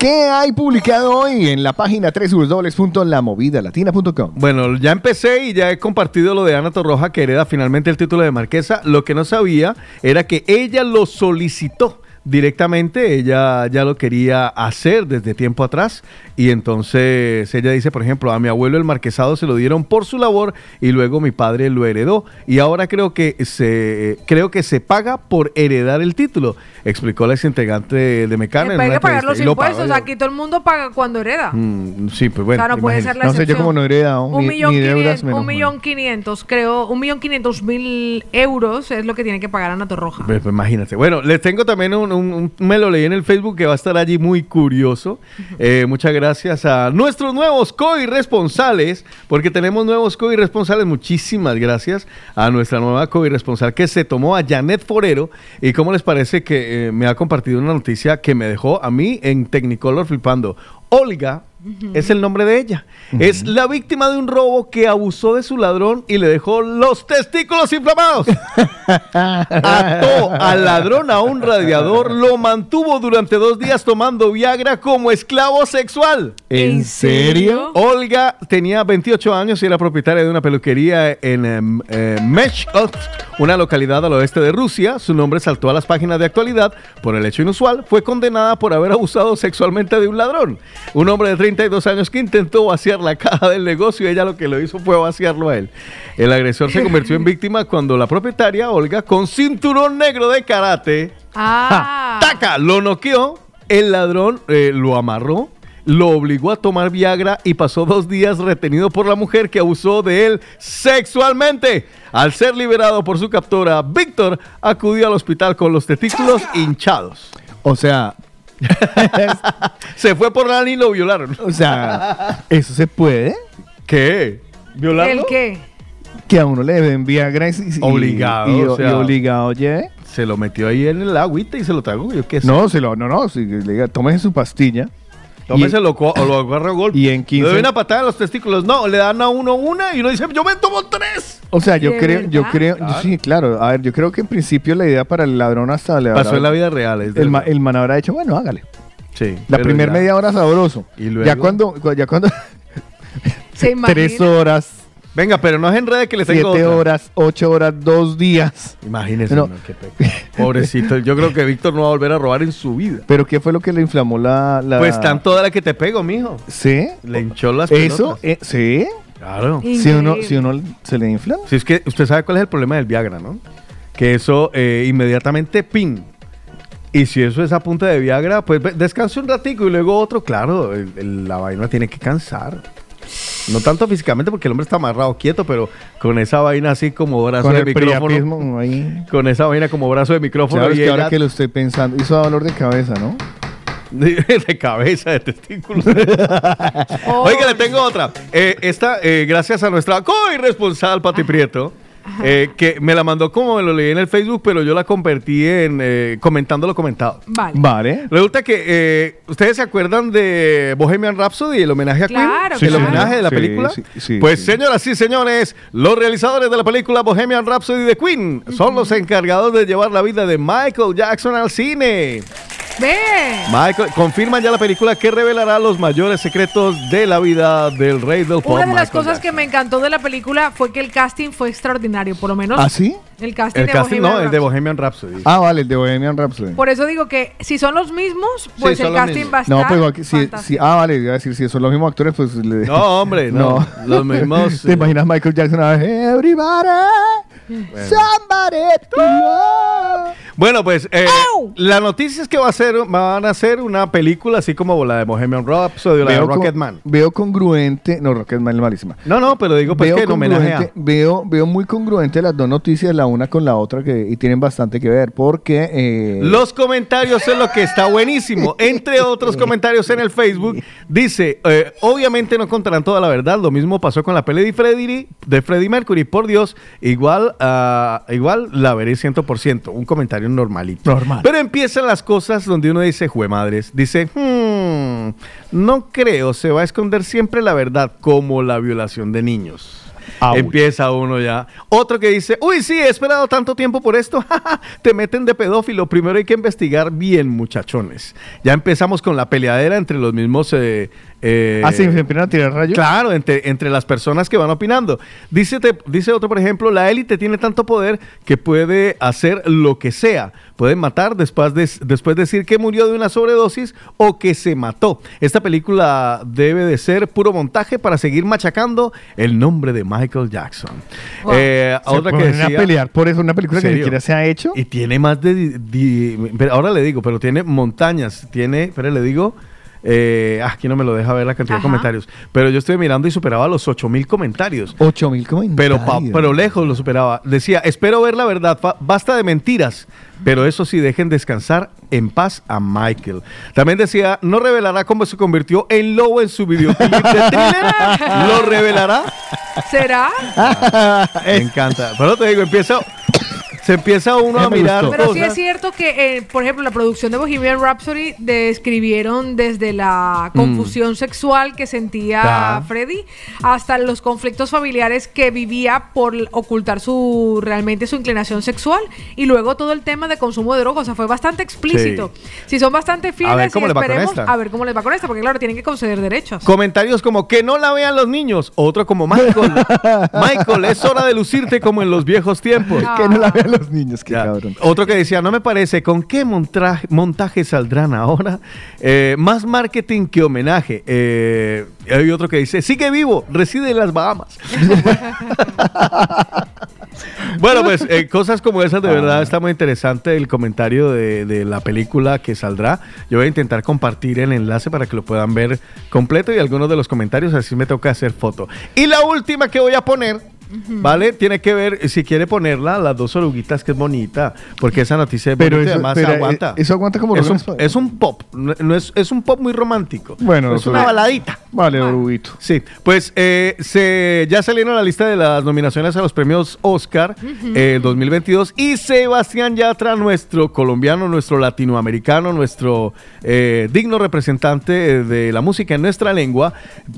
¿Qué hay publicado hoy en la página www.lamovidalatina.com? Bueno, ya empecé y ya he compartido lo de Ana Torroja, que hereda finalmente el título de marquesa. Lo que no sabía era que ella lo solicitó directamente, ella ya lo quería hacer desde tiempo atrás Y entonces ella dice, por ejemplo, a mi abuelo el marquesado se lo dieron por su labor y luego mi padre lo heredó. Y ahora creo que se, creo que se paga por heredar el título, explicó la exintegrante de Mecana. Hay que pagar los Y impuestos. Aquí todo el mundo paga cuando hereda. Mm, sí, pues bueno. O sea, no puede ser la No sé, yo como no he heredado un ni, millón, ni quinientos, menos un millón quinientos, creo, un millón quinientos mil euros es lo que tiene que pagar Ana Torroja. Pues, pues, imagínate. Bueno, les tengo también un, un- un- me lo leí en el Facebook que va a estar allí muy curioso. Eh, muchas gracias a nuestros nuevos co-irresponsales, porque tenemos nuevos co-irresponsales. Muchísimas gracias a nuestra nueva co-irresponsal que se tomó a Janet Forero. ¿Y cómo les parece que eh, me ha compartido una noticia que me dejó a mí en Technicolor flipando? Olga es el nombre de ella. Es la víctima de un robo que abusó de su ladrón y le dejó los testículos inflamados. Ató al ladrón a un radiador, lo mantuvo durante dos días tomando Viagra como esclavo sexual. ¿En serio? Olga tenía 28 años y era propietaria de una peluquería en eh, Meshkov, una localidad al oeste de Rusia. Su nombre saltó a las páginas de actualidad por el hecho inusual. Fue condenada por haber abusado sexualmente de un ladrón. Un hombre de 32 años que intentó vaciar la caja del negocio y ella lo que lo hizo fue vaciarlo a él. El agresor se convirtió en víctima cuando la propietaria, Olga, con cinturón negro de karate, Ah. ¡taca! Lo noqueó. El ladrón eh, lo amarró, lo obligó a tomar Viagra y pasó dos días retenido por la mujer que abusó de él sexualmente. Al ser liberado por su captora, Víctor acudió al hospital con los testículos hinchados. O sea, Se fue por la y lo violaron. o sea, ¿eso se puede? ¿Qué? ¿Violarlo? ¿El qué? Que a uno le den Viagra y, y- Obligado, y, o sea. y obligado lleve. Se lo metió ahí en el agüita y se lo tragó. Yo qué sé. No, se lo, no, no, si le diga, tómese su pastilla. Tómeselo co- o lo agarra golpe. Y en Le 15 doy una patada en los testículos. No, le dan a uno una y uno dice, yo me tomo tres. O sea, yo ¿De creo, yo creo, sí, claro. A ver, yo creo que en principio la idea para el ladrón hasta le Pasó en la vida real. es de el, ma- el man habrá dicho, bueno, hágale. Sí, La primera media hora sabroso. Y luego- Ya cuando, cu- ya cuando ¿Se imagina? tres horas, Venga, pero no es enrede que le tengo siete otra. horas, ocho horas, dos días. Imagínese, No. no, qué pecado. Pobrecito. Yo creo que Víctor no va a volver a robar en su vida. Pero ¿qué fue lo que le inflamó la... la... Pues tanto de la que te pego, mijo. ¿Sí? Le hinchó las ¿Eso? pelotas. eh, ¿Sí? Claro. Si uno, si uno se le infla. Si es que usted sabe cuál es el problema del Viagra, ¿no? Que eso eh, inmediatamente pin. Y si eso es a punta de Viagra, pues descanse un ratico y luego otro, claro, el- el- la vaina tiene que cansar. No tanto físicamente porque el hombre está amarrado quieto, pero con esa vaina así como brazo Con de el micrófono. ahí. Con esa vaina como brazo de micrófono Claro, es y que ahora que lo estoy pensando, hizo dolor de cabeza, ¿no? de, cabeza, de testículos. Oiga, le tengo otra. Eh, esta, eh, gracias a nuestra co-irresponsal Pati Prieto, eh, que me la mandó como me lo leí en el Facebook, pero yo la convertí en eh, comentando lo comentado. Vale. Vale. Resulta que eh, ustedes se acuerdan de Bohemian Rhapsody, el homenaje a Claro, Queen, el claro. homenaje de la Sí, película. sí, sí, pues sí. señoras y señores, los realizadores de la película Bohemian Rhapsody de Queen son los encargados de llevar la vida de Michael Jackson al cine. Ve. Michael, confirman ya la película que revelará los mayores secretos de la vida del rey del pop. Una de las Michael cosas que me encantó de la película fue que el casting fue extraordinario, por lo menos. ¿Ah, sí? El casting El de casting Bohemian no, el de Rhapsody. Bohemian Rhapsody. Ah, vale, el de Bohemian Rhapsody. Por eso digo que si son los mismos, pues el casting va a estar No, pues igual que si, si- ah, vale, iba a decir, si son los mismos actores, pues le- No, hombre, no. Los mismos. ¿Te eh, imaginas Michael Jackson una vez? Everybody, somebody to love. Bueno, pues eh, la noticia es que va a ser, van a hacer una película así como la de Bohemian Rhapsody o la de con- Rocketman. veo congruente, no, Rocketman es malísima. No, no, pero digo pues veo, que en homenaje a... veo, veo muy congruente las dos noticias, la una con la otra, que, y tienen bastante que ver, porque... eh, Los comentarios es lo que está buenísimo. Entre otros comentarios en el Facebook, dice, eh, obviamente no contarán toda la verdad. Lo mismo pasó con la peli de Freddie, de Freddie Mercury. Por Dios, igual, ah, igual la veré 100%. Un comentario normalito. Normal. Pero empiezan las cosas donde uno dice, jue madres. Dice, "Hmm, no creo, se va a esconder siempre la verdad, como la violación de niños. Ouch. Empieza uno ya. Otro que dice, uy, sí, he esperado tanto tiempo por esto. Te meten de pedófilo. Primero hay que investigar bien, muchachones. Ya empezamos con la peleadera entre los mismos... eh, eh, ah, sí, se empiezan a tirar rayos. Claro, entre, entre las personas que van opinando. Dice, te- dice otro, por ejemplo, la élite tiene tanto poder que puede hacer lo que sea. pueden matar después de, después de decir que murió de una sobredosis o que se mató. Esta película debe de ser puro montaje para seguir machacando el nombre de Michael Jackson. Wow. Eh, Se otra que ponen a decía- pelear por eso, una película que ni siquiera se ha hecho. Y tiene más de... di- ahora le digo, pero tiene montañas, tiene, pero le digo... Eh, ah, aquí no me lo deja ver la cantidad Ajá. de comentarios. Pero yo estoy mirando y superaba los 8000 comentarios. 8000 comentarios. Pero, pa- pero lejos lo superaba. Decía, espero ver la verdad, basta de mentiras. Pero eso sí, dejen descansar en paz a Michael. También decía, no revelará cómo se convirtió en lobo en su videoclip de thriller. ¿Lo revelará? ¿Será? Me encanta. Pero te digo, empieza, se empieza uno a me mirar. Pero sí es cierto que, eh, por ejemplo, la producción de Bohemian Rhapsody describieron desde Mm. la confusión sexual que sentía Ya. Freddy hasta los conflictos familiares que vivía por ocultar su realmente su inclinación sexual y luego todo el tema de consumo de drogas. O sea, fue bastante explícito. Si son bastante fieles, ver cómo y le va con esperemos esta. a ver cómo les va con esta, porque claro, tienen que conceder derechos. Comentarios como que no la vean los niños. Otro como Michael. Michael, es hora de lucirte como en los viejos tiempos. Que no la vean los niños, qué Ya. cabrón. Otro que decía, no me parece, ¿con qué montaje, montaje saldrán ahora? Eh, más marketing que homenaje. Eh, hay otro que dice, sigue vivo, reside en las Bahamas. bueno, pues eh, cosas como esas de verdad está muy interesante el comentario de, de la película que saldrá. Yo voy a intentar compartir el enlace para que lo puedan ver completo y algunos de los comentarios, así me toca hacer foto. Y la última que voy a poner ¿Vale? Tiene que ver, si quiere ponerla, las dos oruguitas, que es bonita, porque esa noticia es Pero bonita eso- además pero, aguanta. eh, eso aguanta como es un, es un pop, no, es, es un pop muy romántico. Bueno, es una baladita. Vale, oruguito. Sí, pues eh, se, ya salieron la lista de las nominaciones a los premios Oscar eh, 2022 y Sebastián Yatra, nuestro colombiano, nuestro latinoamericano, nuestro eh, digno representante eh, de la música en nuestra lengua,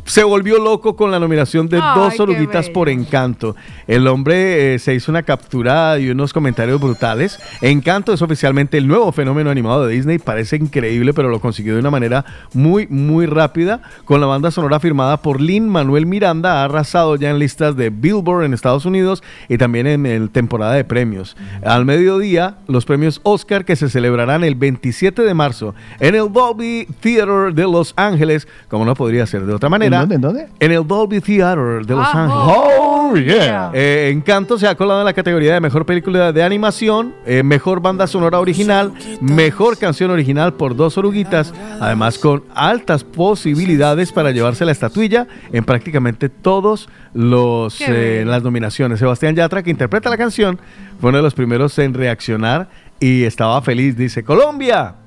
se volvió loco con la nominación de Ay, dos oruguitas por encanto. El hombre eh, se hizo una captura y unos comentarios brutales. Encanto es oficialmente el nuevo fenómeno animado de Disney. Parece increíble, pero lo consiguió de una manera muy, muy rápida. Con la banda sonora firmada por Lin Manuel Miranda, ha arrasado ya en listas de Billboard en Estados Unidos y también en, el temporada de premios. Al mediodía, los premios Oscar que se celebrarán el 27 de marzo en el Dolby Theater de Los Ángeles, como no podría ser de otra manera. dónde, en dónde? En el Dolby Theater de Los Ángeles. oh, yeah. Eh, Encanto se ha colado en la categoría de mejor película de animación, eh, mejor banda sonora original, mejor canción original por dos oruguitas, además con altas posibilidades para llevarse la estatuilla en prácticamente todos los eh, las nominaciones. Sebastián Yatra, que interpreta la canción, fue uno de los primeros en reaccionar y estaba feliz. Dice Colombia.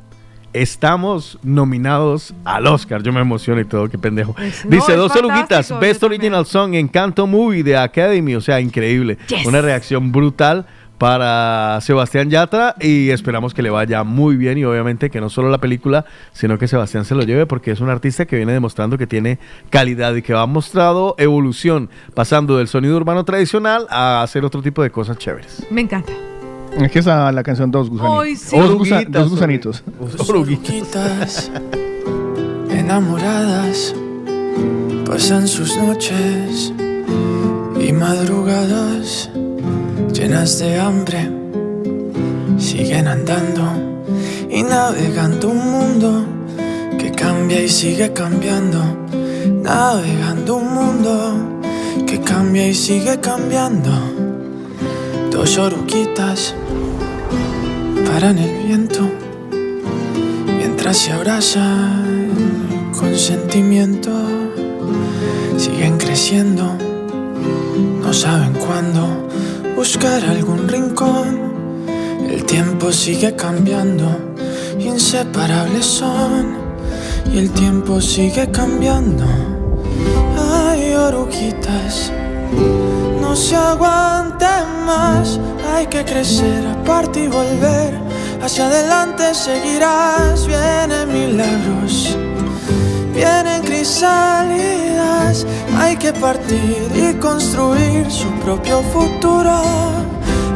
Estamos nominados al Oscar. Yo me emociono y todo, qué pendejo. no, Dice es dos oruguitas, fantástico, Best Original Song, Encanto Movie de Academy, o sea, increíble. Yes. Una reacción brutal para Sebastián Yatra y esperamos que le vaya muy bien y obviamente que no solo la película, sino que Sebastián se lo lleve porque es un artista que viene demostrando que tiene calidad y que ha mostrado evolución, pasando del sonido urbano tradicional a hacer otro tipo de cosas chéveres. Me encanta. Es que esa la canción Dos Gusanitos. Ay, sí. Dos, gusa- dos gusanitos. Oruguitas enamoradas pasan sus noches y madrugadas llenas de hambre siguen andando y navegando un mundo que cambia y sigue cambiando navegando un mundo que cambia y sigue cambiando dos oruguitas paran el viento mientras se abrazan con sentimiento siguen creciendo no saben cuándo buscar algún rincón. El tiempo sigue cambiando inseparables son y el tiempo sigue cambiando. Ay oruguitas no se aguante más. Hay que crecer aparte y volver. Hacia adelante seguirás. Vienen milagros vienen crisálidas hay que partir y construir su propio futuro.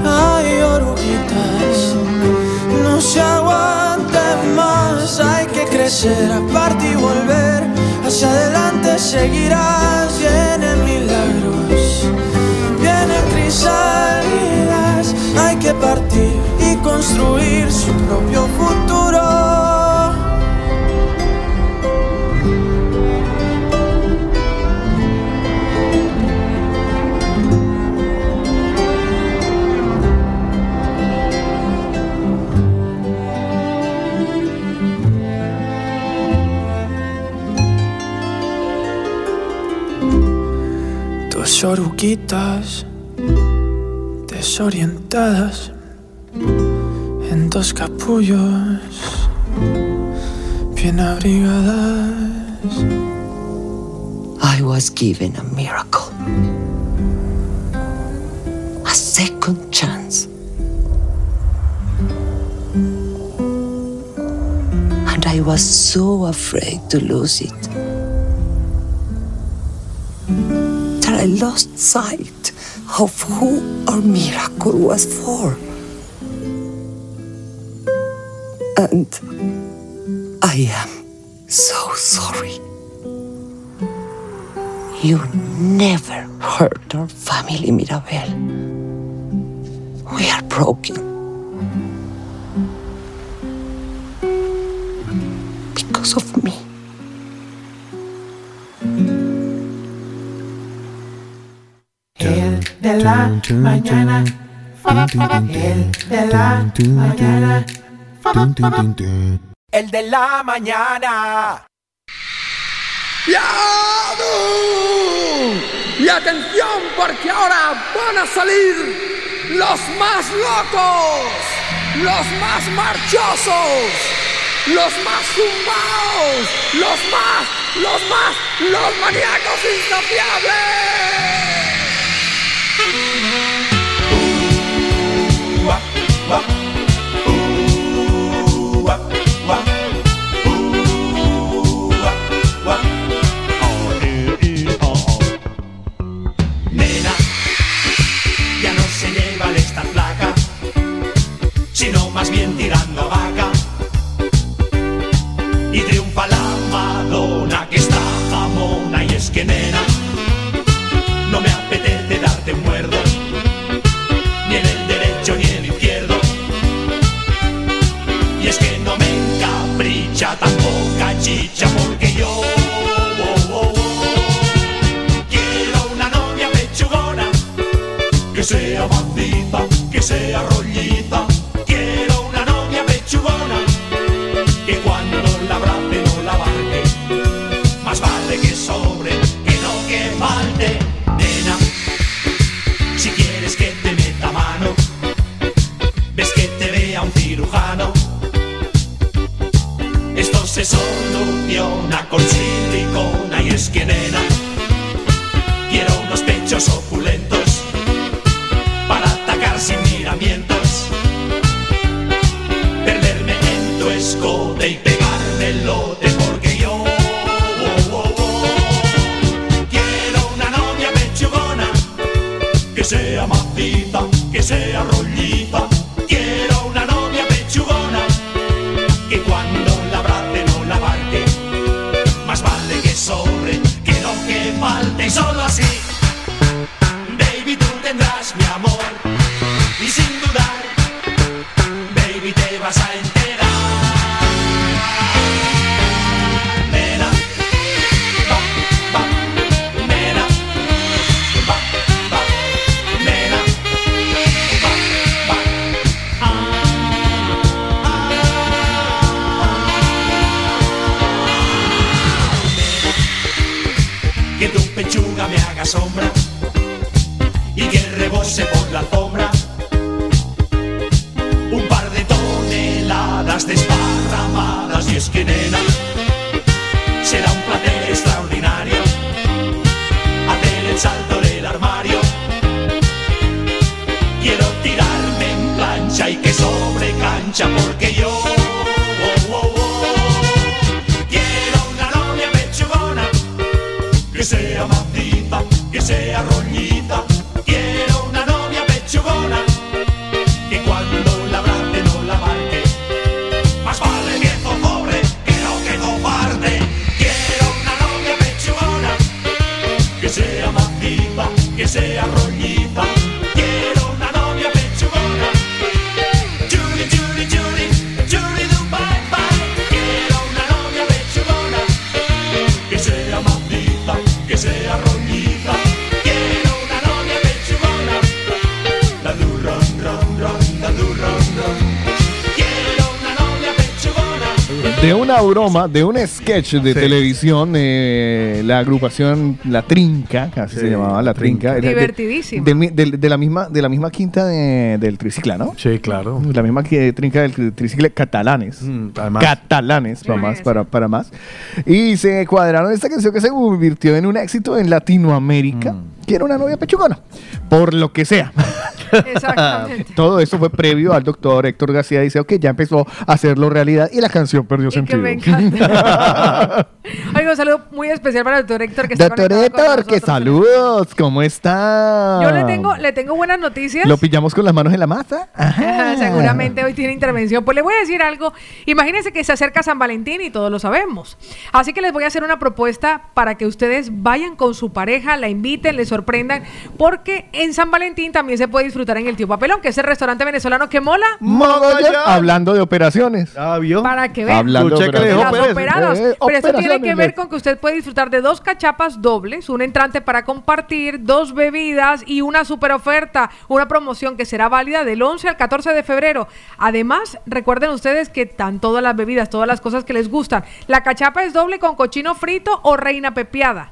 Ay oruguitas no se aguante más. Hay que crecer aparte y volver. Hacia adelante seguirás. Vienen milagros y salidas. Hay que partir y construir su propio futuro. Tus oruguitas desorientadas en dos capullos, bien abrigadas. I was given a miracle. A second chance. And I was so afraid to lose it that I lost sight of who our miracle was for. And I am so sorry. You never hurt our family, Mirabel. We are broken. Because of me. de la mañana. El de la mañana. El de la mañana. ¡Ya! Y atención porque ahora van a salir los más locos, los más marchosos, los más zumbados, los más, los más, los maníacos insaciables. ¡Uh. Ya no se lleva de esta placa, sino más bien tirando vaca, y triunfa la... de un sketch de Sí. televisión, eh, la agrupación La Trinca, así Sí, se llamaba La Trinca. era de- la misma, de la misma quinta de- del tricicla, ¿no? Sí, claro. La misma que trinca del tricicla catalanes. Mm. Catalanes, para más, para, para más. Y se cuadraron esta canción que se convirtió en un éxito en Latinoamérica, Mm. que era una novia pechugona. Por lo que sea. Exactamente. Todo eso fue previo al doctor Héctor García. Dice, ok, ya empezó a hacerlo realidad y la canción perdió Y que sentido. me encanta. Oiga, un saludo muy especial para el doctor Héctor que está Doctor Héctor, que saludos, ¿cómo está? Yo le tengo, le tengo buenas noticias. ¿Lo pillamos con las manos en la masa? Ajá. Seguramente hoy tiene intervención. Pues le voy a decir algo. Imagínense que se acerca San Valentín y todos lo sabemos. Así que les voy a hacer una propuesta para que ustedes vayan con su pareja, la inviten, le sorprendan, porque en San Valentín también se puede disfrutar en el Tío Papelón, que es el restaurante venezolano que mola. Mogollón. Hablando de operaciones. Ah, ¿vio? Para que vean. Hablando De las Pérez. operadas. Eh, Pero esto tiene que ver con que usted puede disfrutar de dos cachapas dobles, un entrante para compartir, dos bebidas y una super oferta, una promoción que será válida del 11 al 14 de febrero. Además, recuerden ustedes que están todas las bebidas, todas las cosas que les gustan. La cachapa es doble con cochino frito o reina pepiada.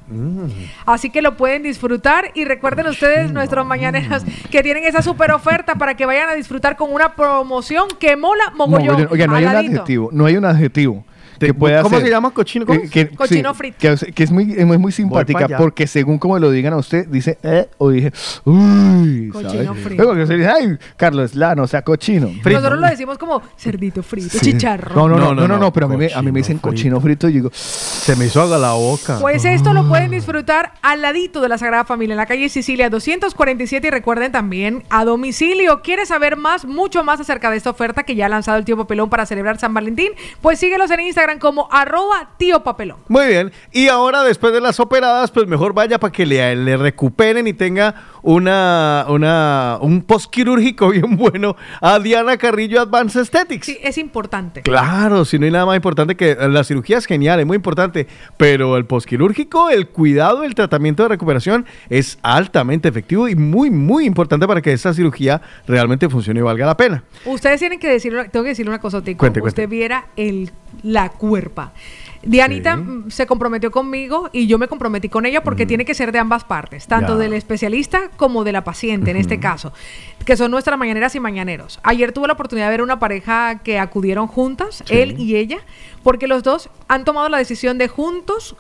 Así que lo pueden disfrutar y recuerden ustedes, nuestros mañaneros, que tienen esa super oferta para que vayan a disfrutar con una promoción que mola mogollón. No hay un adjetivo, no hay un adjetivo que ¿Cómo se llama cochino? ¿Cómo Eh, es? que, Cochino sí, frito. Que, es- que es muy, es muy simpática porque según como lo digan a usted, dice eh o dije, uy, Cochino ¿sabes? frito. Luego que se dice, ay, Carlos Lano, o sea, cochino. Nosotros lo decimos como cerdito frito, chicharrón. No, no, no, No, no, no, no, no, no, pero a mí, me, a mí me dicen cochino cochino frito y digo, Se me hizo agua la boca. Pues esto lo pueden disfrutar al ladito de la Sagrada Familia, en la calle Sicilia 247 y recuerden también a domicilio. ¿Quieres saber más, mucho más acerca de esta oferta que ya ha lanzado el tío Papelón para celebrar San Valentín? Pues síguelos en Instagram como arroba tío Papelón. Muy bien. Y ahora, después de las operadas, pues mejor vaya para que le, le recuperen y tenga una, una, un postquirúrgico bien bueno a Diana Carrillo Advanced Aesthetics. Sí, es importante. Claro, si no hay nada más importante que la cirugía es genial, es muy importante, pero el posquirúrgico, el cuidado, el tratamiento de recuperación es altamente efectivo y muy, muy importante para que esta cirugía realmente funcione y valga la pena. Ustedes tienen que decir, tengo que decirle una cosa, Tico. Cuente, Usted cuente. viera el, la cuerpa. Dianita Sí. mm, se comprometió conmigo y yo me comprometí con ella porque tiene que ser de ambas partes, tanto del especialista como de la paciente en este caso, que son nuestras mañaneras y mañaneros. Ayer tuve la oportunidad de ver una pareja que acudieron juntas, él y ella, porque los dos han tomado la decisión de juntos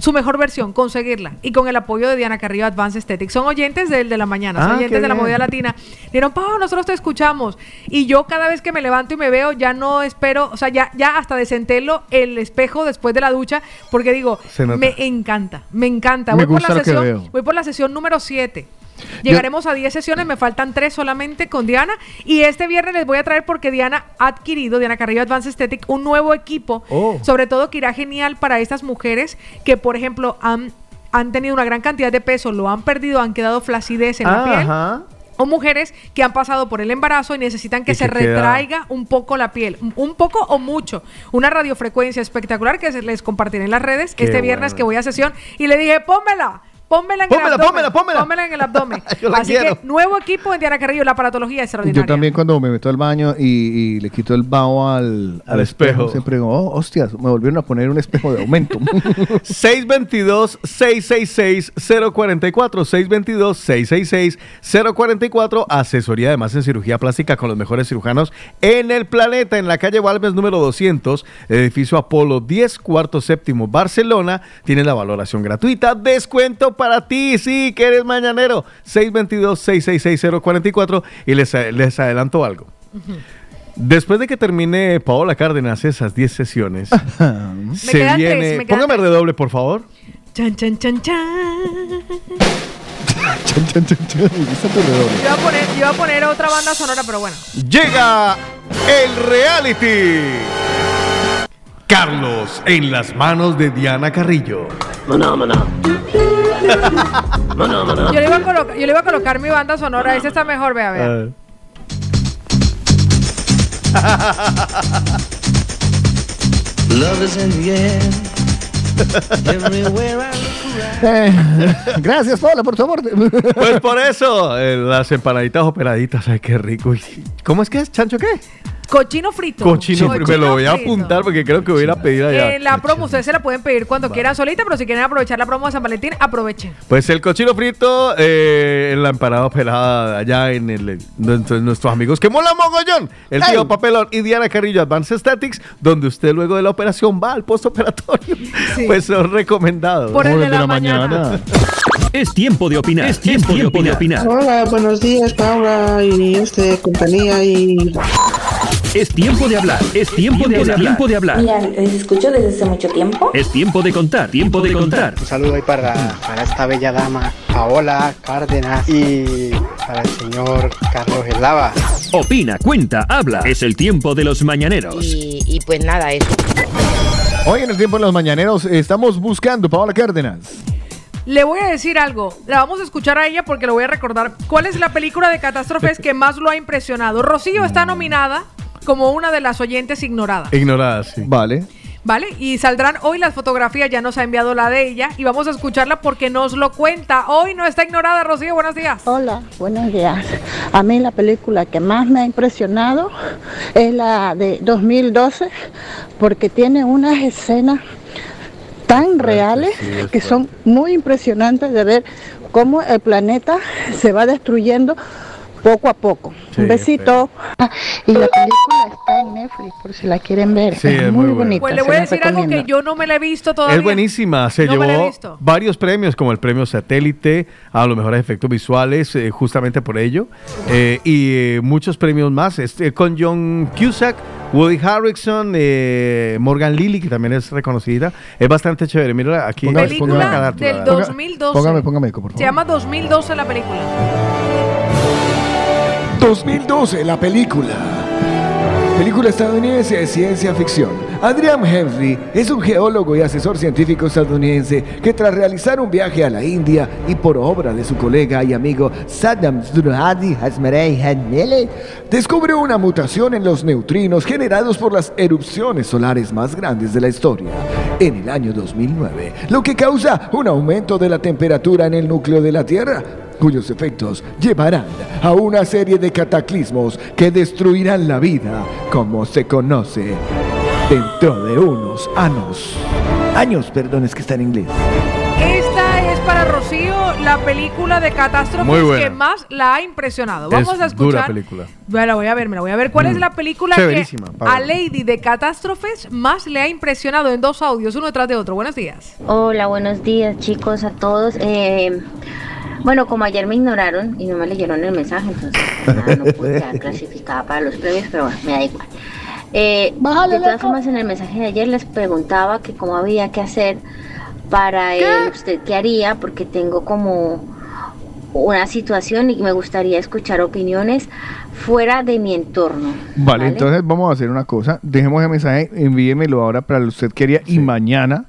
su mejor versión, conseguirla. Y con el apoyo de Diana Carrillo Advanced Aesthetics. Son oyentes del de la mañana, son Ah, oyentes de la movida latina. Dijeron, Pau, nosotros te escuchamos. Y yo cada vez que me levanto y me veo, ya no espero, o sea, ya, ya hasta desentelo el espejo después de la ducha, porque digo, me encanta, me encanta. Me voy, por la sesión, voy por la sesión número 7. Llegaremos a 10 sesiones, me faltan 3 solamente con Diana. Y este viernes les voy a traer porque Diana ha adquirido, Diana Carrillo Advanced Aesthetic, un nuevo equipo. Oh. Sobre todo que irá genial para estas mujeres que, por ejemplo, han, han tenido una gran cantidad de peso, lo han perdido, han quedado flacidez en la piel. O mujeres que han pasado por el embarazo y necesitan que Y se que queda- retraiga un poco la piel, un- poco o mucho. Una radiofrecuencia espectacular que les compartiré en las redes Qué este viernes bueno. que voy a sesión y le dije, pónmela. Pónmela en Pónmela, el abdomen. pónmela, pónmela. Pónmela en el abdomen. Yo la Así quiero. que nuevo equipo en Diana Carrillo, la aparatología extraordinaria. Yo también cuando me meto al baño y, y le quito el vaho al, Al espejo. siempre digo, oh, hostias, me volvieron a poner un espejo de aumento. 622-666-044. 622-666-044. Asesoría además en cirugía plástica con los mejores cirujanos en el planeta. En la calle Valves número 200, edificio Apolo 10, cuarto séptimo, Barcelona. Tiene la valoración gratuita. Descuento para ti, sí, que eres mañanero. 622-666-044. Y les, les adelanto algo. Después de que termine Paola Cárdenas esas 10 sesiones, se viene. tres, me póngame tres. redoble, por favor. Chan, chan, chan, chan. Chan, chan, chan, chan. Yo iba a poner, yo iba a poner otra banda sonora, pero bueno. Llega el reality. Carlos en las manos de Diana Carrillo. Yo le, iba a colocar, yo le iba a colocar mi banda sonora. Esa está mejor, vea, vea. Love is in the air. Everywhere I Eh, gracias, Paula, por tu amor. Pues por eso, eh, las empanaditas operaditas, ay, qué rico. ¿Cómo es que es, Chancho, qué? Cochino frito. Cochino, frito. me lo voy a apuntar porque creo que voy a ir a pedir allá. La promo, ustedes se la pueden pedir cuando quieran solita, pero si quieren aprovechar la promo de San Valentín, aprovechen. Pues el cochino frito eh, en la empanada pelada allá en el nuestros amigos que mola mogollón. El tío Papelón y Diana Carrillo Advanced Statics, donde usted luego de la operación va al postoperatorio. Pues son recomendados. Por el de la, mañana. Es tiempo de opinar. Es tiempo, de, opinar. Hola, buenos días, Paula y este compañía y Es tiempo de hablar. Es tiempo de hablar. Tiempo de hablar. Mira, les escucho desde hace mucho tiempo. Es tiempo de contar. Tiempo de contar. Un saludo ahí para, para esta bella dama, Paola Cárdenas, y para el señor Carlos Eslava. Opina, cuenta, habla. Es el tiempo de los mañaneros. Y, y pues nada, eso. Hoy en el tiempo de los mañaneros estamos buscando Paola Cárdenas. Le voy a decir algo. La vamos a escuchar a ella porque lo voy a recordar. ¿Cuál es la película de catástrofes que más lo ha impresionado? Rocío está nominada como una de las oyentes ignoradas. Ignorada, sí. Vale. ¿Vale? Y saldrán hoy las fotografías, ya nos ha enviado la de ella y vamos a escucharla porque nos lo cuenta. Hoy no está ignorada, Rocío, buenos días. Hola, buenos días. A mí la película que más me ha impresionado es la de 2012 porque tiene unas escenas tan reales que son muy impresionantes de ver cómo el planeta se va destruyendo poco a poco. Un besito. Y la película está en Netflix por si la quieren ver. Sí, es, es muy, muy bonita. Pues le se voy a decir algo que yo no me la he visto todavía. Es buenísima, se No llevó varios premios como el premio satélite a los mejores efectos visuales eh, justamente por ello eh, y eh, muchos premios más este, con John Cusack, Woody Harrelson, eh, Morgan Lilly que también es reconocida, es bastante chévere. Mira aquí Película ponga la carátula. del 2012. Póngame, póngame por Se favor. llama 2012 la película. 2012, la película. Película estadounidense de ciencia ficción. Adrian Henry es un geólogo y asesor científico estadounidense que tras realizar un viaje a la India y por obra de su colega y amigo Saddam Hanmele, descubre una mutación en los neutrinos generados por las erupciones solares más grandes de la historia en el año 2009, lo que causa un aumento de la temperatura en el núcleo de la Tierra cuyos efectos llevarán a una serie de cataclismos que destruirán la vida como se conoce dentro de unos años. Años, perdón, es que está en inglés. Esta es para Rocío la película de catástrofes que más la ha impresionado. Vamos Es a escuchar. dura película. Me la voy a ver, me la voy a ver. ¿Cuál es Mm. la película que a Lady de catástrofes más le ha impresionado en dos audios, uno detrás de otro? Buenos días. Hola, buenos días chicos a todos. Eh, bueno, como ayer me ignoraron y no me leyeron el mensaje, entonces nada, no pude quedar clasificada para los premios, pero bueno, me da igual. Eh, de todas formas, en el mensaje de ayer les preguntaba que cómo había que hacer para eh, usted qué haría, porque tengo como una situación y me gustaría escuchar opiniones fuera de mi entorno. Vale, entonces vamos a hacer una cosa. Dejemos el mensaje, envíemelo ahora para lo que usted quería y mañana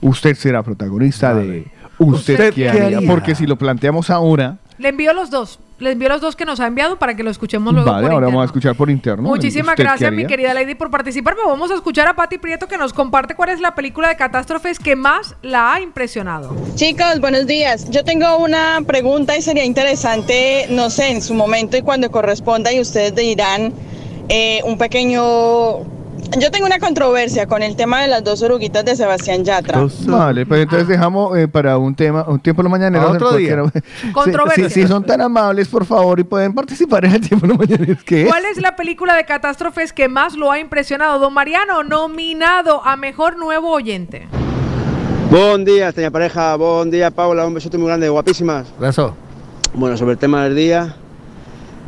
usted será protagonista de usted, ¿Usted qué qué haría. Porque si lo planteamos ahora, Le envío los dos. Le envío los dos que nos ha enviado para que lo escuchemos luego. vale, por ahora interno. vamos a escuchar por interno. Muchísimas ¿Usted qué gracias, mi querida Lady, por participar. Pero vamos a escuchar a Patti Prieto que nos comparte cuál es la película de catástrofes que más la ha impresionado. Chicos, buenos días. Yo tengo una pregunta y sería interesante, no sé, en su momento y cuando corresponda y ustedes dirán eh, un pequeño... Yo tengo una controversia con el tema de las dos oruguitas de Sebastián Yatra. Vale, pues entonces dejamos eh, para un tema, un tiempo de los mañaneros. A otro día. Si- Controversia. Si, si son tan amables, por favor, y pueden participar en el tiempo de los mañaneros. ¿Qué es? ¿Cuál es la película de catástrofes que más lo ha impresionado? Don Mariano, nominado a Mejor Nuevo Oyente. Buen día, teña pareja. Buen día, Paula. Un besote muy grande, guapísimas. Gracias. Bueno, sobre el tema del día,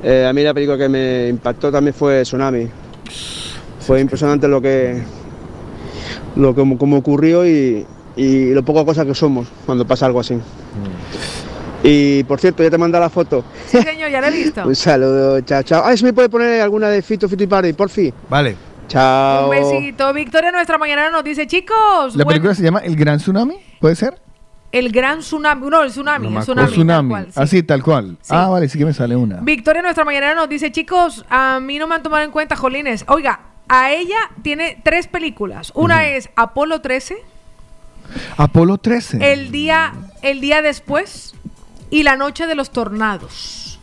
eh, a mí la película que me impactó también fue Tsunami. Fue impresionante lo que, lo que como ocurrió y, y lo poca cosa que somos cuando pasa algo así. Y por cierto, ya te manda la foto. Sí, señor, ya la he visto. Un saludo, chao, chao. Ay, ¿se me puede poner alguna de Fito Fito y Party, por fin? Vale. Chao. Un besito. Victoria, nuestra mañana nos dice, chicos, La película se llama El Gran Tsunami, ¿puede ser? el gran tsunami. No, el tsunami. el tsunami. tal Tsunami. cual, sí. Así, tal cual. Sí. Ah, vale, sí que me sale una. Victoria, nuestra mañana nos dice, chicos, a mí no me han tomado en cuenta, Jolines. Oiga, a ella tiene tres películas. Una es Apolo 13, Apolo 13. el día, el día después y La Noche de los Tornados.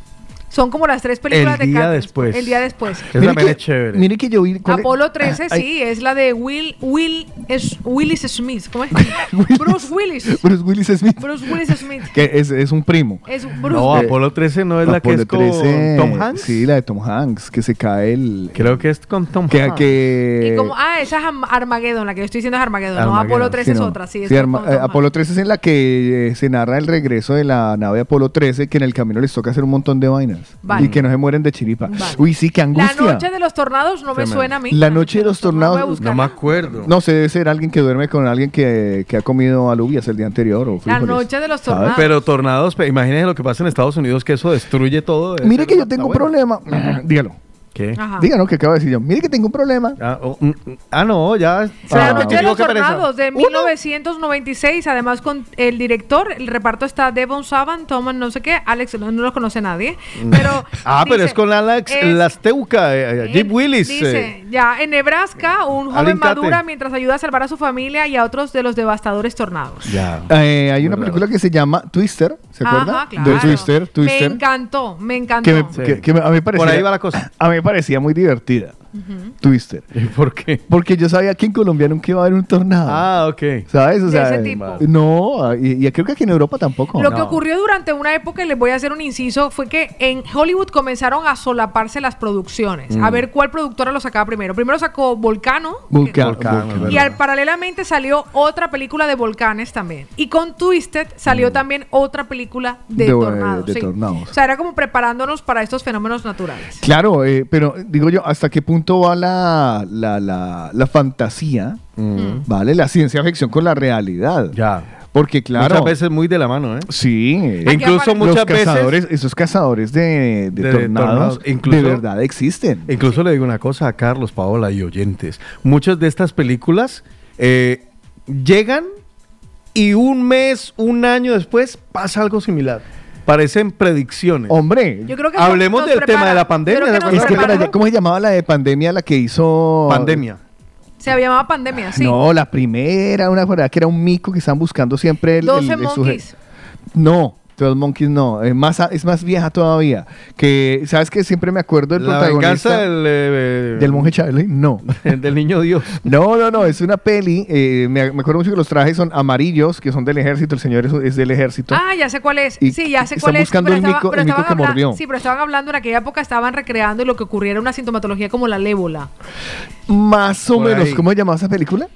Son como las tres películas El de día después. El día después. Esa Mire también que- es chévere. Mire que yo vi. ¿cuál es? Apolo 13, Ay, sí, es la de Will, Will, es Willis Smith. ¿Cómo es? Bruce Willis. Bruce Willis Smith. Bruce Willis Smith. Que es, es un primo. Es Bruce No, Apolo 13 no es la que Apolo es con 13, Tom Hanks. Sí, la de Tom Hanks, que se cae el. Creo que es con Tom que, Hanks. que- Y como, ah, esa es Armageddon, la que yo estoy diciendo es Armageddon, no Armageddon. Apolo 13 Sí, es no. otra, sí. Sí, es Arma- con eh, Tom Apolo 13 es en la que eh, se narra el regreso de la nave Apolo 13, que en el camino les toca hacer un montón de vainas. Vale. Y que no se mueren de chiripa. Vale. Uy, sí, qué La angustia. noche de los tornados no me suena a mí. La noche de los tornados. No me acuerdo. No sé, debe ser alguien que duerme con alguien que, que ha comido alubias el día anterior o La noche de los tornados. Pero tornados, imagínense lo que pasa en Estados Unidos, que eso destruye todo. Mire que yo tengo un bueno. problema. Dígalo. ¿Qué? Ajá. Dígalo que acabo de decir yo. Mire que tengo un problema. Ah, oh, mm, mm, ah, no, ya. La Ah, de los tornados de 1996, además con el director, el reparto está Devon Saban, Thomas no sé qué, Alex, no, no lo conoce nadie, pero Ah, pero dice- es con Alex es- Lasteuca, eh, eh, Jeep Willis. Dice, eh. ya en Nebraska, un joven madura mientras ayuda a salvar a su familia y a otros de los devastadores tornados. Ya. Eh, hay una película que se llama Twister, ¿se acuerda? Ajá, claro. De Twister, Me Twister. encantó, me encantó. Que, me, que- que me- a mí me parecía, Por ahí va la cosa. A mí me parecía muy divertida. Twister. ¿Y por qué? Porque yo sabía que en Colombia nunca iba a haber un tornado. Ah, ok. ¿Sabes? O De sea, ese tipo. no, y, y creo que aquí en Europa tampoco. Lo que ocurrió durante una época, y les voy a hacer un inciso, fue que en Hollywood comenzaron a solaparse las producciones. Mm. A ver cuál productora lo sacaba primero. Primero sacó Volcano. Vulcan. Y al, paralelamente salió otra película de volcanes también. Y con Twisted salió también otra película de, Mm. De- tornados. de sí. tornados. O sea, era como preparándonos para estos fenómenos naturales. Claro, eh, pero digo yo, ¿hasta qué punto va la, la, la, la fantasía, ¿vale? La ciencia ficción con la realidad. Ya. Porque claro... Muchas veces muy de la mano, ¿eh? Sí. E incluso los muchas veces- esos cazadores de, de De tornados, tornados, incluso- de verdad existen. Incluso le digo una cosa a Carlos, Paola y oyentes. Muchas de estas películas eh, llegan y un mes, un año después pasa algo similar. Parecen predicciones. Hombre, Yo creo que hablemos del prepara- tema de la pandemia. es que, espera, ¿cómo se llamaba la de pandemia la que hizo? Pandemia. Se llamaba pandemia, sí. No, la primera, una ahí que era un mico que estaban buscando siempre el, 12 el- el suje- Monkeys. No, 12 Monkeys no, es más, a- es más vieja todavía. Que, ¿sabes que Siempre me acuerdo del La protagonista del, eh, del monje Charlie. No. del niño Dios. No, no, no, es una peli. eh, me, me acuerdo mucho que los trajes son amarillos, que son del ejército. El señor es, es del ejército. Ah, ya sé cuál es. Y sí, ya sé están cuál es. buscando pero el estaba- mico- pero el mico estaban que habla- mordió. Sí, pero estaban hablando en aquella época, estaban recreando y lo que ocurría era una sintomatología como la lébola. Más o Por menos. ahí. ¿Cómo se llamaba esa película?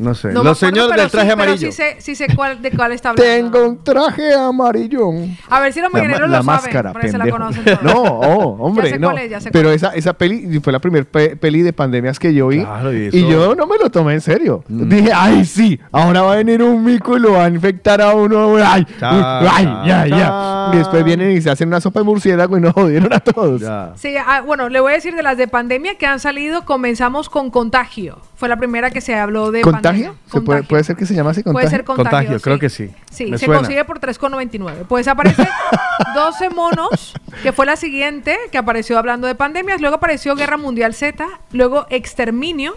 No sé. No Los señores pero del traje sí, pero amarillo. Sí sé, sí sé cuál, de cuál está hablando. Tengo un traje amarillo. A ver si los La, ma- mañaneros la lo máscara, saben, la. No, oh, hombre, Ya sé no. cuál es, ya sé Pero cuál esa, esa peli fue la primera peli de pandemias que yo vi. Claro, y Mm. yo no me lo tomé en serio. Dije, ay, sí, ahora va a venir un mico y lo va a infectar a uno. Ay, Cha, ay, cha, ya, ya. Y después vienen y se hacen una sopa de murciélago y nos jodieron a todos. Ya. Sí, ah, bueno, le voy a decir de las de pandemia que han salido, comenzamos con Contagio. Fue la primera que se habló de ¿Contagio? pandemia. ¿Se puede, Contagio. puede ser que se llame así Puede contagio? ser contagio, Contagio, sí. creo que sí. Sí, Me se suena. consigue por 3,99. Pues aparece 12 monos, que fue la siguiente, que apareció hablando de pandemias. Luego apareció Guerra Mundial Z, luego Exterminio.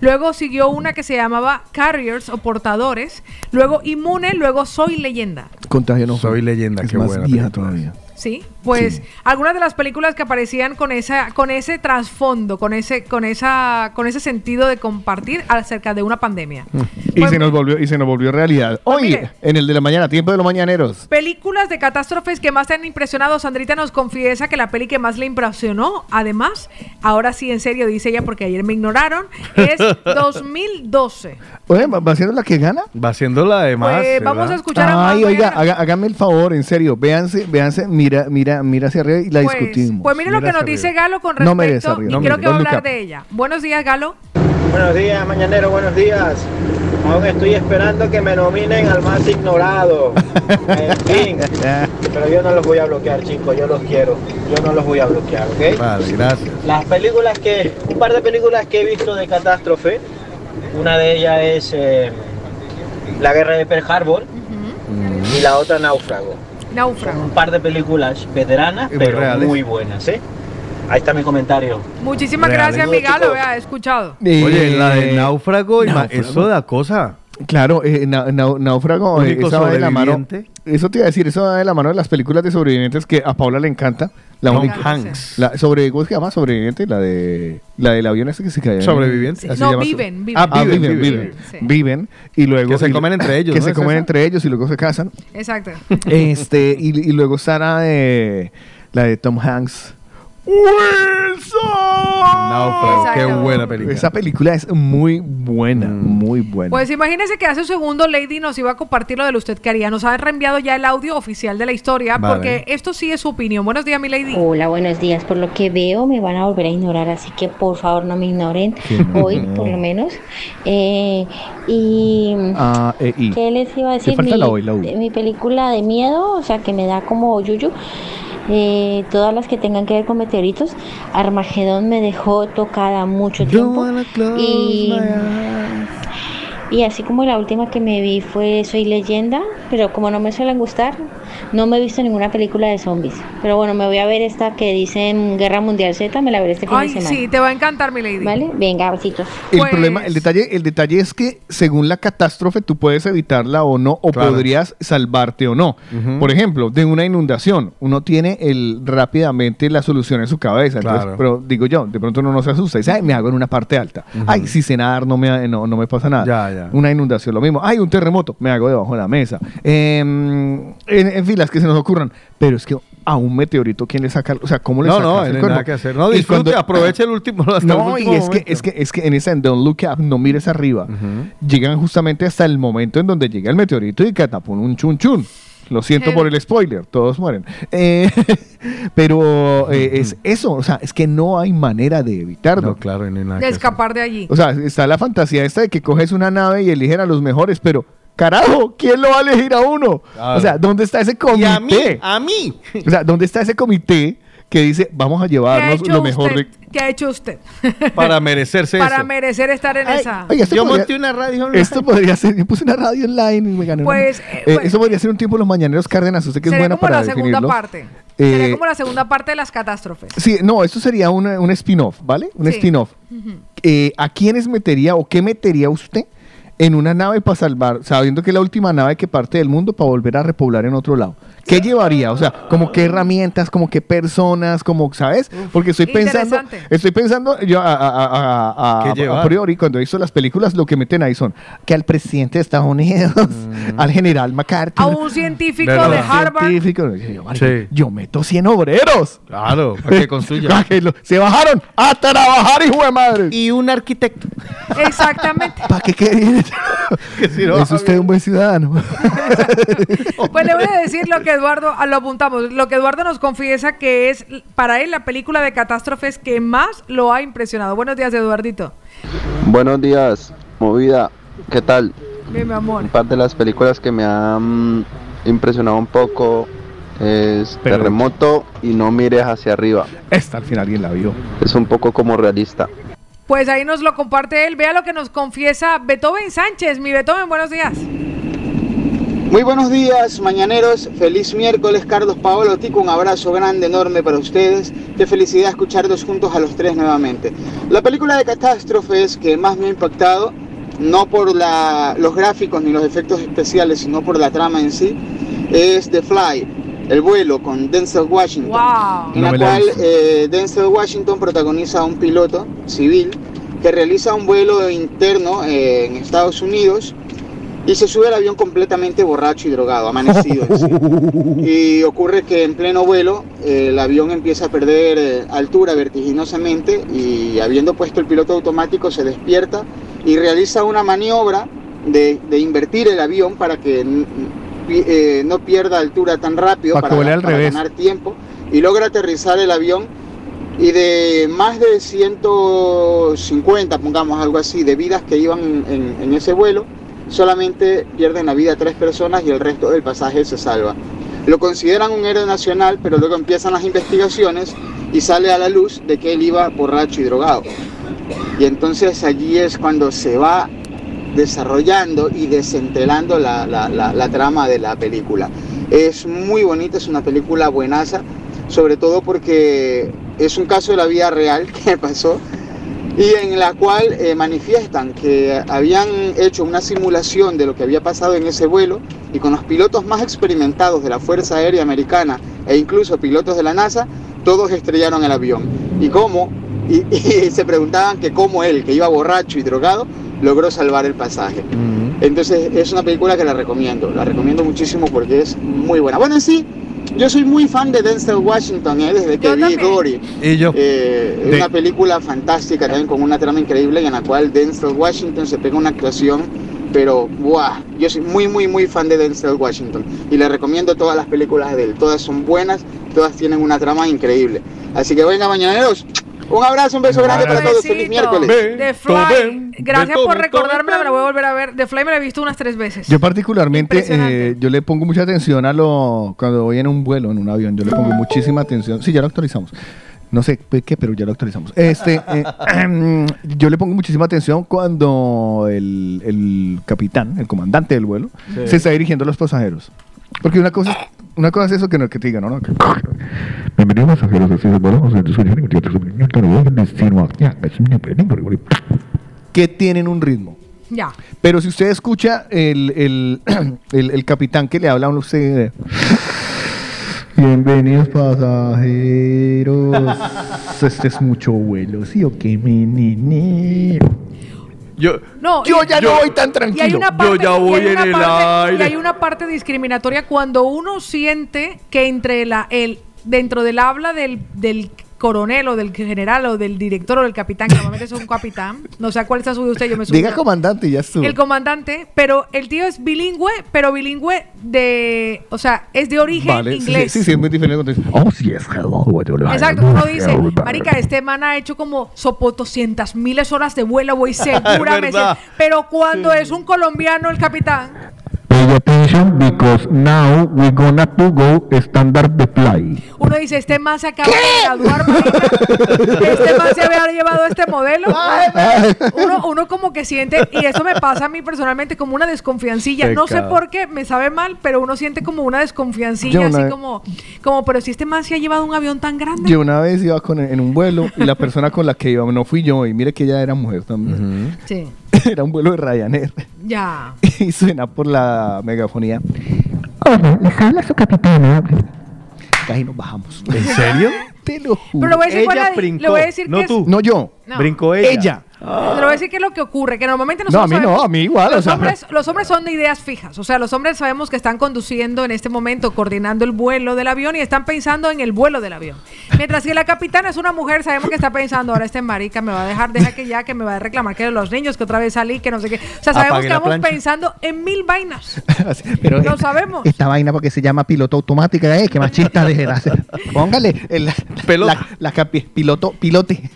Luego siguió una que se llamaba Carriers o Portadores. Luego Inmune, luego Soy Leyenda. Contagio no. Soy leyenda, Es qué más buena vieja todavía. Sí, pues algunas de las películas que aparecían con esa, con ese trasfondo, con ese, con esa, con ese sentido de compartir acerca de una pandemia. Y Pues se nos volvió, y se nos volvió realidad. Pues Hoy, mire. en el de la mañana, tiempo de los mañaneros. Películas de catástrofes que más te han impresionado. Sandrita nos confiesa que la peli que más le impresionó, además, ahora sí en serio, dice ella, porque ayer me ignoraron, es 2012. Oye, ¿va siendo la que gana? Va siendo la de más. Pues vamos a escuchar a Ay, oiga, haga- hágame el favor, en serio, véanse, véanse, mira, mira, mira hacia arriba y la Pues, discutimos. pues mire lo que nos dice. Galo con No merece respecto, arriba, y no creo merece. que va a hablar de ella. Buenos días, Galo. Buenos días, mañanero, buenos días. Aún estoy esperando que me nominen al más ignorado. En fin, pero yo no los voy a bloquear, chicos, yo los quiero. Yo no los voy a bloquear, ¿ok? Vale, gracias. Las películas que, un par de películas que he visto de catástrofe, una de ellas es eh, La Guerra de Pearl Harbor y la otra Náufrago. Náufrago. Un par de películas veteranas, Y pero reales. muy buenas, ¿eh? Ahí está mi comentario. Muchísimas Reales. gracias, mi Galo. Chicos. Vea, he escuchado. Oye, la de Eh, náufrago, Náufrago. eso da cosa. Claro, eh, na- na- Náufrago, eh, Único esa va de la mano. Eso te iba a decir, eso va de la mano de las películas de sobrevivientes que a Paula le encanta. La Tom única. Hanks. La, sobre, ¿Cómo se llama? Sobreviviente, la de la del avión ese que se cae. Sobreviviente. No, viven, viven. Ah, viven, viven, viven. viven, sí. Viven, y luego. Que se y- comen entre ellos, Que ¿no se es comen esa? entre ellos y luego se casan. Exacto. este, y, y luego está la de, la de Tom Hanks. Náufrago, qué buena película. Esa película es muy buena, Mm. muy buena. Pues imagínese que hace un segundo Lady nos iba a compartir lo de lo usted que haría. Nos ha reenviado ya el audio oficial de la historia Vale. porque esto sí es su opinión. Buenos días, mi Lady. Hola, buenos días. Por lo que veo, me van a volver a ignorar, así que por favor no me ignoren hoy, por lo menos. Eh, y Ah, eh, y. ¿qué les iba a decir? falta Mi, mi película de miedo, o sea, que me da como yuyu. Eh, todas las que tengan que ver con meteoritos. Armagedón me dejó tocada mucho tiempo. Y, y así como la última que me vi fue Soy leyenda, pero como no me suelen gustar, no me he visto ninguna película de zombies. Pero bueno, me voy a ver esta que dicen Guerra Mundial Z, me la veré este fin Ay, de semana. sí, te va a encantar, mi Lady. ¿Vale? Venga, besitos. El Pues- problema, el detalle, el detalle es que según la catástrofe tú puedes evitarla o no, o Claro. podrías salvarte o no. Ujú. Por ejemplo, de una inundación, uno tiene el rápidamente la solución en su cabeza. entonces, Claro. pero digo yo, de pronto uno no se asusta y dice, ay, me hago en una parte alta. Ay, si sé nadar no me, no, no me pasa nada. Ya, ya. Una inundación, lo mismo. Ay, un terremoto, me hago debajo de la mesa. Em, en, en fin, las que se nos ocurran. Pero es que a un meteorito, ¿quién le saca? O sea, ¿cómo le No, sacas no, el no nada que hacer. No, disfrute, cuando- aproveche el último. Hasta el no, y último es que, momento. es que es que en esa en Don't Look Up, no mires arriba, llegan justamente hasta el momento en donde llega el meteorito y catapum un chun chun. Lo siento por el spoiler, todos mueren. Eh, pero eh, es eso, o sea, es que no hay manera de evitarlo. No, claro, no hay nada De que escapar de allí. O sea, está la fantasía esta de que coges una nave y eligen a los mejores, pero carajo, ¿quién lo va a elegir a uno? Claro. O sea, ¿dónde está ese comité? Y a mí, a mí. O sea, ¿dónde está ese comité que dice, vamos a ¿Qué ha llevarnos lo mejor usted? de... ¿Qué ha hecho usted? Para merecerse Para eso. merecer estar en esa. Esto Yo podría- monté una radio online. Esto podría ser, yo puse una radio online y me gané. una- Pues, eh, Eh, bueno. eso podría ser un tiempo los mañaneros Cárdenas, usted que es Sería buena como para la segunda definirlo. parte. Eh, Sería como la segunda parte de las catástrofes. Sí, no, esto sería una- un spin-off, ¿vale? Un Sí. spin-off. Eh, ¿A quiénes metería o qué metería usted en una nave para salvar, sabiendo que es la última nave que parte del mundo para volver a repoblar en otro lado? ¿Qué llevaría? O sea, como qué herramientas, como qué personas, como, ¿sabes? Porque estoy pensando, Interesante. estoy pensando, yo a, a- a- a- a- ¿Qué a llevar? priori, cuando he visto las películas, lo que meten ahí son que al presidente de Estados Unidos, al general MacArthur, A un científico de Harvard. científico, yo, marica, Sí. yo meto 100 obreros. Claro, para que construya. Pa' que lo- se bajaron a trabajar, hijo de madre. y un arquitecto. Exactamente. ¿Para qué querían? Que si no, es usted un buen ciudadano. Pues le voy a decir lo que Eduardo, ah, lo apuntamos, lo que Eduardo nos confiesa que es para él la película de catástrofes que más lo ha impresionado. Buenos días, Eduardito. Buenos días, movida. ¿Qué tal? Bien, mi amor. Un par de las películas que me han impresionado un poco es Pero- Terremoto y No mires hacia arriba. Esta al final alguien la vio. Es un poco como realista. Pues ahí nos lo comparte él. Vea lo que nos confiesa Beethoven Sánchez. Mi Beethoven, buenos días. Muy buenos días, mañaneros. Feliz miércoles, Carlos Paolo Tico. Un abrazo grande, enorme para ustedes. Qué felicidad escucharlos juntos a los tres nuevamente. La película de catástrofes que más me ha impactado, no por la- los gráficos ni los efectos especiales, sino por la trama en sí, es The Fly, el vuelo con Denzel Washington. Wow. En No la cual eh, Denzel Washington protagoniza a un piloto civil que realiza un vuelo interno eh, en Estados Unidos y se sube al avión completamente borracho y drogado, amanecido. en sí. Y ocurre que en pleno vuelo eh, el avión empieza a perder eh, altura vertiginosamente y habiendo puesto el piloto automático se despierta y realiza una maniobra de, de invertir el avión para que eh, no pierda altura tan rápido para, vuele al para revés. ganar tiempo y logra aterrizar el avión y de más de 150, pongamos algo así, de vidas que iban en, en ese vuelo, solamente pierden la vida tres personas y el resto del pasaje se salva. Lo consideran un héroe nacional, pero luego empiezan las investigaciones y sale a la luz de que él iba borracho y drogado. Y entonces allí es cuando se va desarrollando y desentelando la, la- la- la trama de la película. Es muy bonita, es una película buenaza, sobre todo porque es un caso de la vida real que pasó y en la cual eh, manifiestan que habían hecho una simulación de lo que había pasado en ese vuelo y con los pilotos más experimentados de la Fuerza Aérea Americana e incluso pilotos de la NASA, todos estrellaron el avión. ¿Y cómo? Y, y se preguntaban que cómo él, que iba borracho y drogado, logró salvar el pasaje. Entonces es una película que la recomiendo, la recomiendo muchísimo porque es muy buena. Bueno, en sí, yo soy muy fan de Denzel Washington, ¿eh? desde que vi Dory. Y yo. Eh, es De- una película fantástica también con una trama increíble en la cual Denzel Washington se pega una actuación, pero ¡buah! Yo soy muy, muy, muy fan de Denzel Washington y le recomiendo todas las películas de él. Todas son buenas, todas tienen una trama increíble. Así que venga, mañaneros. Un abrazo, un beso grande para todos. Feliz miércoles. The Fly. Gracias por recordarme, me la voy a volver a ver. The Fly me la he visto unas tres veces. Yo particularmente, eh, yo le pongo mucha atención a lo cuando voy en un vuelo, en un avión, yo le pongo muchísima atención. Sí, ya lo actualizamos. No sé pues, qué, pero ya lo actualizamos. Este, eh, yo le pongo muchísima atención cuando el, el capitán, el comandante del vuelo, Sí. se está dirigiendo a los pasajeros. Porque una cosa, una cosa es eso que, no, que te digan, ¿no? ¿no? Que- Bienvenidos pasajeros César Barajas, de su destino que tienen un ritmo. Ya. Pero si usted escucha el, el, el, el capitán que le habla a usted, bienvenidos pasajeros, este es mucho vuelo, ¿sí o qué, mi? Yo, No, Yo ya no voy tan tranquilo. Yo parte, ya y hay voy en una el parte- aire. Y hay una parte discriminatoria cuando uno siente que entre la, el, dentro del habla del, del coronel o del general o del director o del capitán, que normalmente es un capitán, no sé a cuál está subido usted, yo me subí. Diga comandante y ya estuvo. El comandante, pero el tío es bilingüe, pero bilingüe de, o sea, es de origen Vale, sí, inglés. sí, sí, es muy diferente. cuando dice, Oh, yes, hello. Exacto, uno dice, marica, este man ha hecho como sopotoscientas miles horas de vuelo, voy segura, me pero cuando es un colombiano el capitán, Pay attention because now we're gonna to go standard the fly. uno dice, este man se acaba de graduar, marica, este man se había llevado este modelo. Uno, uno como que siente, y eso me pasa a mí personalmente como una desconfiancilla, no sé por qué, me sabe mal, pero uno siente como una desconfiancilla, una así como, como, pero si este man se ha llevado un avión tan grande. Yo una vez iba con, en un vuelo y la persona con la que iba no fui yo y mire que ella era mujer también. Sí, Era un vuelo de Ryanair ya. y suena por la megafonía. Hola, les habla su capitana. Casi nos bajamos. ¿En serio? Te lo juro. Pero le voy a decir Ella es- brincó, le voy a decir no que es- tú. No yo. No. Brincó ella. Ella. Te lo voy a decir que es lo que ocurre, que normalmente No, nosotros a mí no, a mí igual, o Los, sea. hombres, los hombres son de ideas fijas, o sea, los hombres sabemos que están conduciendo en este momento, coordinando el vuelo del avión y están pensando en el vuelo del avión. Mientras que la capitana es una mujer, sabemos que está pensando, ahora este marica me va a dejar, deja que ya, que me va a reclamar que de los niños, que otra vez salí, que no sé qué. O sea, sabemos Apague que la vamos plancha. pensando en mil vainas. Pero Lo esta- sabemos. Esta vaina porque se llama piloto automático, ¿eh? Que machista de Póngale el, la, la capi- piloto, pilote.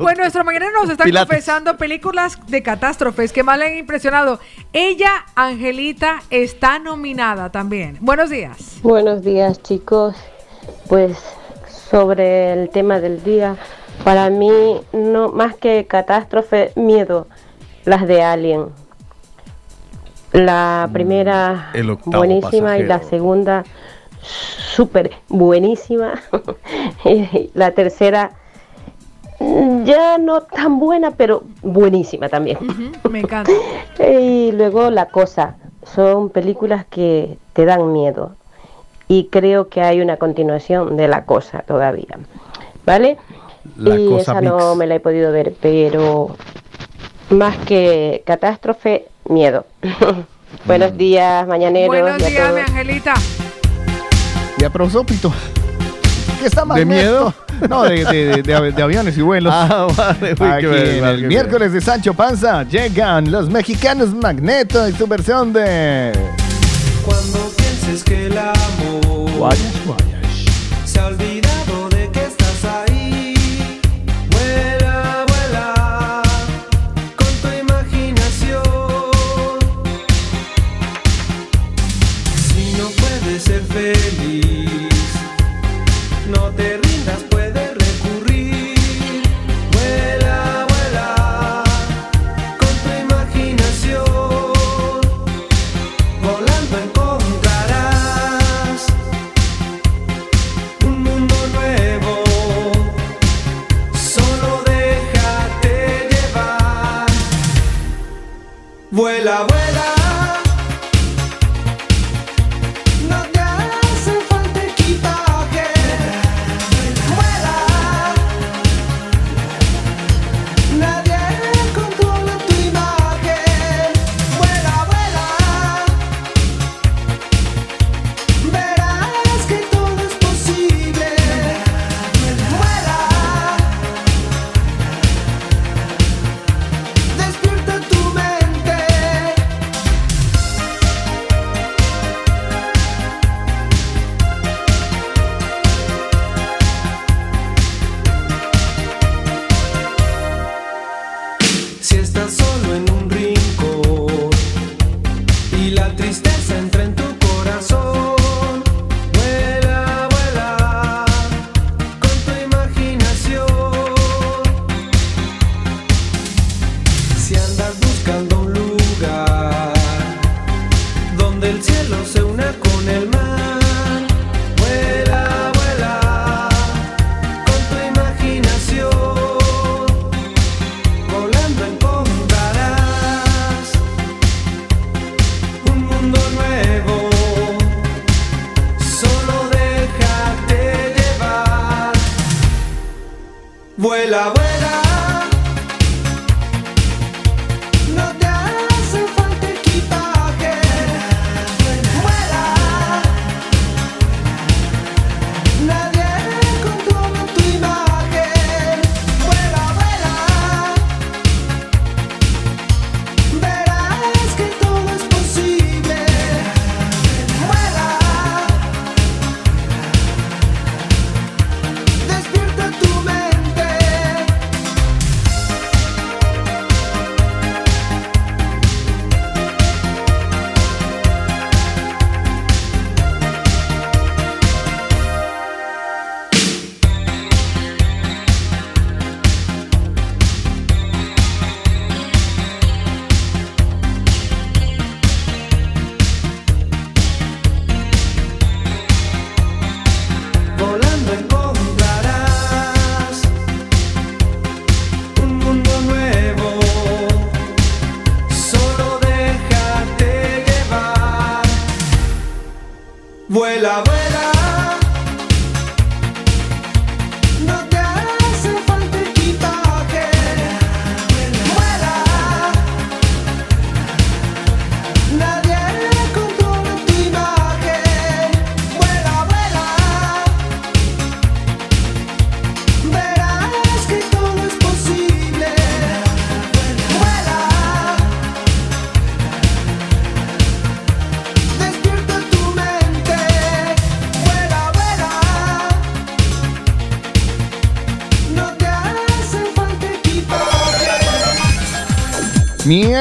Pues nuestro mañana nos está Pilates. confesando películas de catástrofes que más le han impresionado. Ella, Angelita, está nominada también. Buenos días. Buenos días chicos. Pues sobre el tema del día, para mí no más que catástrofe, miedo, las de Alien. La primera El octavo buenísima y la segunda súper buenísima. y la tercera mm, ya no tan buena, pero buenísima también. Me encanta. Y luego La Cosa. Son películas que te dan miedo. Y creo que hay una continuación de La Cosa todavía. ¿Vale? La y Cosa esa no me la he podido ver, pero más que catástrofe, miedo. Buenos días, mañaneros. Buenos y a días, mi. Angelita. Ya, profesor Pito. ¿Qué está ¿De miedo? No, de, de- de- de aviones y vuelos. Ah, vale. Uy, qué Aquí bien, en vale, el qué miércoles de Sancho Panza llegan los mexicanos Magneto y su versión de... Cuando pienses que el amor Guayas, guayas. la vuelta.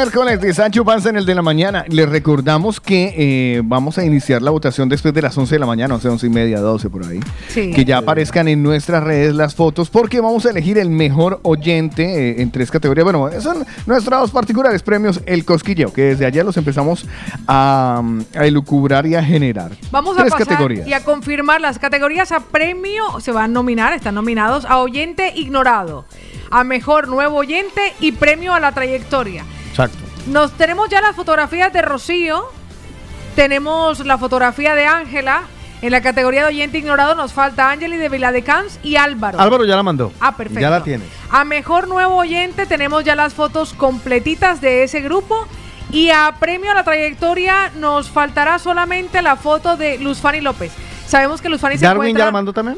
Miércoles de Sancho Panza en el de la mañana. Les recordamos que eh, vamos a iniciar la votación después de las 11 de la mañana, 11, 11 y media, 12 por ahí. Sí. Que ya aparezcan en nuestras redes las fotos porque vamos a elegir el mejor oyente eh, en tres categorías. Bueno, son nuestros particulares premios El Cosquilleo, que desde allá los empezamos a, a elucubrar y a generar. Vamos a pasar categorías. y a confirmar las categorías a premio. Se van a nominar, están nominados a oyente ignorado, a mejor nuevo oyente y premio a la trayectoria. Nos tenemos ya las fotografías de Rocío, tenemos la fotografía de Ángela. En la categoría de oyente ignorado nos falta Ángeli de Viladecans y Álvaro. Álvaro ya la mandó. Ah, perfecto. Ya la tienes. A mejor nuevo oyente tenemos ya las fotos completitas de ese grupo. Y a premio a la trayectoria nos faltará solamente la foto de Luz Fanny López. Sabemos que Luz Fanny se ¿Darwin ya encuentra... la mandó también?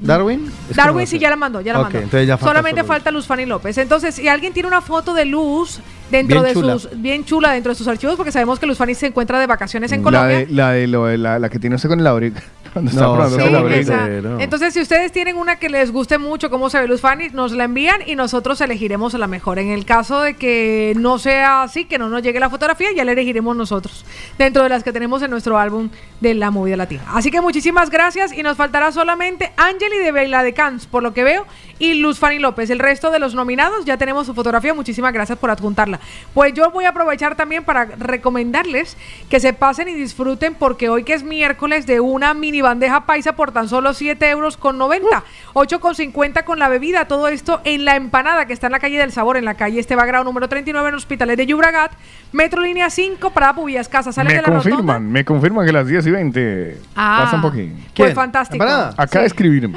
¿Darwin? Es que no Darwin sí ya la mandó, ya la mandó. entonces ya falta Solamente falta Luz Fanny López. Entonces, si alguien tiene una foto de Luz dentro Bien de chula. sus bien chula dentro de sus archivos, porque sabemos que Luz Fanny se encuentra de vacaciones en La Colombia. de, la, de lo de la, la que tiene usted con el abrigo. Cuando está probando sí, esa. Entonces, si ustedes tienen una que les guste mucho cómo se ve Luz Fanny, nos la envían y nosotros elegiremos la mejor. En el caso de que no sea así, que no nos llegue la fotografía, ya la elegiremos nosotros dentro de las que tenemos en nuestro álbum de la movida latina. Así que muchísimas gracias y nos faltará solamente Angeli de Bella de Cans, por lo que veo, y Luz Fanny López. El resto de los nominados ya tenemos su fotografía. Muchísimas gracias por adjuntarla. Pues yo voy a aprovechar también para recomendarles que se pasen y disfruten porque hoy que es miércoles de una mini bandeja paisa por tan solo 7 euros con 90, 8 con 50 con la bebida, todo esto en la empanada que está en la calle del sabor, en la calle Esteba Grau número 39 en Hospitales de Yubragat, Metro Línea 5 para Pubillas Casa, salen Me de la rotonda. confirman, me confirman que las 10 y 20 Ah, pasan por aquí. pues fantástico. Acaba de escribirme.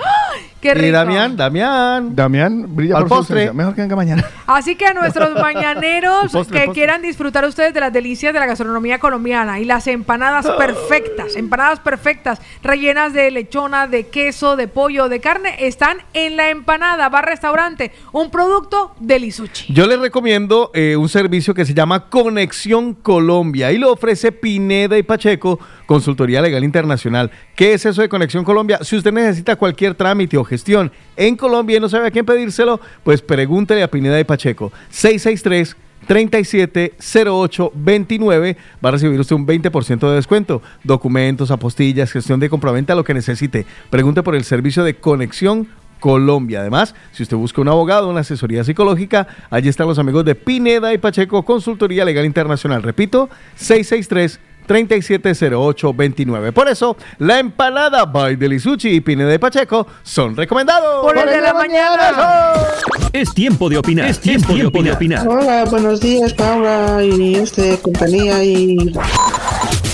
Qué rico. Y Damián, Damián. Damián brilla Al por su postre. ausencia. Mejor que venga mañana. Así que a nuestros mañaneros postre, que postre. quieran disfrutar ustedes de las delicias de la gastronomía colombiana y las empanadas Ah. perfectas, empanadas perfectas, rellenas de lechona, de queso, de pollo, de carne, están en la empanada bar restaurante, un producto de Lisuchi. Yo les recomiendo eh, un servicio que se llama Conexión Colombia y lo ofrece Pineda y Pacheco, Consultoría Legal Internacional. ¿Qué es eso de Conexión Colombia? Si usted necesita cualquier trámite o gestión en Colombia y no sabe a quién pedírselo, pues pregúntele a Pineda y Pacheco. 663 370829 va a recibir usted un 20% de descuento. Documentos, apostillas, gestión de compraventa, lo que necesite. Pregunte por el servicio de Conexión Colombia. Además, si usted busca un abogado, una asesoría psicológica, allí están los amigos de Pineda y Pacheco, Consultoría Legal Internacional. Repito, 663 370829. Por eso, la empanada by Delisuchi y Pineda y Pacheco son recomendados. Por el de la mañana. Es tiempo de opinar. Es tiempo, de opinar. Hola, buenos días, Paula y este compañía y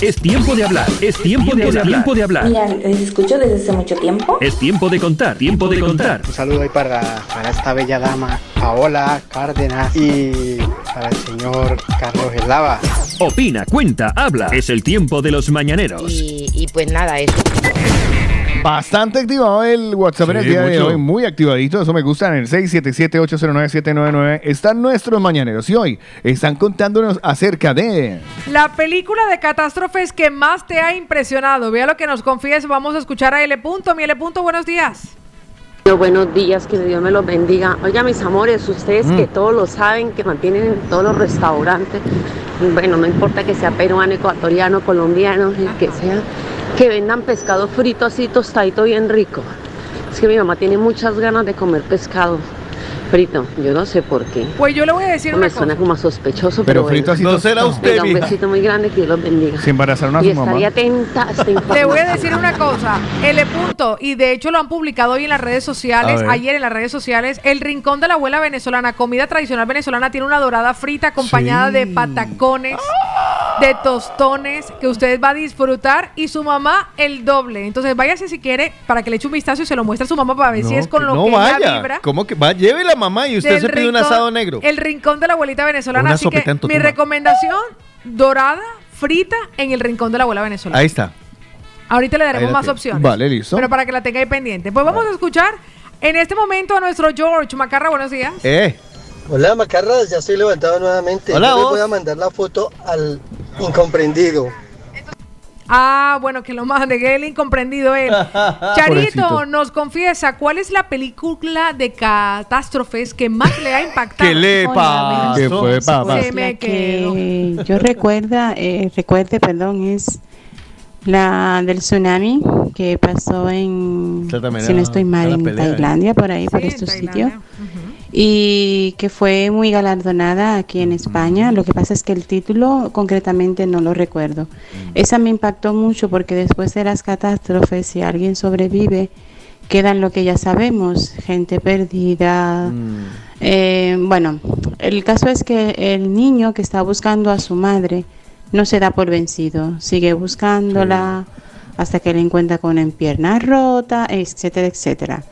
Es tiempo de hablar. Es tiempo de hablar. Tiempo de hablar. Mira, les escucho desde hace mucho tiempo. Es tiempo de contar. Tiempo de contar. Un saludo ahí para, para esta bella dama, Paola Cárdenas, y para el señor Carlos Eslava. Opina, cuenta, habla. Es el tiempo de los mañaneros. Y, y pues nada, eso. Bastante activado el WhatsApp en el Sí, día de mucho. hoy, muy activadito, eso me gusta, en el 677-809-799 están nuestros mañaneros y hoy están contándonos acerca de... La película de catástrofes que más te ha impresionado. Vea lo que nos confíes. Vamos a escuchar a L. Punto. Mi L. Punto, buenos días. Buenos días, que Dios me los bendiga. Oiga, mis amores, ustedes Mm. que todos lo saben, que mantienen en todos los restaurantes, bueno, no importa que sea peruano, ecuatoriano, colombiano, el que sea, que vendan pescado frito así tostadito bien rico. Es que mi mamá tiene muchas ganas de comer pescado frito, yo no sé por qué. Pues yo le voy a decir me una suena cosa. como a sospechoso, Pero pero, frito bueno. así No será usted, Venga, un besito muy grande, que Dios los bendiga. Se embarazaron a y su mamá. estaría atenta Te voy a decir una cosa, L. Punto, y de hecho lo han publicado hoy en las redes sociales, ayer en las redes sociales, el rincón de la abuela venezolana, comida tradicional venezolana, tiene una dorada frita acompañada de patacones, de tostones, que usted va a disfrutar, y su mamá el doble. Entonces váyase si quiere, para que le eche un vistazo y se lo muestre a su mamá para ver si es con que lo no que ella vaya. vibra. ¿Cómo que va? Lleve la mamá y usted del se pide un asado negro. El rincón de la abuelita venezolana. Una Así que mi recomendación, dorada, frita, en el rincón de la abuela venezolana. Ahí está. Ahorita le daremos más tiene. opciones. Vale, listo. Pero para que la tenga ahí pendiente. Pues vamos a escuchar en este momento a nuestro George Macarra. Buenos días. Eh. Hola Macarras, ya estoy levantado nuevamente. Hola, Yo les voy a mandar la foto al incomprendido. Ah, bueno, que lo mande, que el incomprendido él. Charito nos confiesa cuál es la película de catástrofes que más le ha impactado. ¿Qué le Hola, ¿Qué fue, papá? Se me quedó. que yo recuerda, eh, recuerde, perdón, es la del tsunami que pasó en, si no estoy mal, en pelea, ¿eh? Tailandia, por ahí, por Sí, en estos sitios. Y que fue muy galardonada aquí en España. Lo que pasa es que el título concretamente no lo recuerdo. Esa me impactó mucho porque después de las catástrofes, si alguien sobrevive, quedan lo que ya sabemos, gente perdida. Eh, bueno, el caso es que el niño que está buscando a su madre no se da por vencido, sigue buscándola hasta que le encuentra con una pierna rota, etcétera, etcétera.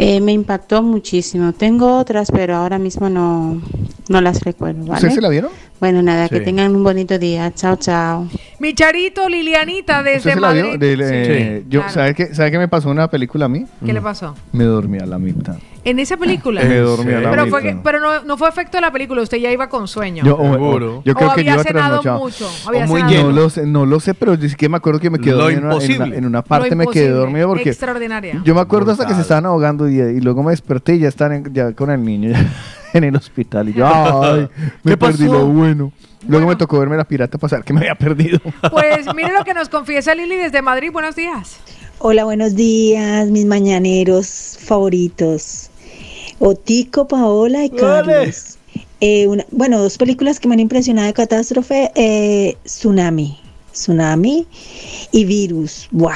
Eh, me impactó muchísimo. Tengo otras, pero ahora mismo no, no las recuerdo. ¿vale? ¿Ustedes se la vieron? Bueno, nada, que Sí. tengan un bonito día. Chao, chao. Mi Charito Lilianita desde ¿Usted se la Madrid. vio? Del, eh, Sí, yo, claro. ¿sabe, qué, ¿Sabe qué me pasó en una película a mí? ¿Qué le pasó? Me dormí a la mitad. En esa película. Me dormí a la pero mitad. fue que- pero no, no fue efecto de la película, usted ya iba con sueño. Yo, o- o- yo O creo que yo había iba cenado mucho, había O muy cenado lleno. mucho. No lo sé, no lo sé, pero sí que me acuerdo que me quedé dormido en una- en, una, imposible. en una parte Lo me quedé dormido porque Extraordinaria. yo me acuerdo hasta que se estaban ahogando y, y luego me desperté y ya están en- ya con el niño en el hospital y yo ay, me ¿Qué perdí pasó? lo bueno. Luego me tocó verme la pirata pasar que me había perdido. Pues mire lo que nos confiesa Lili desde Madrid. Buenos días. Hola, buenos días, mis mañaneros favoritos. Otico, Paola y Carlos. Eh, una- bueno, dos películas que me han impresionado de catástrofe, eh, Tsunami. Tsunami y Virus. ¡Wow!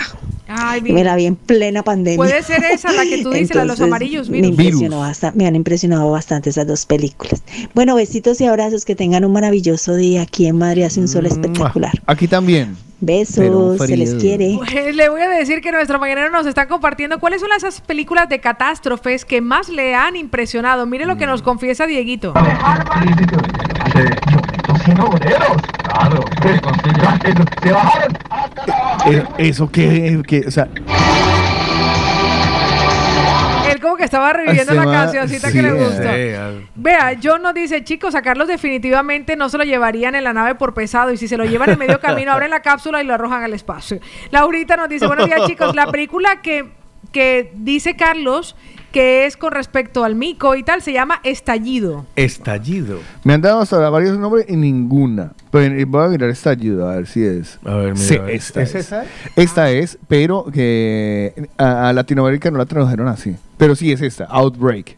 Ay, Me la vi en plena pandemia. Puede ser esa la que tú dices, la de los amarillos, Me, virus. impresionó basta- me han impresionado bastante esas dos películas. Bueno, besitos y abrazos, que tengan un maravilloso día. Aquí en Madrid hace un sol espectacular. Aquí también. Besos, se les quiere. Pues le voy a decir que nuestro mañanero nos está compartiendo cuáles son esas películas de catástrofes que más le han impresionado. Mire lo que nos confiesa Dieguito. Eh, Eso que, que, o sea, como que estaba reviviendo la cancioncita sí, que le eh. gusta. Sí, Vea, John nos dice, chicos, a Carlos definitivamente no se lo llevarían en la nave por pesado y si se lo llevan en medio camino, abren la cápsula y lo arrojan al espacio. Laurita nos dice, buenos días chicos, la película que, que dice Carlos que es con respecto al mico y tal, se llama Estallido. Estallido. me han dado hasta ahora varios nombres y ninguna. Pero eh, voy a mirar esta ayuda a ver si es. A ver, mira, Sí, a ver, esta ¿es es. esa? Esta es, pero que a, a Latinoamérica no la tradujeron así. Pero sí es esta, Outbreak.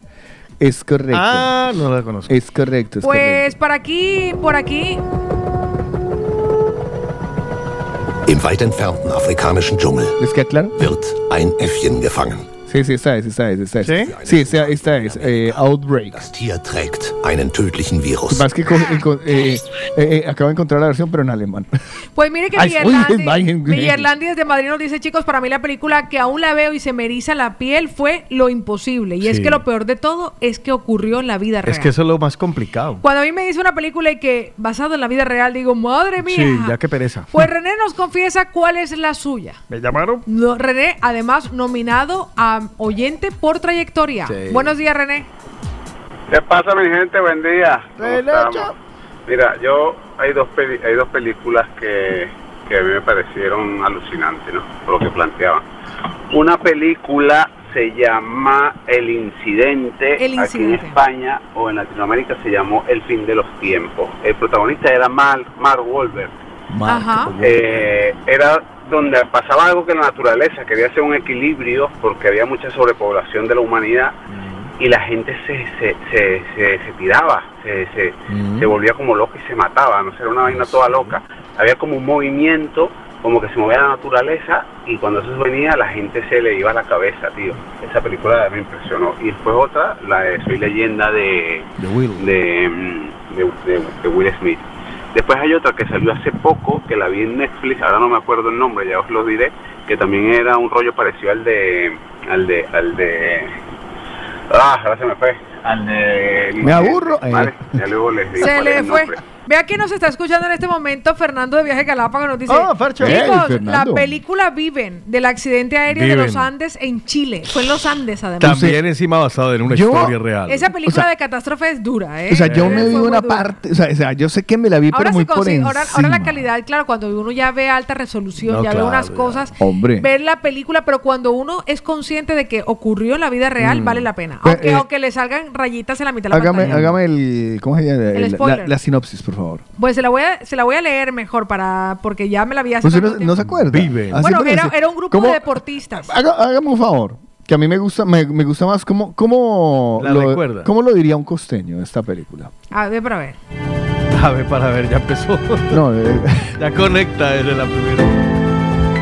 Es correcto. Ah, no la conozco. Es correcto, es correcto. Pues por aquí, por aquí, Im weit entfernten afrikanischen Dschungel ¿Les queda claro? wird ein Äffchen gefangen. Sí, sí, esta es, esta es, esta es. Sí, esta, esta es, eh, Outbreak. Das Tier trägt einen tödlichen Virus. Más que co- enco- eh, eh, eh, acabo de encontrar la versión, pero en alemán. Pues mire que Ay, Miguel uy, ay, Landi desde Madrid nos dice, chicos, para mí la película que aún la veo y se me eriza la piel fue Lo Imposible. Y es que lo peor de todo es que ocurrió en la vida real. Es que eso es lo más complicado. Cuando a mí me dice una película y que basado en la vida real, digo, madre mía. Sí, ya que pereza. Pues René nos confiesa cuál es la suya. ¿Me llamaron? No, René, además, nominado a oyente por trayectoria. Sí. Buenos días, René. ¿Qué pasa, mi gente? Buen día. Mira, yo hay dos peli- hay dos películas que, que a mí me parecieron alucinantes, ¿no? Por lo que planteaban. Una película se llama El Incidente, El aquí en Incidente. España o en Latinoamérica se llamó El Fin de los Tiempos. El protagonista era Mark, Mark Wahlberg. Ajá. Eh, era donde pasaba algo que la naturaleza quería hacer un equilibrio porque había mucha sobrepoblación de la humanidad y la gente se, se, se, se, se tiraba, se, se, se volvía como loca y se mataba, no sé, era una vaina toda loca. Había como un movimiento, como que se movía la naturaleza y cuando eso venía la gente se le iba a la cabeza, tío. Esa película me impresionó. Y después otra, la de Soy leyenda de, de, mm, de- de- de Will Smith. Después hay otra que salió hace poco, que la vi en Netflix, ahora no me acuerdo el nombre, ya os lo diré, que también era un rollo parecido al de, al de, al de, ah, ahora se me fue, al de... Me aburro. eh. Vale, ya luego les digo Se le fue. nombre. Vea quién nos está escuchando en este momento, Fernando de Viaje Galápagos nos dice, Fercho. chicos, Hey, la película Viven del accidente aéreo de los Andes en Chile. Fue en los Andes además. También encima basado en una Yo- historia real. Esa película O sea- de catástrofe es dura, ¿eh? O sea, yo me vi una parte, o sea, o sea, yo sé que me la vi, Ahora pero muy por encima. ahora, ahora la calidad, claro, cuando uno ya ve alta resolución, No, ya ve unas ya. cosas, Hombre. ver la película, pero cuando uno es consciente de que ocurrió en la vida real, Mm. vale la pena. Aunque, eh, aunque le salgan rayitas en la mitad de la Hágame, pantalla. hágame el, ¿cómo se llama? El El- spoiler. la, la sinopsis, por favor. Pues se la voy a, se la voy a leer mejor para, porque ya me la vi hace ¿Usted tanto no, se acuerda? Así Bueno, era, un grupo ¿Cómo? de deportistas. Haga- hágame un favor, que a mí me gusta, me, me gusta más cómo, cómo, La lo, recuerda. cómo lo diría un costeño esta película. A ver, para ver. A ver, para ver, ya empezó. No, eh, ya conecta desde la primera.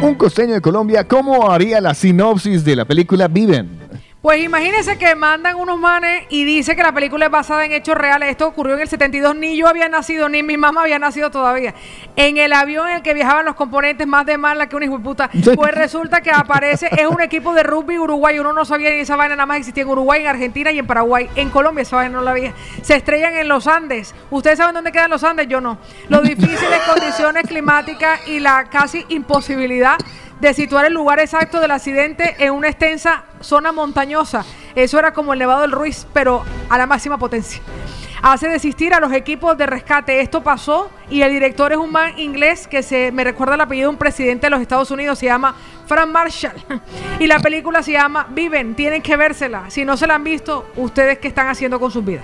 un costeño de Colombia, ¿cómo haría la sinopsis de la película Viven? Pues imagínense que mandan unos manes y dice que la película es basada en hechos reales. Esto ocurrió en el 72. Ni yo había nacido, ni mi mamá había nacido todavía. En el avión en el que viajaban los componentes más de mala que una hijo de puta. Pues resulta que aparece, es un equipo de rugby Uruguay. Uno no sabía ni esa vaina, nada más existía en Uruguay, en Argentina y en Paraguay. En Colombia esa vaina no la había. Se estrellan en los Andes. ¿Ustedes saben dónde quedan los Andes? Yo no. Los difíciles condiciones climáticas y la casi imposibilidad de situar el lugar exacto del accidente en una extensa zona montañosa. Eso era como el Nevado del Ruiz, pero a la máxima potencia. Hace desistir a los equipos de rescate. Esto pasó y el director es un man inglés que se me recuerda el apellido de un presidente de los Estados Unidos, se llama Frank Marshall. Y la película se llama Viven, tienen que vérsela. Si no se la han visto, ustedes qué están haciendo con sus vidas.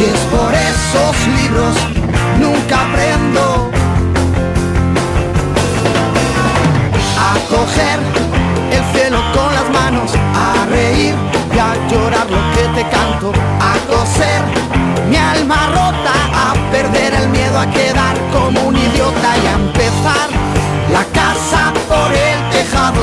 Si es por esos libros, nunca aprendo. A coger el cielo con las manos, a reír y a llorar lo que te canto, a coser mi alma rota, a perder el miedo a quedar como un idiota y a empezar la casa por el tejado,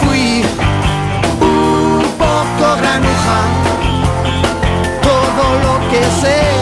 Fui un poco granuja. Todo lo que sé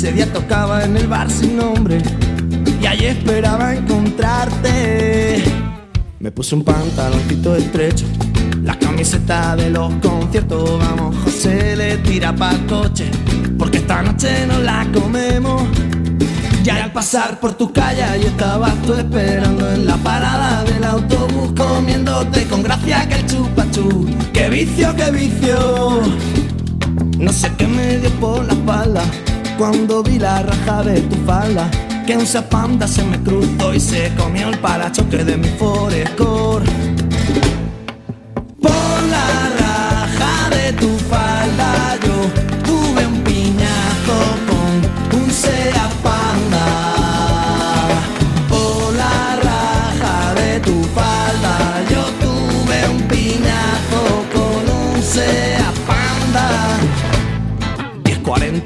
ese día tocaba en el bar sin nombre y allí esperaba encontrarte. Me puse un pantaloncito estrecho, la camiseta de los conciertos. Vamos, José le tira pa'l coche, porque esta noche no la comemos. Ya al pasar por tu calle y estabas tú esperando en la parada del autobús comiéndote con gracia que el chupachú. ¡Qué vicio, qué vicio! No sé qué me dio por la espalda cuando vi la raja de tu falda. Que un zapanda se me cruzó y se comió el parachoque de mi Forescore.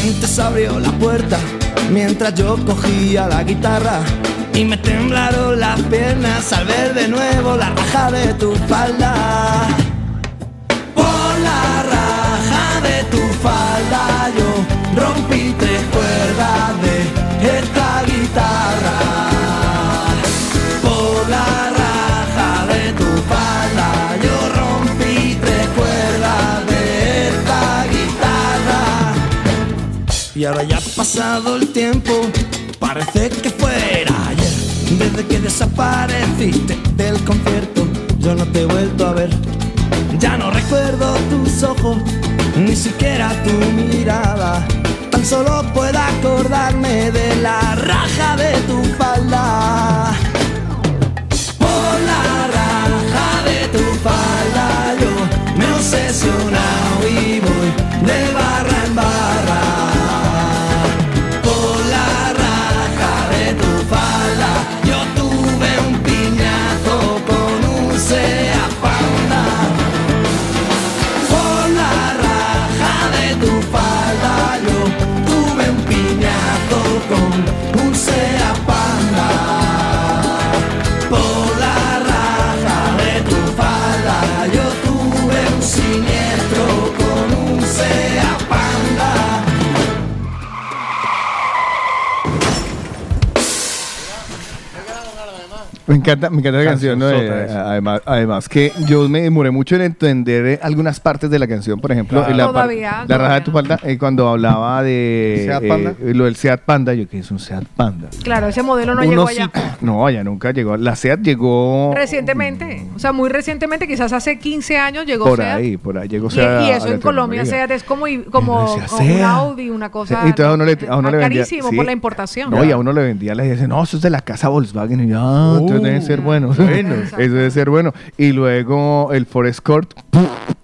repente se abrió la puerta mientras yo cogía la guitarra y me temblaron las piernas al ver de nuevo la raja de tu falda. Por la raja de tu falda yo rompí tres cuerdas de esta guitarra. Y ahora ya ha pasado el tiempo, parece que fuera ayer. Desde que desapareciste del concierto, yo no te he vuelto a ver. Ya no recuerdo tus ojos, ni siquiera tu mirada. Tan solo puedo acordarme de la raja de tu falda. Por la raja de tu falda yo me obsesionado y voy de barra en barra. Encanta, me encanta la canción, Eh, además, además que yo me demoré mucho en entender eh, algunas partes de la canción, por ejemplo, Claro. en la, par- Todavía, la raja de tu falda, eh, cuando hablaba de ¿Seat eh, lo del Seat Panda, yo que es un Seat Panda. Claro, ese modelo no llegó allá. No, allá nunca llegó. La Seat llegó Recientemente, o sea, muy recientemente, quizás hace 15 años llegó por Seat. ahí, por ahí llegó Seat. y eso en. Colombia, Seat es como, como, decía, como un "Seat". Audi, una cosa Y a uno le, a uno le vendía. carísimo sí. por la importación. No, y a uno le vendía, le decía, no, eso es de la casa Volkswagen. Y yo, ah, entonces debe ser bueno. bueno. eso debe ser bueno. Y luego el Ford Escort,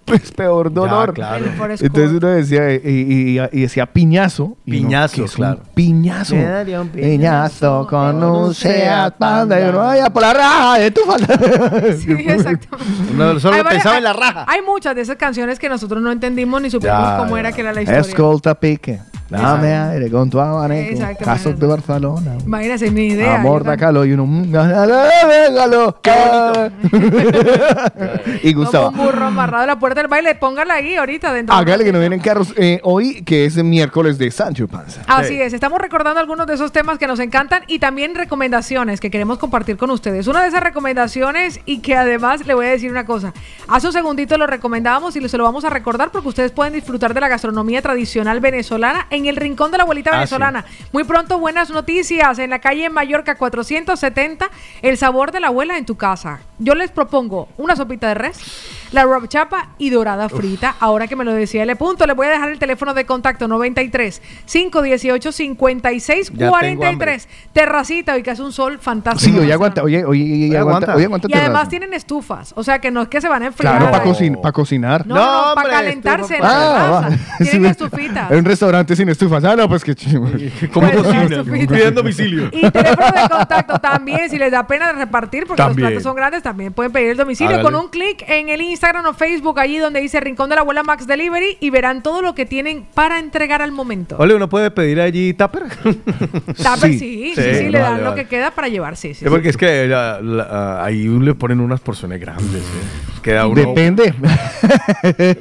es peor dolor. claro. El Ford Entonces uno decía, y, y- y- y decía piñazo. y uno, Piñazo, ¿qué es un claro. piñazo. Me daría un Piñazo con un Seat Panda. Y uno, vaya por la raja de tu falda. Sí, exacto. Uno solo Hay pensaba en la hay- raja. Hay muchas de esas canciones que nosotros no entendimos ni supimos Ya, cómo ya. era que era la historia. Escolta pique. Dame aire con tu abanico. Exacto, Casos de Barcelona. Imagínense, ni idea. Amor da calor y uno. mm, Déjalo. y Como Gustavo. un burro amarrado a la puerta del baile. Póngala ahí ahorita dentro. Hágale que no vienen carros eh, hoy, que es miércoles de Sancho Panza. Así es, estamos recordando algunos de esos temas que nos encantan y también recomendaciones que queremos compartir con ustedes. Una de esas recomendaciones y que además le voy a decir una cosa. Hace un segundito lo recomendábamos y se lo vamos a recordar porque ustedes pueden disfrutar de la gastronomía tradicional venezolana en el Rincón de la Abuelita Ah, Venezolana. Muy pronto buenas noticias en la calle Mallorca 470, el sabor de la abuela en tu casa. Yo les propongo una sopita de res, la rob chapa y dorada frita. Ahora que me lo decía L. Punto, les voy a dejar el teléfono de contacto 93 518 56 Ya tengo 43. Terracita, hoy que hace un sol fantástico. Sí, hoy aguanta, oye, oye, oye, aguanta, oye, aguanta Y además tienen estufas, o sea que no es que se van a enfriar. Claro, para ahí. cocinar. No, no, para calentarse en la Ah. Tienen Sí, estufitas. En un restaurante sin estufas. Ah, no, pues que ¿Cómo Pues, cocina? estufita. Pidiendo domicilio. Y teléfono de contacto también, si les da pena de repartir, porque También. los platos son grandes, también pueden pedir el domicilio Hágale. con un clic en el Instagram o Facebook, allí donde dice Rincón de la Abuela Max Delivery, y verán todo lo que tienen para entregar al momento. Ole, uno puede pedir allí tupper. Tupper, sí, sí, sí, Sí, le dan vale, lo vale. que queda para llevar, sí, sí. Sí, porque es que la- la- ahí le ponen unas porciones grandes. ¿eh? Queda uno... Depende.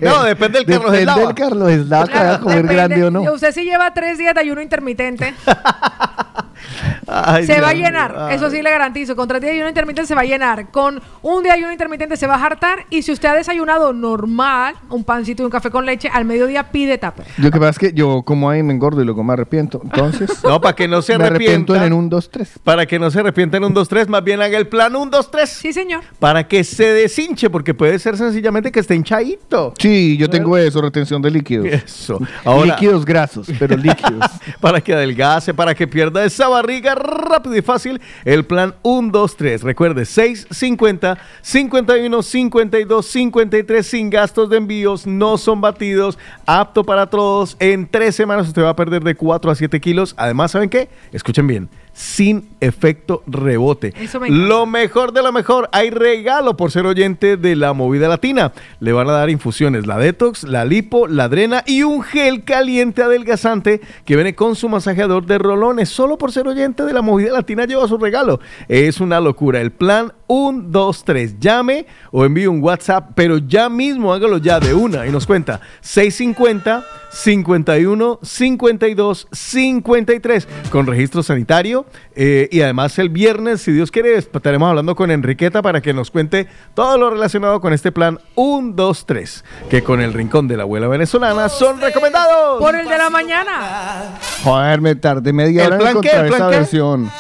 No, depende del Carlos Depende del Carlos Eslava que vaya a comer Depende. grande o no. Usted si lleva tres días de ayuno intermitente, Ay, se Dios va a llenar. Eso sí le garantizo. Con tres días de ayuno intermitente se va a llenar. Con un día de ayuno intermitente se va a hartar. Y si usted ha desayunado normal, un pancito y un café con leche, al mediodía pide tupper. Lo que pasa es que yo como ahí me engordo y luego me arrepiento. Entonces, No, para que no se me arrepiento arrepienta. en un 2, 3. Para que no se arrepienta en un 2-3, más bien haga el plan 1-2-3. Sí, señor. Para que se deshinche, porque puede ser sencillamente que esté hinchadito. Sí, yo tengo eso, retención de líquidos. Eso. Ahora, líquidos grasos, pero líquidos. para que adelgace, para que pierda esa barriga rápido y fácil, el plan 1, 2, 3. Recuerde, 6, 50, 51, 52, 53 sin gastos de envíos, no son batidos, apto para todos. En tres semanas usted va a perder de 4 a 7 kilos. Además, ¿saben qué? Escuchen bien. Sin efecto rebote. Eso me. Lo mejor de lo mejor, hay regalo por ser oyente de la movida latina. Le van a dar infusiones, la detox, la lipo, la drena y un gel caliente adelgazante que viene con su masajeador de rolones. Solo por ser oyente de la movida latina lleva su regalo. Es una locura. El plan 1, 2, 3. Llame o envíe un WhatsApp, pero ya mismo hágalo ya de una y nos cuenta 650 51 52 53 con registro sanitario eh, y además el viernes si Dios quiere estaremos hablando con Enriqueta para que nos cuente todo lo relacionado con este plan 1, 2, 3 que con el rincón de la abuela venezolana son recomendados Por el de la mañana. Joder, me tardé media ¿El hora en plan qué? encontrar ¿El plan esa qué? versión.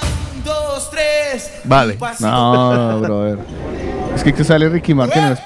Dos, tres. vale No, no, brother. Es que, que sale Ricky Martin en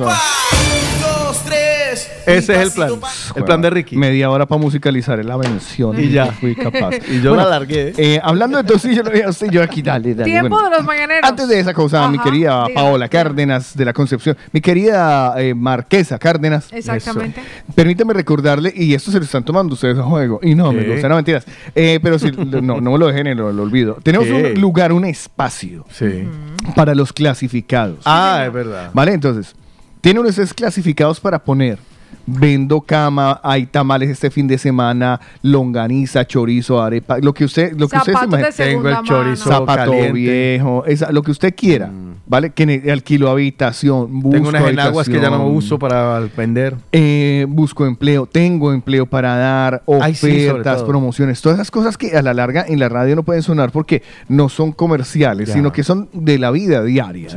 ese es el plan el plan de Ricky Media hora para musicalizar la mención. Y ya. Fui capaz. Y yo la alargué. eh, hablando de entonces, yo lo voy a usted, yo aquí, dale, dale. Tiempo bueno. de los mañaneros. Antes de esa cosa, mi querida diga. Paola Cárdenas de la Concepción, mi querida eh, Marquesa Cárdenas. Exactamente. Eso. Permítame recordarle, y esto se lo están tomando ustedes a juego, y no, me gusta, no mentiras, Eh, pero si no, no me lo dejen en lo, lo olvido. Tenemos ¿Qué? un lugar, un espacio sí para los clasificados. ah es verdad ¿Vale? Entonces, tiene unos clasificados para poner Vendo cama, hay tamales este fin de semana, longaniza, chorizo, arepa, lo que usted, lo que usted se segunda Tengo el chorizo zapato caliente. viejo, esa- lo que usted quiera, ¿vale? Que alquilo habitación, busco Tengo unas enaguas que ya no uso para vender. eh, busco empleo, tengo empleo para dar, Ay, sí, ofertas, promociones, todas esas cosas que a la larga en la radio no pueden sonar porque no son comerciales, Ya. sino que son de la vida diaria.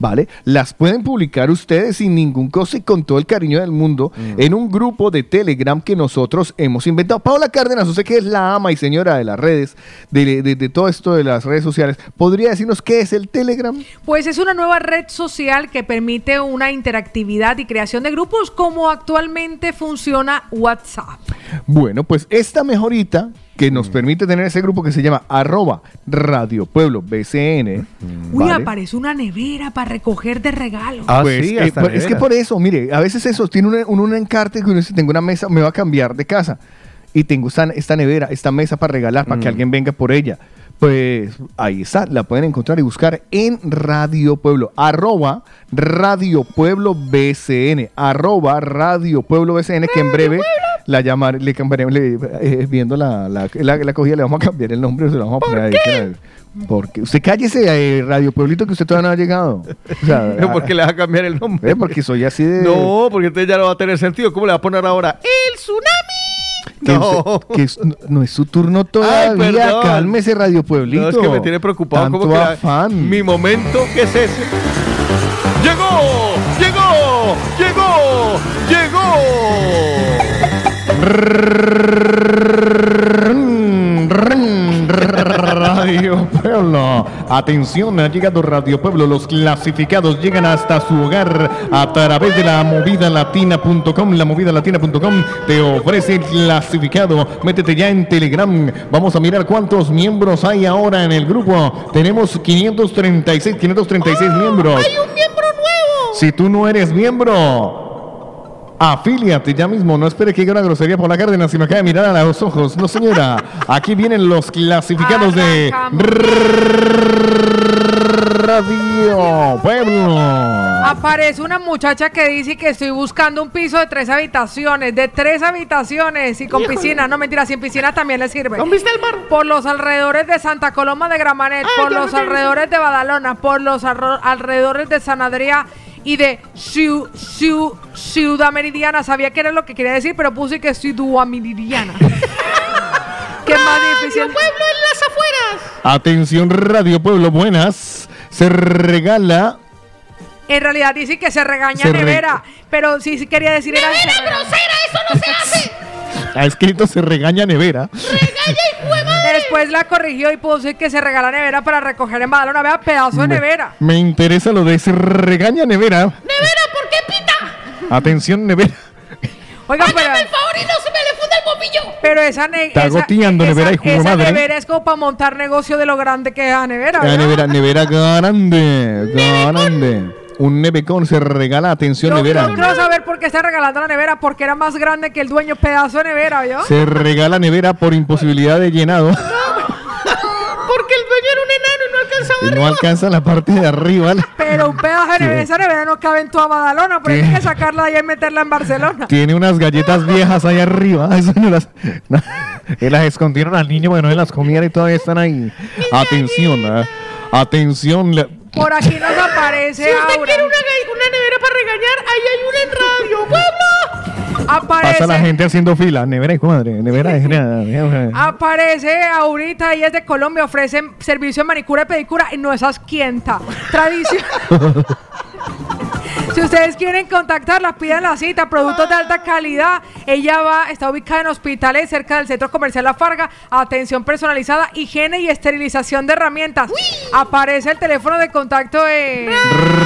¿Vale? Las pueden publicar ustedes sin ningún costo y con todo el cariño del mundo Mm. en un grupo de Telegram que nosotros hemos inventado. Paola Cárdenas, usted que es la ama y señora de las redes, de, de- de todo esto de las redes sociales, ¿podría decirnos qué es el Telegram? Pues es una nueva red social que permite una interactividad y creación de grupos como actualmente funciona WhatsApp. Bueno, pues esta mejorita que Mm. nos permite tener ese grupo que se llama arroba Radio Pueblo BCN. Uy, ¿vale? aparece una nevera para recoger de regalo. Ah, Pues, sí, eh, hasta pues, es que por eso, mire, a veces eso tiene un, un, un encarte que uno dice, tengo una mesa, me va a cambiar de casa y tengo esta, esta nevera, esta mesa para regalar, para que Mm. alguien venga por ella. Pues ahí está, la pueden encontrar y buscar en Radio Pueblo, arroba Radio Pueblo BCN, arroba Radio Pueblo BCN, que en breve la llamaré, le cambiaremos, eh, viendo la, la, la, la cogida, le vamos a cambiar el nombre, se lo vamos a poner ahí. que- Porque usted cállese, eh, Radio Pueblito, que usted todavía no ha llegado. O sea, ¿Por qué le vas a cambiar el nombre? eh, porque soy así de. No, porque entonces ya no va a tener sentido. ¿Cómo le va a poner ahora? ¡El tsunami! Que, No. que es- no, es su turno todavía. perdón. Cálmese, Radio Pueblito. No, es que me tiene preocupado. Tanto ¿Cómo que afán. Mi momento, ¿qué es ese? ¡Llegó! ¡Llegó! ¡Llegó! Radio Pueblo. Atención, ha llegado Radio Pueblo. Los clasificados llegan hasta su hogar a través de la movidalatina.com. La movidalatina.com te ofrece el clasificado. Métete ya en Telegram. Vamos a mirar cuántos miembros hay ahora en el grupo. Tenemos 536, 536 miembros. ¡Hay un miembro nuevo! Si tú no eres miembro, afíliate ya mismo. No espere que diga una grosería por la Cárdenas y me acaba de mirar a los ojos. No, señora. Aquí vienen los clasificados de Radio Pueblo. Aparece una muchacha que dice que estoy buscando un piso de tres habitaciones, de tres habitaciones y con piscina. No, mentira, sin piscina también le sirve. ¿Dónde está el mar? Por los alrededores de Santa Coloma de Gramanet, Ah, por los alrededores de Badalona, por los alrededores de San Adrià y de Ciu- Ciu- Ciudad Meridiana. Sabía que era lo que quería decir, pero puse que es Ciudad Meridiana. ¿Qué más difícil? pueblo en las afueras! Atención, Radio Pueblo, buenas. Se regala. En realidad dice que se regaña Se re- nevera, pero sí, sí quería decir era ¡Nevera regaña. grosera! ¡Eso no se hace! Ha escrito se regaña nevera. Después la corrigió y puso que se regala nevera para recoger en Badalona. Vea, pedazo de Me- nevera. Me interesa lo de se regaña nevera. ¡Nevera, ¿por qué pita? Atención, nevera. Oiga, pero, el favor y no se me le funda el bombillo. pero esa, ne- Está esa, goteando, esa- nevera, de esa madre. nevera es como para montar negocio de lo grande que es la nevera. La nevera, nevera grande, grande. Un nevecón se regala, atención, Yo, nevera. yo quiero saber por qué está regalando la nevera, porque era más grande que el dueño, pedazo de nevera, ¿yo? Se regala nevera por imposibilidad de llenado Porque el dueño era un enano y no alcanzaba y no alcanza la parte de arriba. Pero un pedazo de nevera, esa nevera no cabe en toda Badalona, pero ¿Qué? hay que sacarla de ahí y meterla en Barcelona. Tiene unas galletas viejas ahí arriba. Eso no las, no, las escondieron al niño para que no se las comiera y todavía están ahí. Atención, ah, atención. Por aquí nos aparece Si usted Aura. quiere una, nevera para regañar, ahí hay una en Radio Pueblo. Aparece, Pasa la gente haciendo fila. Nevera, hijo de madre. Nevera de aparece ahorita, ella es de Colombia, ofrece servicio de manicura y pedicura y no esas quienta. Tradición. Si ustedes quieren contactarla, pidan la cita, productos de alta calidad. Ella va, está ubicada en hospitales cerca del centro comercial La Farga. Atención personalizada, higiene y esterilización de herramientas. Aparece el teléfono de contacto de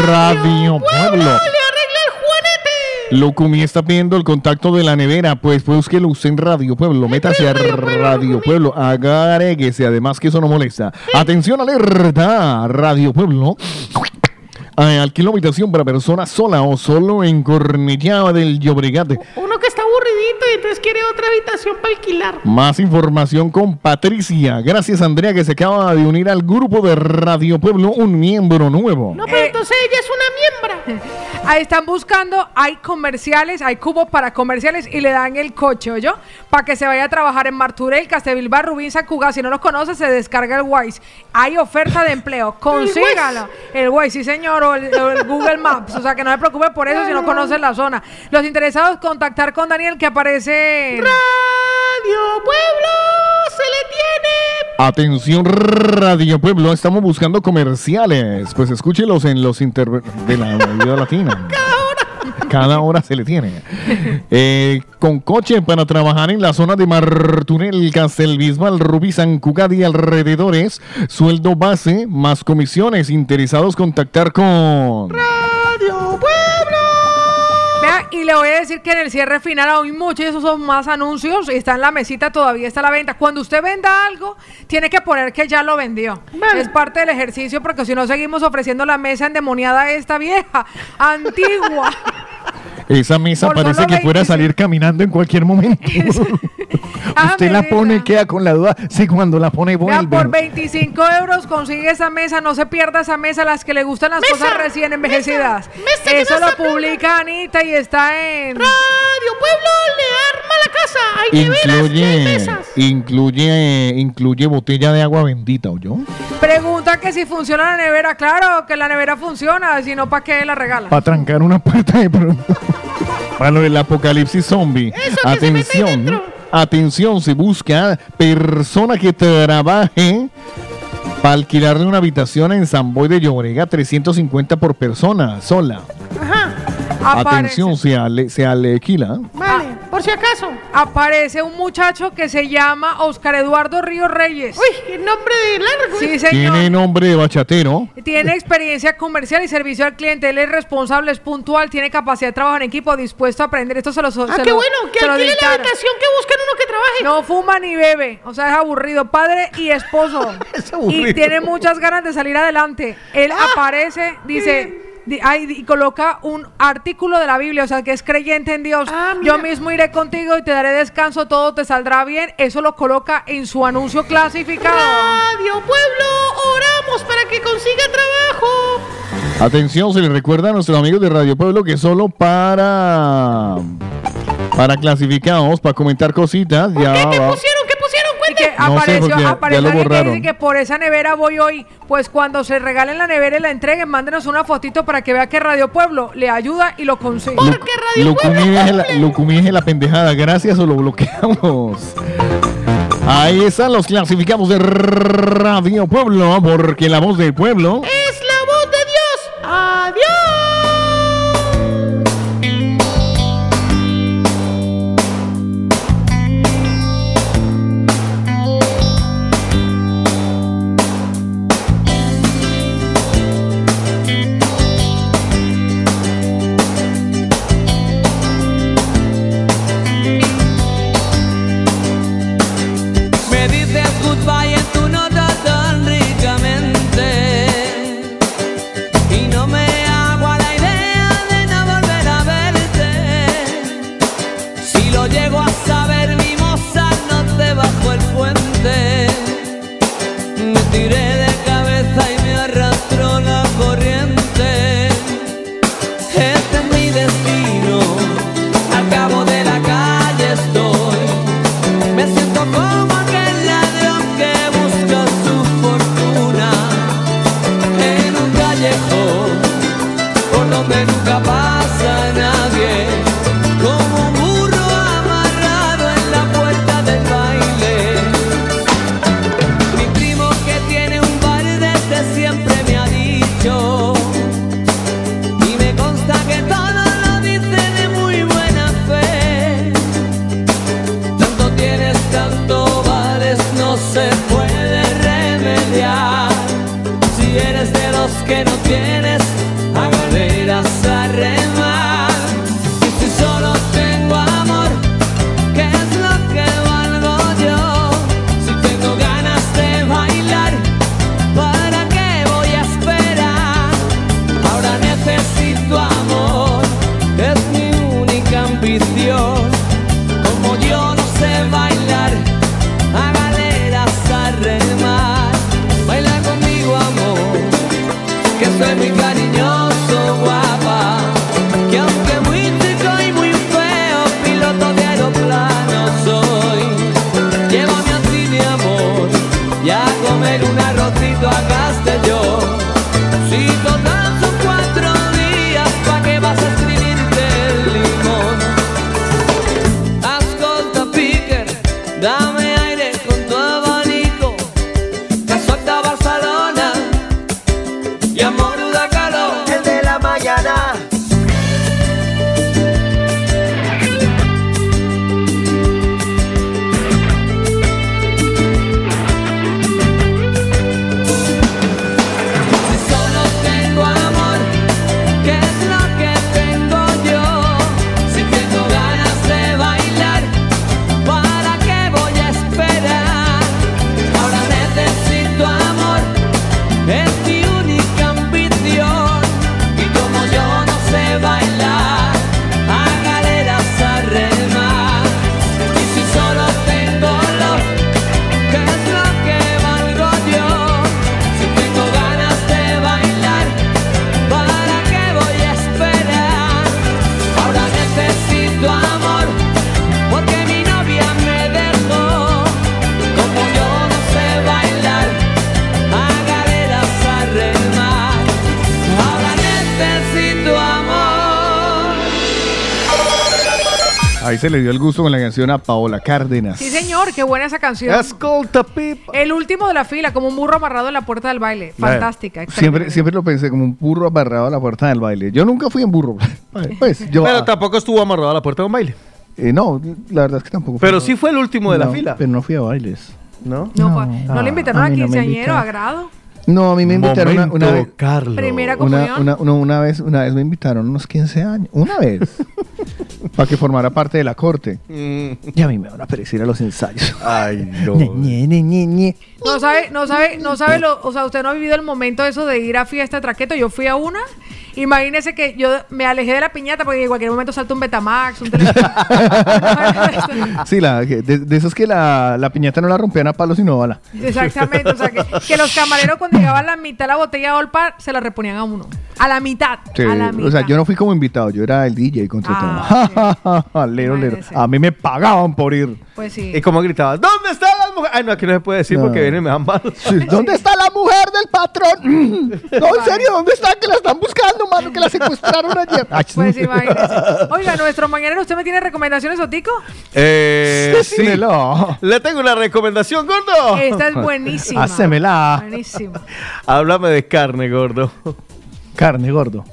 Radio Pueblo. ¡Le arregla el juanete! Locumi está pidiendo el contacto de la nevera, pues búsquelo usted en Radio Pueblo, métase a Radio Pueblo, agréguese, además que eso no molesta. Atención, alerta, Radio Pueblo. Eh, alquilo habitación para persona sola o solo en Cornellá del Llobregate. Uno que está aburridito y entonces quiere otra habitación para alquilar. Más información con Patricia. Gracias, Andrea, que se acaba de unir al grupo de Radio Pueblo, un miembro nuevo. No, pero entonces ella es una miembra. Ahí están buscando, hay comerciales, hay cubos para comerciales y le dan el coche, yo Para que se vaya a trabajar en Marturell, Castevilba, Rubín, Sacuga. Si no los conoce, se descarga el Wise. Hay oferta de empleo, consígalo. El Wise, sí señor, o el, o el Google Maps. O sea, que no se preocupe por eso si no conoce la zona. Los interesados, contactar con Daniel que aparece... Radio Pueblo se le tiene. Atención Radio Pueblo, estamos buscando comerciales. Pues escúchelos en los inter de la vida latina. Cada hora se le tiene. Eh, con coche para trabajar en la zona de Marturell, Castelbisbal, Rubí, San Cugat y alrededores. Sueldo base más comisiones. Interesados contactar con... y le voy a decir que en el cierre final hay muchos, esos son más anuncios, y está en la mesita, todavía está a la venta. Cuando usted venda algo, tiene que poner que ya lo vendió. Es parte del ejercicio, porque si no seguimos ofreciendo la mesa endemoniada esta vieja, antigua. Esa mesa Por parece que fuera a 25. salir caminando en cualquier momento. Ah, Usted la pone y queda con la duda. Sí, cuando la pone vuelve. por 25 euros consigue esa mesa, no se pierda esa mesa, las que le gustan las cosas recién envejecidas. mesa que Eso no lo publica Anita y está en... Radio Pueblo le arma la casa. Hay neveras Incluye, mesas. incluye, incluye botella de agua bendita, ¿o yo? Pregunta que si funciona la nevera, claro que la nevera funciona, si no, ¿para qué la regala? Para trancar una puerta de pronto. Lo del apocalipsis zombie. Atención, atención, se busca persona que trabaje para alquilarle una habitación en San Boy de Llobrega, 350 por persona, sola. Atención, se, ale, se alquila. Vale, por si acaso. Aparece un muchacho que se llama Oscar Eduardo Ríos Reyes. Uy, qué nombre de largo. Sí, señor. Tiene nombre de bachatero. Tiene experiencia comercial y servicio al cliente. Él es responsable, es puntual, tiene capacidad de trabajo en equipo, dispuesto a aprender. Esto se lo Ah, qué bueno, que alquile la habitación que buscan uno que trabaje. No fuma ni bebe, o sea, es aburrido. Padre y esposo. aburrido. y tiene muchas ganas de salir adelante. Él Ah, aparece, dice. Y coloca un artículo de la Biblia, o sea, que es creyente en Dios. Ah, Yo mismo iré contigo y te daré descanso, todo te saldrá bien. Eso lo coloca en su anuncio clasificado. Radio Pueblo, oramos para que consiga trabajo. Atención, se le recuerda a nuestros amigos de Radio Pueblo que solo para para clasificados, para comentar cositas, ya ¿Qué va- pusieron? Y que. No apareció, apareció alguien que dice que por esa nevera voy hoy. Pues cuando se regalen la nevera y la entreguen, mándenos una fotito para que vea que Radio Pueblo le ayuda y lo consigue. Lucumí deje la, Lucumí deje la pendejada, gracias o lo bloqueamos. Ahí están los clasificados de Radio Pueblo, porque la voz del pueblo Es se le dio el gusto con la canción a Paola Cárdenas. Sí, señor, qué buena esa canción. Escolta, pipa. El último de la fila, como un burro amarrado en la puerta del baile. Fantástica. Siempre, siempre lo pensé como un burro amarrado a la puerta del baile. Yo nunca fui en burro. Pues yo. Pero tampoco estuvo amarrado a la puerta de un baile. Eh, no, la verdad es que tampoco. Pero sí fue el último de la No, fila. Pero no fui a bailes. ¿No? No, fue- ¿no le invitaron a a, no quinceañero, a grado. No, a mí me invitaron una, una vez. Carlos. Primera Una, comunión. una, una, una vez, una vez me invitaron unos 15 años. Una vez. para que formara parte de la corte. Y a mí me van a perecer a los ensayos. Ay, no. Ñe, ñe, ñe, ñe. No sabe, no sabe, no sabe lo, o sea, usted no ha vivido el momento eso de ir a fiesta de traqueto. Yo fui a una. Imagínese que yo me alejé de la piñata porque en cualquier momento salta un Betamax, un teléfono. Sí, la, de, de esos que la, la piñata no la rompían a palos sino a bala. Exactamente, o sea, que, que los camareros cuando llegaban la mitad de la botella de Olpa se la reponían a uno. A la mitad. Sí, a la mitad. o sea, yo no fui como invitado, yo era el DJ contratado. Ah, lero, lero. A mí me pagaban por ir. Pues sí. Y como gritaba, ¿dónde están Ay, no, aquí no se puede decir No. porque vienen y me dan malos. ¿Dónde está la mujer del patrón? No, en serio, ¿dónde está? Que la están buscando, mano, que la secuestraron ayer. Ay, Pues imagínese. Oiga, nuestro mañanero, ¿usted me tiene recomendaciones, Otico? Eh, sí. Le tengo una recomendación, gordo. Esta es buenísima. Hacémela. Buenísima. Háblame de carne, gordo. Carne, gordo.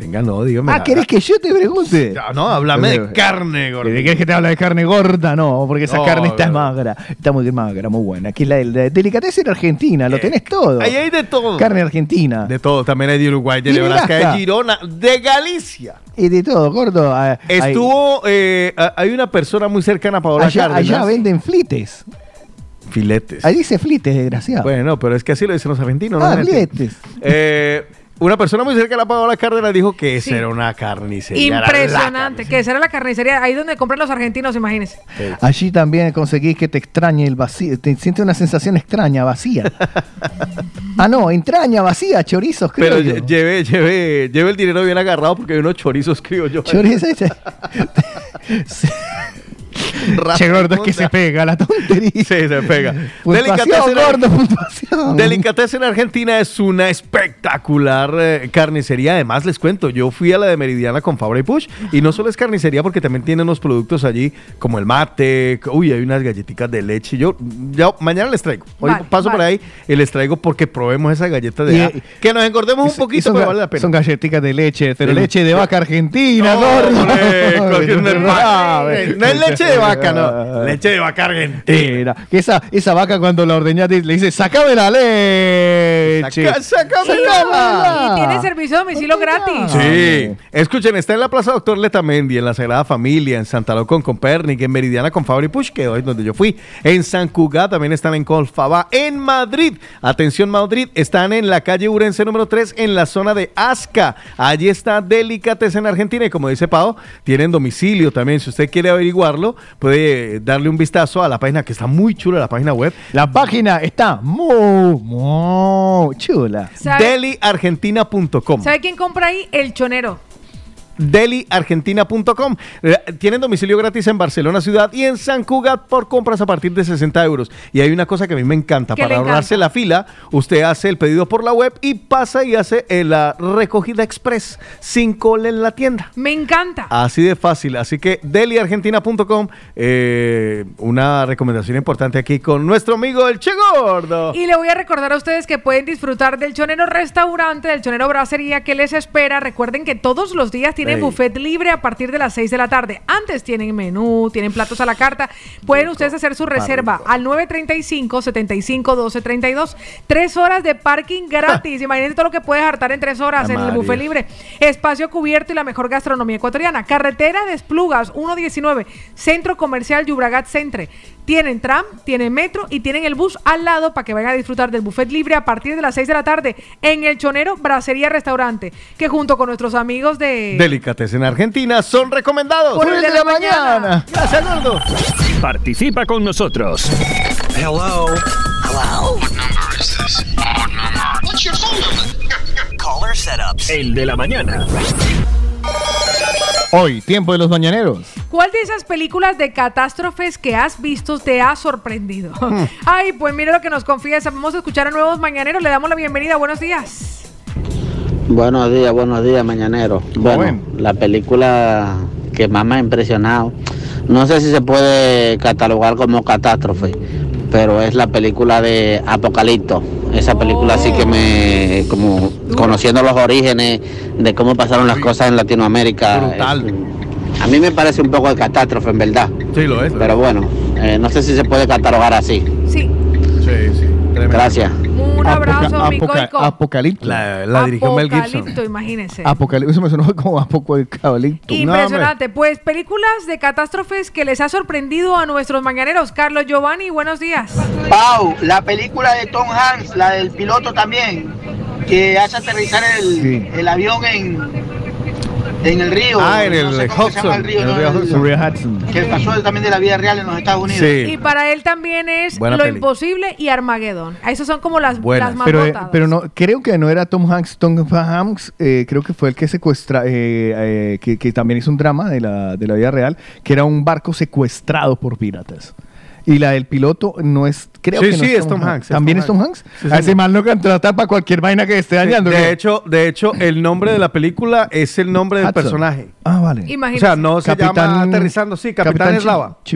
Venga, no, dígame. Ah, ¿querés que yo te pregunte? No, no, háblame de carne, gordo. ¿Querés que te hable de carne gorda? No, porque esa No, carne está gordo. magra. Está muy magra, muy buena. Aquí la, la delicatessen argentina, lo tenés todo. Ahí hay de todo. Carne argentina. De todo, también hay de Uruguay, de Nebraska, de Girona, de Galicia. Y de todo, gordo. Ah, hay- Estuvo, eh, hay una persona muy cercana a Paola allá, Cárdenas. allá venden flites. Filetes. Ahí dice flites, desgraciado. Bueno, pero es que así lo dicen los argentinos, ah, ¿no? flites. Eh, una persona muy cercana a Paola Cárdenas dijo que esa Sí. era una carnicería. era la Impresionante. Que esa era la carnicería. Ahí donde compran los argentinos, imagínese. Allí también conseguís que te extrañe el vacío. Te sientes una sensación extraña, vacía. ah, no, entraña vacía, chorizos, creo Pero lle- lleve, lleve, lleve el dinero bien agarrado porque hay unos chorizos, creo yo. Chorizo. che, gordo, es que se pega la tontería. Sí, se pega. Delicatessen- gordo, puntuación. Delicatessen Argentina es una espectacular eh, carnicería. Además, les cuento, yo fui a la de Meridiana con Fabra y Push y no solo es carnicería porque también tienen unos productos allí como el mate, uy, hay unas galletitas de leche. Yo ya mañana les traigo. Hoy Vale, paso por ahí y les traigo porque probemos esas galletas de Y- ah, que nos engordemos un poquito, son, pero vale la pena. son galletitas de leche, pero Sí. leche de vaca argentina, No, gordo. Ah, vaca. No es leche de vaca, no. Leche de vaca argentina. Que esa, esa vaca cuando la ordeñaste le dice, sacame la leche. Saca- sácame Y la- tiene servicio de domicilio gratis. Sí, escuchen, está en la Plaza Doctor Letamendi, en la Sagrada Familia, en Santa Lo con Copernic, en Meridiana con Fabri Push, que hoy es donde yo fui. En San Cugat también están en Colfaba, en Madrid. Atención Madrid, están en la calle Urense número 3, en la zona de Asca. Allí está Delicatessen Argentina y como dice Pau, tienen domicilio también. Si usted quiere averiguarlo, puede darle un vistazo a la página que está muy chula, la página web. La página está muy, muy chula. ¿Sabe, Deliargentina.com. ¿Sabe quién compra ahí? El chonero. deliargentina.com. Eh, Tienen domicilio gratis en Barcelona ciudad y en San Cugat por compras a partir de 60 euros. Y hay una cosa que a mí me encanta. ¿Qué Para ahorrarse encanta? la fila, usted hace el pedido por la web y pasa y hace eh, la recogida express sin cola en la tienda. Me encanta. Así de fácil. Así que deliargentina.com, eh, una recomendación importante aquí con nuestro amigo el Che Gordo. Y le voy a recordar a ustedes que pueden disfrutar del Chonero Restaurante, del Chonero Bracería que les espera. Recuerden que todos los días tienen Ey. buffet libre a partir de las 6 de la tarde. Antes tienen menú, tienen platos a la carta. Pueden ustedes hacer su reserva al 935 75 12 32. Tres horas de parking gratis. Imagínense todo lo que puedes hartar en tres horas en el buffet libre. Espacio cubierto y la mejor gastronomía ecuatoriana. Carretera de Esplugas 119, Centro Comercial Yubragat Centre. Tienen tram, tienen metro y tienen el bus al lado para que vayan a disfrutar del buffet libre a partir de las 6 de la tarde en el Chonero Bracería Restaurante, que junto con nuestros amigos de... Delicatessen Argentina son recomendados. Por el de la mañana. Gracias, Gordo. Participa con nosotros. Hello. Hello. What number is this? What number? What's your phone number? Caller setups. El de la mañana. Hoy, tiempo de los mañaneros. ¿Cuál de esas películas de catástrofes que has visto te ha sorprendido? Ay, pues mire lo que nos confiesa. Vamos a escuchar a nuevos mañaneros. Le damos la bienvenida. Buenos días. Buenos días, buenos días, mañanero. Bueno, Joven. la película que más me ha impresionado, no sé si se puede catalogar como catástrofe, pero es la película de Apocalipto. Esa película sí que me, como conociendo los orígenes de cómo pasaron las cosas en Latinoamérica. Brutal. es- a mí me parece un poco de catástrofe, en verdad. Sí, lo es. Pero bueno, eh, no sé si se puede catalogar así. Sí. Sí, sí. Gracias. Un abrazo, mi Apoca- coico. Apocalipto. La, la dirigió Mel Gibson. Apocalipto, imagínense. Apocalipto. Eso me sonó como apocalipto. Impresionante. Pues películas de catástrofes que les ha sorprendido a nuestros mañaneros. Carlos Giovanni, buenos días. Pau, la película de Tom Hanks, la del piloto también, que hace aterrizar el, Sí. el avión en, en el río. Ah, en no sé el cómo se llama Hudson. el río, en el ¿no? río El- Hudson. Río Hudson. que pasó también de la vida real en los Estados Unidos. Y para él también es Buena Lo peli. Imposible y Armagedón. Esas son como las, las más pero, eh, votadas. pero no, creo que no era Tom Hanks. Tom Hanks eh, creo que fue el que secuestra, eh, eh, que, que también hizo un drama de la, de la vida real, que era un barco secuestrado por piratas. Y la del piloto no es, creo Sí, que no sí, es Tom Hanks, ¿También Tom es Tom Hanks. Hanks? Sí, a ese mal no contrata para cualquier vaina que esté dañando. de hecho, de hecho, el nombre de la película es el nombre del Hudson. personaje. Ah, vale. Imagínese. O sea, no se llama aterrizando, sí, Capitán, Eslava. Pues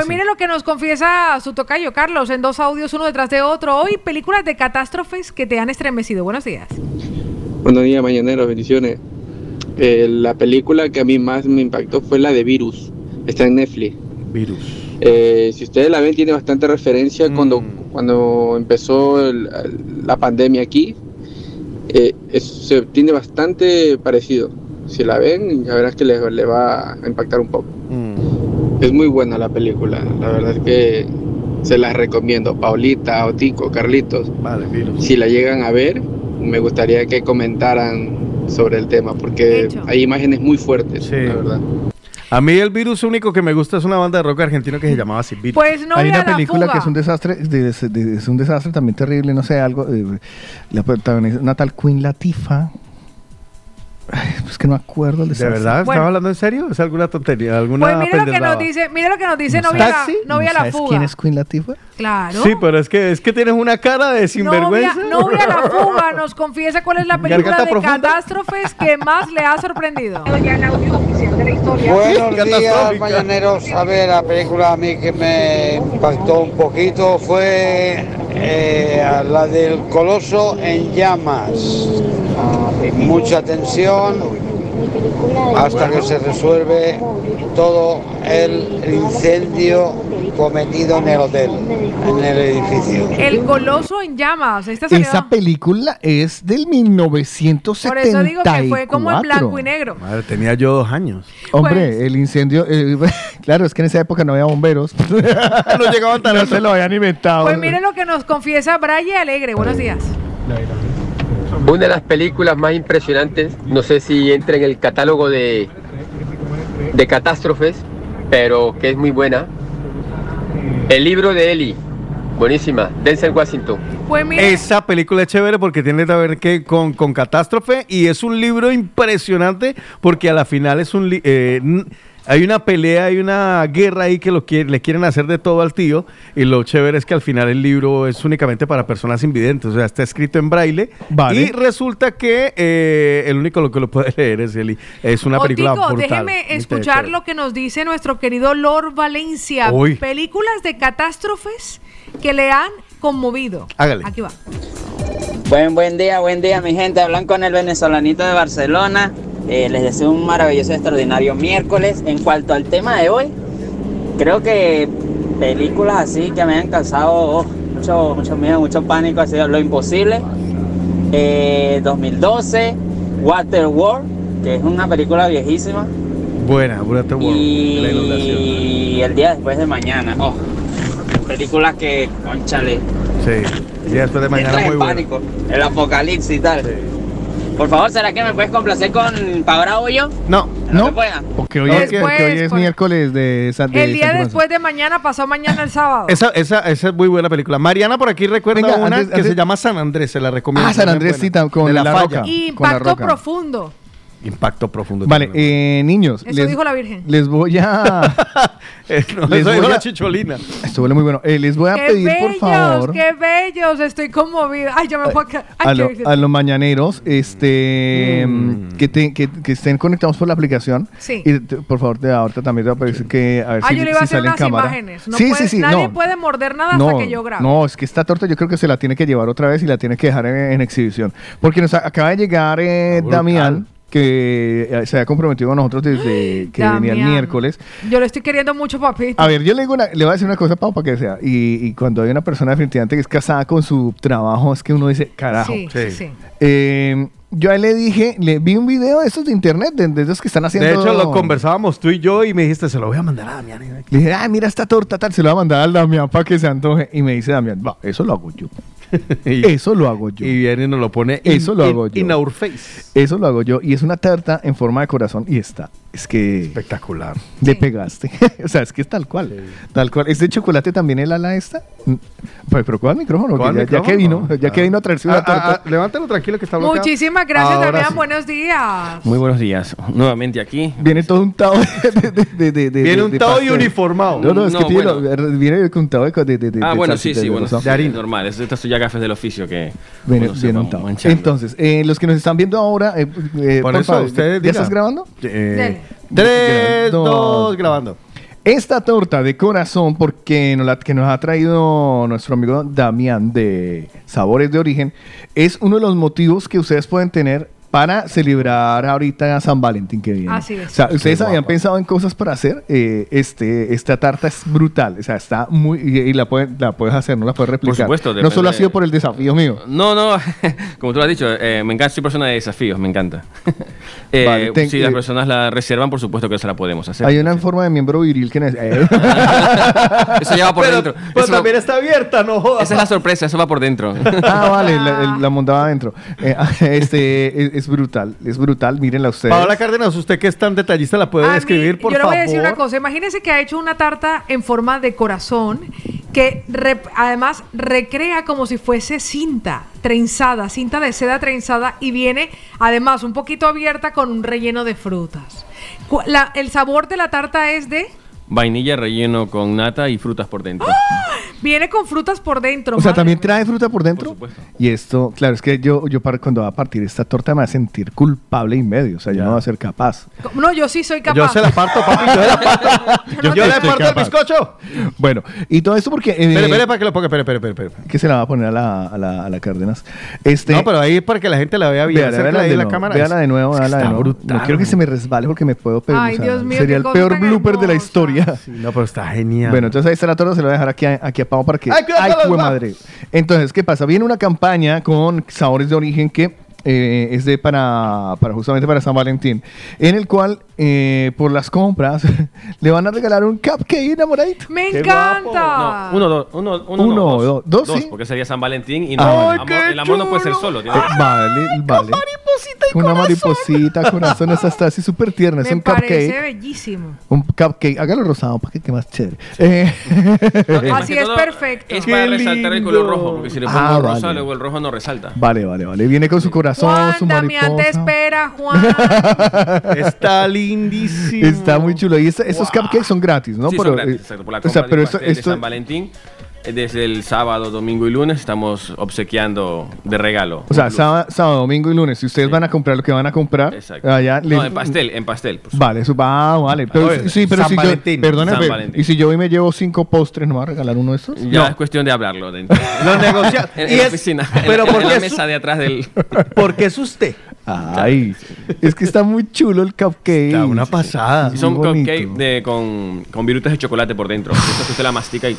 así. mire lo que nos confiesa su tocayo Carlos en dos audios, uno detrás de otro. Hoy, películas de catástrofes que te han estremecido. Buenos días. Buenos días, mañaneros, bendiciones. Eh, la película que a mí más me impactó fue la de Virus. Está en Netflix. Virus. Eh, si ustedes la ven, tiene bastante referencia cuando, Mm. cuando empezó el- el- la pandemia aquí. Eh, es- se, tiene bastante parecido. Si la ven, la verdad es que les, les va a impactar un poco. Mm. Es muy buena la película. La verdad es que se las recomiendo. Paulita, Otico, Carlitos. Vale, Virus. Si la llegan a ver, me gustaría que comentaran sobre el tema, porque hay imágenes muy fuertes, la verdad. A mí el virus único que me gusta es una banda de rock argentino que se llamaba Sin Virus. Pues no Hay una la película fuga. que es un desastre, de- de- de- es un desastre también terrible, no sé, algo. eh, la protagonista, una tal Queen Latifah. Ay, es que no me acuerdo el ¿De desastre. verdad? Bueno. ¿Estaba hablando en serio? ¿Es alguna tontería? ¿Alguna Pues mire lo que nos dice, mire lo que nos dice ¿No novia, sabes? novia ¿No la fuga. quién es Queen Latifah? Claro. Sí, pero es que, es que tienes una cara de Novia, sinvergüenza. novia la fuga nos confiesa cuál es la película de profunda. catástrofes que más le ha sorprendido. Buenos días, mañaneros. A ver, la película a mí que me impactó un poquito fue eh, la del Coloso en llamas. Mucha tensión hasta que se resuelve todo el incendio cometido en el hotel, en el edificio. El coloso en llamas. Esta Esa película es del Por 1974. eso digo que fue como en blanco y negro. Madre, tenía yo dos años. Hombre, Pues- el incendio, eh, claro, es que en esa época no había bomberos. no llegaban tan No se lo habían inventado. Pues mire lo que nos confiesa Braille Alegre. Buenos días. Una de las películas más impresionantes, no sé si entra en el catálogo de, de catástrofes, pero que es muy buena. El libro de Eli, buenísima, Denzel Washington. Pues Esa película es chévere porque tiene que ver que con, con catástrofe y es un libro impresionante porque a la final es un li- eh, hay una pelea, hay una guerra ahí que lo quiere- le quieren hacer de todo al tío y lo chévere es que al final el libro es únicamente para personas invidentes, o sea, está escrito en braille Vale. y resulta que eh, el único lo que lo puede leer es Eli. Es una película Otico, brutal. déjeme escuchar lo que nos dice nuestro querido Lord Valencia. Uy. Películas de catástrofes que le han conmovido. Hágale. Aquí va. Buen, buen día, buen día, mi gente. Hablan con el venezolanito de Barcelona. Eh, les deseo un maravilloso y extraordinario miércoles. En cuanto al tema de hoy, creo que películas así que me han causado oh, mucho, mucho miedo, mucho pánico, ha sido Lo Imposible, eh, 2012, Waterworld, que es una película viejísima, Buena, Waterworld, la inundación. y El Día Después de Mañana. Oh, película que, conchale, Sí, y después de mañana muy pánico, el apocalipsis y tal. Por favor, ¿será que me puedes complacer con Paola Hoyo? No, no. pueda? Porque hoy, No, es, porque hoy es por- miércoles de, Sa- de El día después de mañana, pasó mañana el sábado. Esa, esa, esa es muy buena película. Mariana por aquí recuerda Venga, una antes- que antes- se llama San Andrés, se la recomiendo. Ah, San Andrés, sí, con De la falla. roca. Y con la Impacto roca. profundo. Impacto profundo. Vale, eh, niños. Eso dijo la Virgen. Les voy a. no, les eso voy dijo a- la chicholina. Esto huele muy bueno. Eh, les voy a ¡Qué pedir, bellos! por favor. ¡Qué bellos! Estoy conmovida. Ay, ya me voy a Ay, a, lo- a los mañaneros este que, te- que, que estén conectados por la aplicación Sí. y te- por favor te, ahorita también te voy a pedir que a ver Ah, si, yo le iba a hacer sale en unas cámara imágenes. No sí puede- sí sí nadie no puede morder nada no, hasta que yo grabe. no, es que esta torta yo creo que se la tiene que llevar otra vez y la tiene que dejar en, en exhibición. Porque nos acaba de llegar eh, Damián, que eh, se había comprometido con nosotros desde que venía el miércoles. Yo le estoy queriendo mucho, papito. A ver, yo le, digo una- le voy a decir una cosa, Pau, para que sea. Y, y cuando hay una persona definitivamente que es casada con su trabajo, es que uno dice, carajo. Sí, sí, sí. Eh, yo a él le dije, le vi un video de estos de internet, de, de esos que están haciendo. De hecho, lo conversábamos tú y yo y me dijiste, se lo voy a mandar a Damián. Le dije, ay, mira esta torta tal, se lo voy a mandar al Damián para que se antoje. Y me dice Damián, va, eso lo hago yo. eso lo hago yo. Y viene y nos lo pone in- Eso lo in- hago yo. in our face. Eso lo hago yo. Y es una tarta en forma de corazón. Y está. Es que. Espectacular. Le pegaste. o sea, es que es tal cual. Tal cual. ¿Es de chocolate también el ala esta? Mm, Pues, pero ¿cuál micrófono? ¿Cuál ya, ya que vino, ya que vino a traerse una Ah, torta. ah, ah, levántalo tranquilo que está bloqueado. Muchísimas gracias, Ahora Damián. sí. Buenos días. Muy buenos días. Nuevamente aquí. Viene todo untado de, de, de, de- de- Viene de untado y uniformado. No, no, es No, que tiene bueno. lo- viene untado de, de, de, de- Ah, de bueno, sí, sí, de bueno, sí, normal. Es- Estas son ya gafes del oficio que Viene va untado. Entonces, eh, los que nos están viendo ahora, eh, eh, Por por eso, favor, ustedes ¿ya estás grabando? Eh, tres, dos, grabando. Esta torta de corazón, porque nos la, que nos ha traído nuestro amigo Damián de Sabores de Origen, es uno de los motivos que ustedes pueden tener para celebrar ahorita San Valentín que viene. Así es. O sea, Qué ustedes habían guapa. pensado en cosas para hacer. eh, este, esta tarta es brutal. O sea, está muy. Y, y la, pueden- la puedes hacer, no la puedes replicar. supuesto, No solo ha sido por el desafío mío. No, no, como tú lo has dicho, eh, me encanta, soy persona de desafíos, me encanta. Eh, Vale, ten- si las eh, personas la reservan, por supuesto que se la podemos hacer. Hay una en forma de miembro viril que. eh. Eso ya va por Pero- dentro. pero Eso- también está abierta, no jodas. Esa es la sorpresa, eso va por dentro. ah, vale, la, la montaba adentro. Eh, este es, es brutal, es brutal. Mírenla ustedes. Paola Cárdenas, usted que es tan detallista, ¿la puede A mí, describir, por yo le favor? voy a decir una cosa. Imagínense que ha hecho una tarta en forma de corazón que además recrea como si fuese cinta trenzada, cinta de seda trenzada y viene además un poquito abierta con un relleno de frutas. El sabor de la tarta es de... Vainilla relleno con nata y frutas por dentro. Viene con frutas por dentro. O sea, madre también trae fruta por dentro. y esto, claro, es que yo, yo para, cuando va a partir esta torta me va a sentir culpable y medio. O sea, yo no voy a ser capaz. No, yo sí soy capaz. Yo se la parto, papi, yo se la parto. Yo, le estoy parto el capaz. bizcocho. Bueno, y todo esto porque. eh, Espere, espere, para que lo ponga. Espere, espere, espere. espere. que se la va a poner a la, a la, a la Cárdenas. Este, No, pero ahí para que la gente la vea bien. Véala, véala de la nuevo, cámara. véala de nuevo, Es que véala de nuevo. brutal. No quiero que se me resbale porque me puedo pegar. Ay, Dios mío, Sería el peor blooper de la historia. No, pero está genial. Bueno, entonces ahí está la torta, se la voy a dejar aquí a, aquí a Pau para que... ¡Ay, cuidado madre! Entonces, ¿qué pasa? Viene una campaña con sabores de origen que eh, es de para, para justamente para San Valentín, en el cual eh, por las compras le van a regalar un cupcake enamoradito. Me Qué encanta. Uno, dos, uno, uno, Uno, no, dos, dos, sí. porque sería San Valentín y no, Ay, amor- qué el amor no puede ser solo. tiene Eh, que vale, vale. Una mariposita, corazón, esa está así súper tierna. Es Me un parece cupcake. bellísimo. Un cupcake. Hágalo rosado para que quede más chévere. Eh, Más Así que es perfecto. Es Qué para resaltar el color lindo. rojo, porque si le pongo Ah, rosa, vale. luego el rojo no resalta. vale, vale, vale. Viene con su corazón, Juan, su Damián te mariposa. espera, Juan. Está lindísimo. Está muy chulo. Y esta- estos cupcakes son gratis, ¿no? Sí, Pero, son gratis, eh, exacto, por la o sea, pero un esto, pastel de esto San Valentín, eh, desde el sábado, domingo y lunes estamos obsequiando de regalo. o sea, sábado, sábado, domingo y lunes. Si ustedes van a comprar lo que van a comprar, Exacto. allá No, en pastel, en pastel. pues. Vale, eso va, vale. Pero, Oye, sí, pero San si Valentín. yo, perdóneme, San Valentín. y si yo hoy me llevo cinco postres, ¿no me va a regalar uno de estos? Ya es cuestión de hablarlo dentro. Lo negocia- en, la oficina. pero en, la- ¿por en qué la es- mesa de atrás del. Porque es usted. Ay, es que está muy chulo el cupcake. Está una pasada. Y son cupcakes de, con, con virutas de chocolate por dentro. Esto que usted la mastica y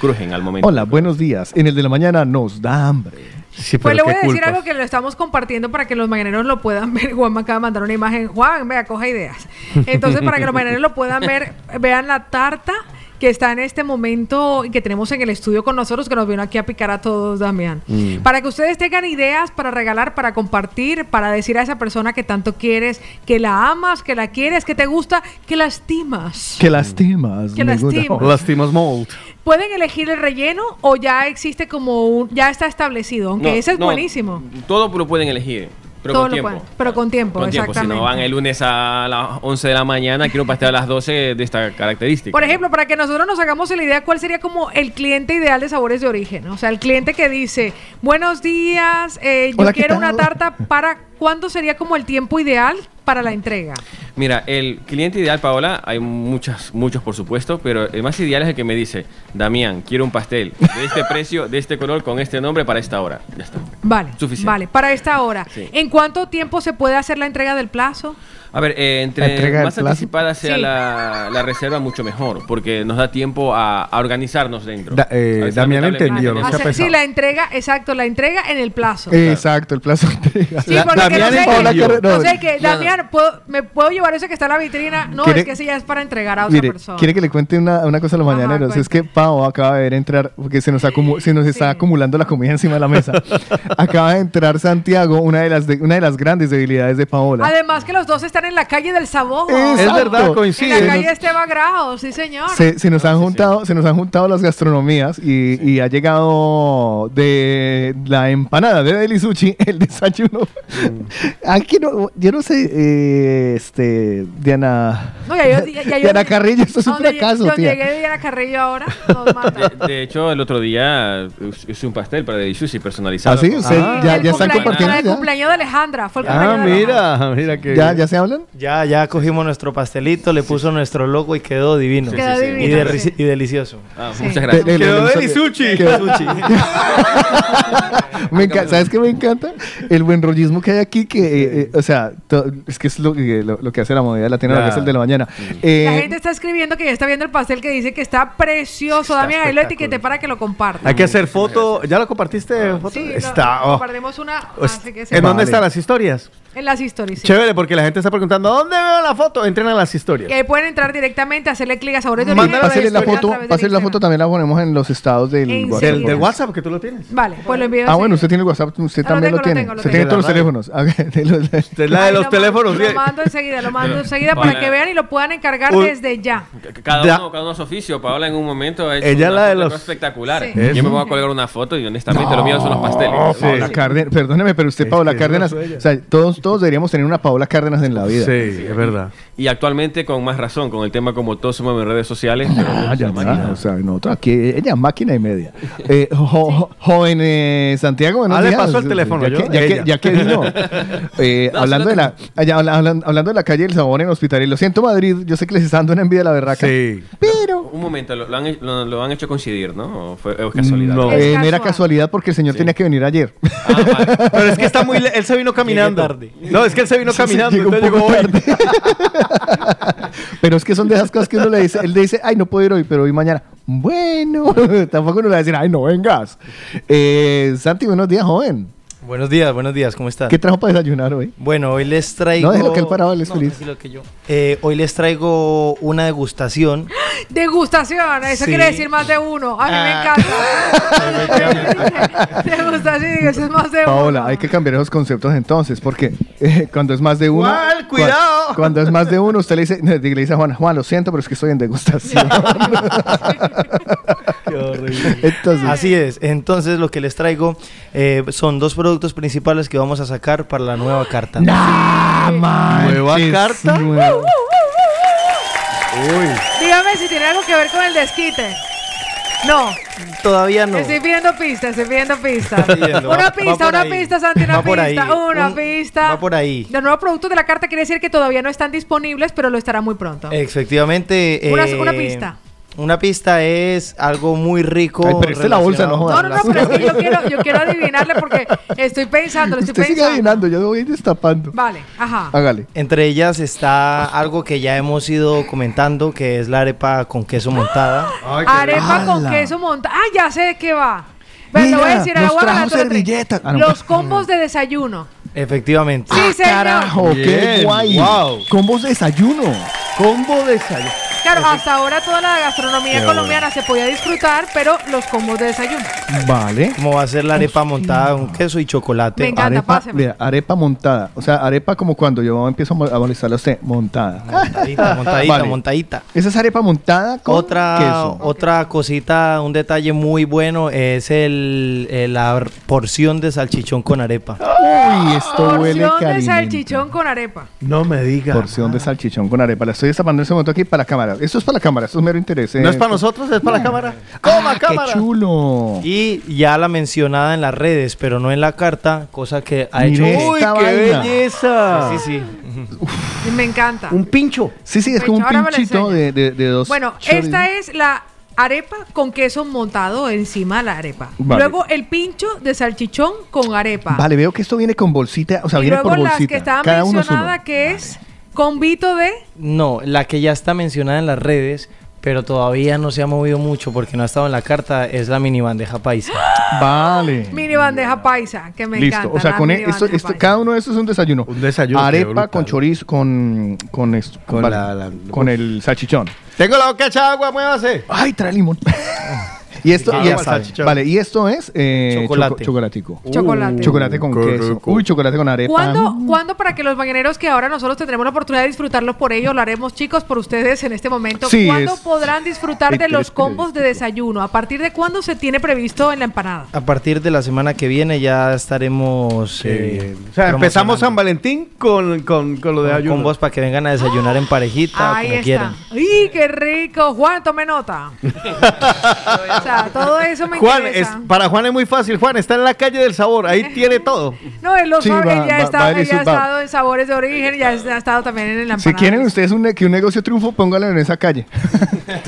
crujen al momento. Hola, buenos días. En el de la mañana nos da hambre. Sí, Pues le voy a decir culpa. algo que lo estamos compartiendo para que los mañaneros lo puedan ver. Juan me acaba de mandar una imagen. Juan, vea, coja ideas. Entonces, para que los mañaneros lo puedan ver, vean la tarta que está en este momento y que tenemos en el estudio con nosotros, que nos vino aquí a picar a todos, Damián. Mm. Para que ustedes tengan ideas para regalar, para compartir, para decir a esa persona que tanto quieres, que la amas, que la quieres, que te gusta, que la estimas. Que lastimas. Que lastimas. Lastimos mold. ¿Pueden elegir el relleno o ya existe como un, ya está establecido? Aunque No, ese es no, buenísimo. Todo lo pueden elegir. Pero Todo con lo tiempo. pueden. Pero con tiempo, Con tiempo, si no van el lunes a las 11 de la mañana, quiero pastel a las 12 de esta característica. Por ejemplo, para que nosotros nos hagamos la idea, ¿cuál sería como el cliente ideal de sabores de origen? O sea, el cliente que dice, buenos días, eh, yo Hola, ¿qué quiero una tarta para... ¿Cuándo sería como el tiempo ideal para la entrega? Mira, el cliente ideal, Paola, hay muchas, muchos por supuesto, pero el más ideal es el que me dice, Damián, quiero un pastel de este precio, de este color, con este nombre para esta hora. Ya está. Vale, Suficiente. vale, para esta hora. Sí. ¿En cuánto tiempo se puede hacer la entrega del plazo? A ver, eh, entre más plazo. anticipada sea Sí. la, la reserva, mucho mejor, porque nos da tiempo a, a organizarnos dentro. Da- eh, Damián entendió, sí, la entrega, exacto, la entrega en el plazo. Exacto, el plazo de entrega. Sí, porque que no sé, que, no no, sé que, no, no. Damián, ¿puedo- ¿me puedo llevar ese que está en la vitrina? No, ¿Quiere- es que ese ya es para entregar a otra Mire, persona. quiere que le cuente una, una cosa a los mañaneros. Es que Pau acaba de ver entrar, porque se nos, acumu- se nos está acumulando la comida encima de la mesa. acaba de entrar Santiago, una de las de- una de las grandes debilidades de Paola. Además que los dos están en la calle del. Exacto. Es verdad, En coincide. la calle Esteban Grau, sí señor. Se, se nos han juntado, se nos han juntado las gastronomías y, y ha llegado de la empanada de Delisuchi el desayuno. Aquí no, yo no sé, eh, este, Diana, No, ya yo- ya- ya yo- Diana Carrillo, esto es un ¿Dónde lle- fracaso, yo tía. llegué de Diana Carrillo ahora. nos mata. De, de hecho, el otro día hice un pastel para Delisushi personalizado. ¿Ah, sí? con- ¿Usted ya- El ya están compartiendo El ya? cumpleaños de Alejandra. Fue el Ah, cumpleaños de Alejandra. mira, mira que. ¿Ya, ¿Ya se Ya, ya cogimos nuestro pastelito, le puso nuestro logo y quedó divino. Sí, Quedó sí, sí. Y, divino, de- sí. y delicioso. Ah, Sí. Muchas gracias. Quedó delisuchi. quedó- Delisuchi. Me encanta, ¿Sabes qué me encanta? El buen rollismo que hay aquí, que, eh, eh, o sea, to- es que es lo, que- lo, lo que hace la modalidad latina, lo que es el de la mañana. Eh, La gente está escribiendo que ya está viendo el pastel que dice que está precioso. Damián, ahí lo etiqueté para que lo compartan. Hay que hacer foto. ¿Ya lo compartiste? foto? Sí, lo- está. oh. compartimos una. así que se- ¿En dónde están las historias? En las historias. sí. Chévere, porque la gente está preguntando, ¿dónde veo la foto? Entren a las historias. Ahí pueden entrar directamente, hacerle clic a sabores de Mándale origen. Pásale la historia a foto, través del pásale la Instagram. foto también la ponemos en los estados del En WhatsApp. Del- del WhatsApp, que tú lo tienes. Vale, pues lo envío. Ah, bueno, usted tiene el WhatsApp, usted Ah, lo también tengo, lo lo tiene. tengo, lo usted tengo. tiene todos los teléfonos. Ah, de los- Es la de Ahí los lo teléfonos. Mando, lo mando enseguida, lo mando enseguida Vale. para que vean y lo puedan encargar desde ya. Cada Ya. uno, cada uno a su oficio. Paola en un momento ha hecho Ella una la de foto los- espectacular. Sí. Yo me voy a colgar una foto y honestamente lo mío son los pasteles. Paola Cárdenas, perdóneme, pero usted, Es Paola que eso Cárdenas, no soy yo. o sea, todos, todos deberíamos tener una Paola Cárdenas en la vida. Sí, es verdad. Y actualmente con más razón, con el tema como todos somos en redes sociales. Ah, ya está, o sea, nosotros aquí, ella es máquina y media. Eh, jo- jo- joven eh, Santiago, buenos Ah, le pasó el teléfono, Ya, yo, que, ya, que, ella. ya que vino. Eh, No, hablando, de la, ya, habla- hablan- hablando de la calle del Sabor en Hospital, y lo siento Madrid, yo sé que les está dando una envidia a la berraca. Sí. Pero Un momento, lo, lo han, lo- lo han hecho coincidir, ¿no? ¿O fue o casualidad? No. eh, Es casual. casualidad porque el señor Sí. tenía que venir ayer. Ah, vale. Pero es que está muy. le- Él se vino caminando. tarde. No, es que él se vino caminando. llegó entonces llegó hoy. Pero es que son de esas cosas que uno le dice, él le dice, ay, no puedo ir hoy, pero hoy mañana. Bueno, tampoco uno le va a decir, ay, no vengas. Eh, Santi, buenos días, joven. Buenos días, buenos días, ¿cómo están? ¿Qué trajo para desayunar hoy? Bueno, hoy les traigo... No, déjelo que él parado, él es No, feliz. tranquilo que yo. Eh, hoy les traigo una degustación. Degustación, eso Sí. quiere decir más de uno. A mí Ah. me encanta. Degustación, digo, eso es más de Paola, uno. hay que cambiar esos conceptos entonces, porque eh, cuando es más de uno... ¿Cuál? Cuidado. Cuando es más de uno, usted le dice, le dice a Juan, Juan, lo siento, pero es que estoy en degustación. Entonces, Así es. Entonces, lo que les traigo eh, son dos productos principales que vamos a sacar para la nueva carta. Nueva carta. nueva. Dígame si tiene algo que ver con el desquite. No, Todavía no. estoy pidiendo pistas, estoy pidiendo pistas. Una pista, una ahí. pista, Santi, una Va pista, una Un- pista. va por ahí. Los nuevos productos de la carta quiere decir que todavía no están disponibles, pero lo estarán muy pronto. Efectivamente. Una- eh, una pista. Una pista es algo muy rico. Ay, pero esta es la bolsa, no relacionado- No, no, no, pero es que yo quiero, yo quiero adivinarle porque estoy pensando, lo estoy usted sigue pensando. adivinando, yo voy destapando. Vale, ajá. Hágale. Entre ellas está algo que ya hemos ido comentando, que es la arepa con queso montada. Arepa con ¡Hala! queso monta. Ah, ya sé de qué va. Pero le voy a Mira, decir, nos agua trajo ganadora tres. servilletas. Ah, no. Los combos de desayuno. Efectivamente. Sí, señor. Carajo, qué Bien, guay. wow. Combos de desayuno. Combo de desayuno. Claro, hasta ahora toda la gastronomía Qué colombiana se podía disfrutar, pero los combos de desayuno. Vale. ¿Cómo va a ser la arepa montada con queso y chocolate? Me encanta, arepa, mira, arepa montada. O sea, arepa como cuando yo empiezo a mo- a molestarle a usted. Montada. Montadita, montadita, Vale. montadita. Esa es arepa montada con Otra, queso. otra cosita, un detalle muy bueno es el, el- la porción de salchichón con arepa. Uy, esto huele Porción de salchichón con arepa. No me diga. Porción de salchichón con arepa. La estoy destapando en ese momento aquí para la cámara. Esto es para la cámara, esto es mero interés. No eh. es para nosotros, es para la cámara. ¡Coma, cámara! ¡Qué chulo! Y ya la mencionada en las redes, pero no en la carta, cosa que ha hecho. Esta vaina. belleza! Sí, sí. Me encanta. Un pincho. Sí, sí, es como un pinchito de, de, de dos. Bueno, esta es la arepa con queso montado encima de la arepa. Vale. Luego el pincho de salchichón con arepa. Vale, veo que esto viene con bolsita, o sea, y viene luego por las bolsita. que estaban Cada uno es. Convito de No, la que ya está mencionada en las redes, pero todavía no se ha movido mucho porque no ha estado en la carta, es la mini bandeja paisa. Vale. mini bandeja paisa, que me Listo, encanta. o sea, con mini esto, cada uno de estos es un desayuno. Un desayuno. Arepa con chorizo, con con esto, Con vale, la- la- con el salchichón. Tengo la boca hecha agua, muévase. Ay, trae limón. y esto, Ya y es- sabe. vale, y esto es eh, Chocolate. choco- chocolatico. Chocolate. Chocolate con queso. Uy, chocolate con arepa. ¿Cuándo, ¿Cuándo para que los mañaneros que ahora nosotros tendremos la oportunidad de disfrutarlo por ello, lo haremos chicos por ustedes en este momento? Sí, ¿Cuándo es- podrán disfrutar de los combos de desayuno? ¿A partir de cuándo se tiene previsto en la empanada? A partir de la semana que viene ya estaremos. eh, O sea, empezamos San Valentín con, con, con lo de con ayuno. combos para que vengan a desayunar en parejita, Ahí como está. quieran. ¡Ay, qué rico! Juan, tome nota. o sea, todo eso me Juan, es, interesa. para Juan es muy fácil. Juan está en la calle del sabor. Ahí tiene todo. No, él, lo Sí, sabe, va- él ya, va- está- va a él ya ha estado en sabores de origen, ya ha estado también en la Si quieren ustedes un, que un negocio triunfo, póngalo en esa calle.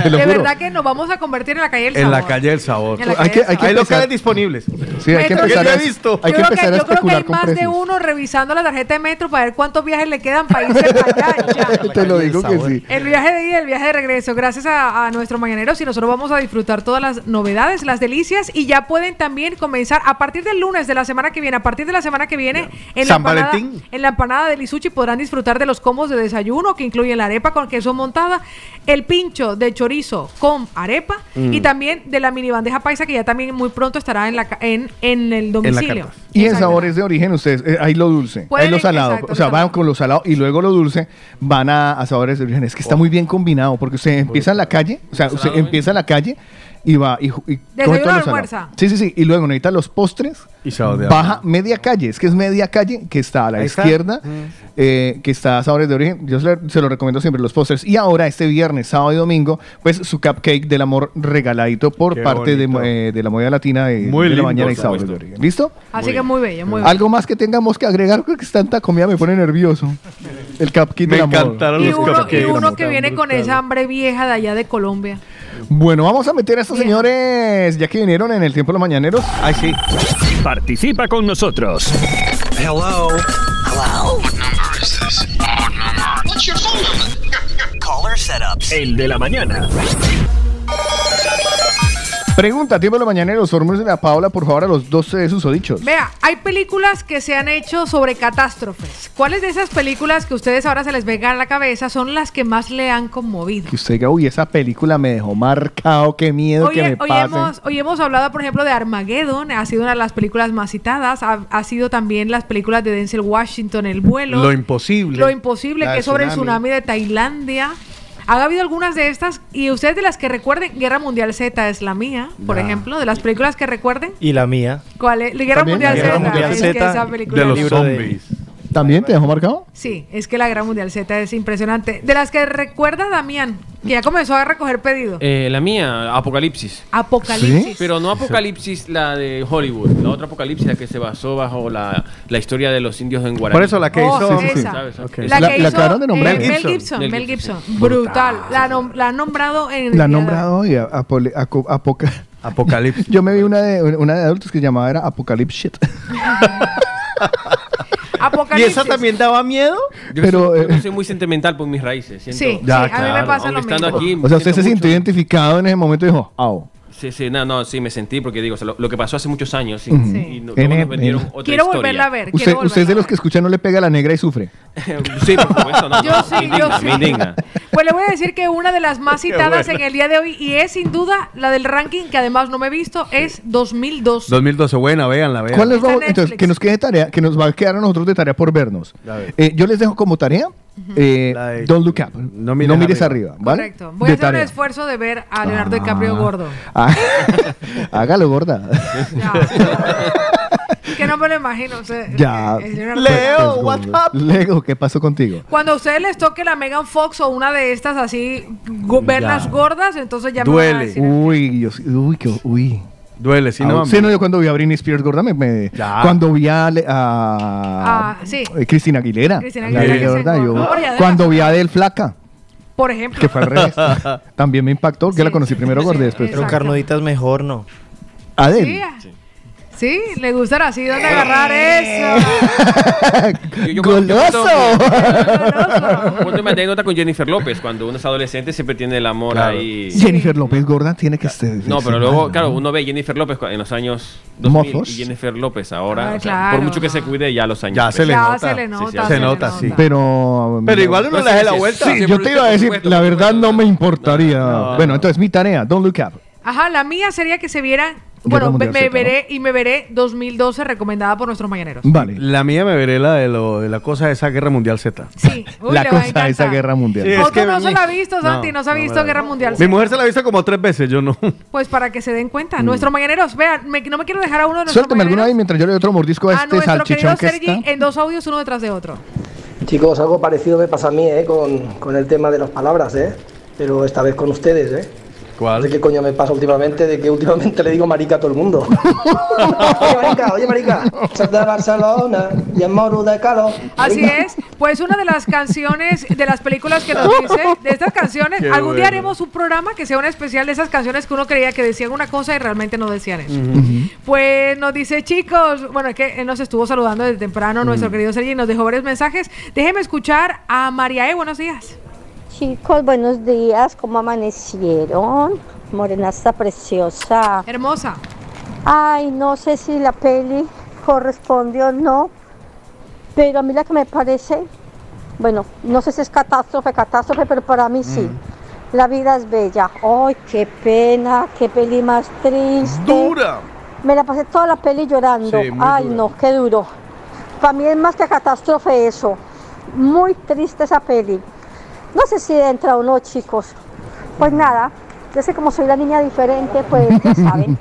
Te lo de juro. verdad que nos vamos a convertir en la calle del En sabor. la calle del sabor. En Hay que, hay que Hay empezar, locales disponibles. sí, hay que empezar yo a, he visto. hay que creo que, empezar a yo creo que especular hay más de uno revisando la tarjeta de metro para ver cuántos viajes le quedan para irse para allá. Te lo digo que sí. El viaje de ida y el viaje de regreso. Gracias a, a nuestros mañaneros y nosotros vamos a disfrutar todas las novedades, las delicias y ya pueden también comenzar a partir del lunes de la semana que viene. A partir de la semana que viene en, la empanada, Valentín. en la empanada de Lisuchi podrán disfrutar de los combos de desayuno que incluyen la arepa con queso montada, el pincho de chorizo con arepa Mm. y también de la mini bandeja paisa que ya también muy pronto estará en, la, ca- en, en el domicilio. Y en sabores de origen, ustedes, eh, hay lo dulce, hay lo salado. exacto, o sea, van con lo salado y luego lo dulce van a, a sabores de origen. Es que está muy bien combinado porque usted empieza en la calle, o sea, usted empieza en la calle y va y, y coge todo almuerza. Sí, sí, sí. Y luego necesita los postres. Y Baja media calle, es que es media calle que está a la Ahí izquierda, eh, que está sabores de origen. Yo se, lo- se lo recomiendo siempre, los postres. Y ahora, este viernes, sábado y domingo, pues su cupcake del amor regaladito por Qué parte de, eh, de la movida latina de, Muy de la lindo, mañana y sabores de origen. ¿Listo? Así que muy bello, muy bello. Algo más que tengamos que agregar, creo que es tanta comida me pone nervioso. El cupcake Me del amor. encantaron Y los uno, y cupcakes. uno que viene con esa hambre vieja de allá de Colombia. Bueno, vamos a meter a estos señores, ya que vinieron en el tiempo de los mañaneros. Ay, sí. Participa con nosotros. Hello. Hello. What number is this? What number? What's your phone number? Caller setups. El de la mañana. Pregunta, tiempo de los mañaneros, fórmulas a Paola, por favor, a los 12 susodichos. Vea, hay películas que se han hecho sobre catástrofes. ¿Cuáles de esas películas que ustedes ahora se les venga a la cabeza son las que más le han conmovido? Que usted diga, uy, esa película me dejó marcado, qué miedo Hoy, que me hoy hemos, hoy hemos hablado, por ejemplo, de Armageddon, ha sido una de las películas más citadas, ha, ha sido también las películas de Denzel Washington, El vuelo, Lo imposible. Lo imposible, La que de es sobre el tsunami de Tailandia. Ha habido algunas de estas y ustedes de las que recuerden, Guerra Mundial Z es la mía, por Ah. ejemplo, de las películas que recuerden. Y la mía. ¿Cuál es? Guerra También Mundial la Guerra Z. Mundial es que Z esa película De los libro de- zombies. ¿También te dejó marcado? Sí, es que la Guerra Mundial Z es impresionante. De las que recuerda Damián, que ya comenzó a recoger pedido. Eh, la mía, Apocalipsis. Apocalipsis. Pero no Apocalipsis la de Hollywood, la otra Apocalipsis la que se basó bajo la, la historia de los indios en Guaraní. Por eso la que Oh, hizo. sí, sí. ¿Sabes? La, La- que hizo acabaron de nombrar. eh, Mel Mel Gibson. Gibson. Mel Gibson. Gibson. Brutal. La, nom- la han nombrado en La han nombrado y a- apole- aco- apoca- Apocalipsis. Yo me vi una de, una de adultos que llamaba era Apocalypse Shit. ¿Y Apocalipsis. esa también daba miedo? Yo, Pero, soy, yo eh, soy muy sentimental por mis raíces. siento- Sí, Ya, sí, a mí me claro. pasa lo Aunque estando mismo. aquí, O sea, usted se siento sintió mucho- identificado en ese momento y dijo, au. Sí, sí, no, no, sí, me sentí porque digo, o sea, lo, lo que pasó hace muchos años y, Ujú. y no- Sí. luego nos En- vendieron en- otra Quiero historia. volverla a ver. Usted, usted es de los que escucha no le pega a la negra y sufre. sí, por supuesto, no. Yo no, sí, me indigna, yo sí. me indigna. Pues le voy a decir que una de las más citadas buena. en el día de hoy, y es sin duda la del ranking, que además no me he visto, es 2002. 2012, buena, véanla, véanla. ¿Cuál vamos- en entonces, que nos quede tarea, que nos va a quedar a nosotros de tarea por vernos. Eh, yo les dejo como tarea, eh, Don't Look Up. No mires, arriba. ¿vale? Correcto. Voy a hacer un esfuerzo de ver a Leonardo DiCaprio Ah. gordo. Ah, hágalo, gorda. Que no me lo imagino. o sea, ya. es Leonardo Leo, what's up? Leo, ¿qué pasó contigo? Cuando a ustedes les toque la Megan Fox o una de estas así, go- verlas gordas, entonces ya me van a Duele. decir. Uy, yo, uy, qué, uy. Duele, sí, Ah, no. sí, no, yo cuando vi a Britney Spears gorda, me, me- cuando vi a, Le- a- Ah, sí. eh, Cristina Aguilera, Cristina Aguilera gorda, yo- cuando vi a Adele flaca, Por ejemplo. que fue al revés, también me impactó, que la conocí primero gorda y después Pero carnudita es mejor, ¿no? Adele. Sí, sí, le gustará así donde agarrar eso. Yo- yo- ¡Goloso! Cuando me nota con Jennifer López, cuando uno es adolescente siempre tiene el amor Claro. ahí. Jennifer López gorda tiene que ser. No, pero luego, claro, ¿no? uno ve Jennifer López en los años 2000 Mozos. y Jennifer López ahora, Ah, o sea, claro, por mucho que se cuide, ya los años. Ya se le Ya nota. se le nota, sí, se le nota, sí. Pero, Pero igual uno Pues le sí, hace la sí, vuelta. Sí, yo te iba a decir, la verdad no me importaría. No. Bueno, entonces mi tarea, Don't Look Up. Ajá, la mía sería que se viera. Bueno, me, veré y me veré 2012 recomendada por nuestros mañaneros. Vale. La mía me veré la de, lo, de la cosa de esa guerra mundial Z. Sí, uy, la le va a cosa de esa encantar. guerra mundial. Sí, es Otto que no se mi- la ha visto, Santi, no, se ha no visto Guerra Mundial. Mi mujer se la ha visto como tres veces, yo no. Pues para que se den cuenta. Nuestros mañaneros, vean, me- no me quiero dejar a uno de nuestros Suéltame alguna ahí mañaneros. mientras yo le doy otro mordisco a A este nuestro salchichón querido que Sergi está. en dos audios, uno detrás de otro. Chicos, algo parecido me pasa a mí, ¿eh? Con, con el tema de las palabras, ¿eh? Pero esta vez con ustedes, ¿eh? ¿Cuál? ¿De qué coño me pasa últimamente? De que últimamente le digo marica a todo el mundo. oye, marica, oye, marica. Soy de Barcelona y en moro de calor. Así es. Pues una de las canciones de las películas que nos dice, de estas canciones, Qué algún día haremos un programa que sea un especial de esas canciones que uno creía que decían una cosa y realmente no decían eso. Pues nos dice, chicos, bueno, es que él nos estuvo saludando desde temprano, nuestro querido Sergi, nos dejó varios mensajes. Déjeme escuchar a María E. Buenos días. Chicos, buenos días, ¿cómo amanecieron? Morenaza preciosa. Hermosa. Ay, no sé si la peli corresponde o no, pero a mí la que me parece, bueno, no sé si es catástrofe, catástrofe, pero para mí sí. La vida es bella. Ay, qué pena, qué peli más triste. ¡Dura! Me la pasé toda la peli llorando. Sí, Ay, dura. no, qué duro. Para mí es más que catástrofe eso. Muy triste esa peli. No sé si entra o no, chicos. Pues nada, yo sé como soy la niña diferente, pues ya saben.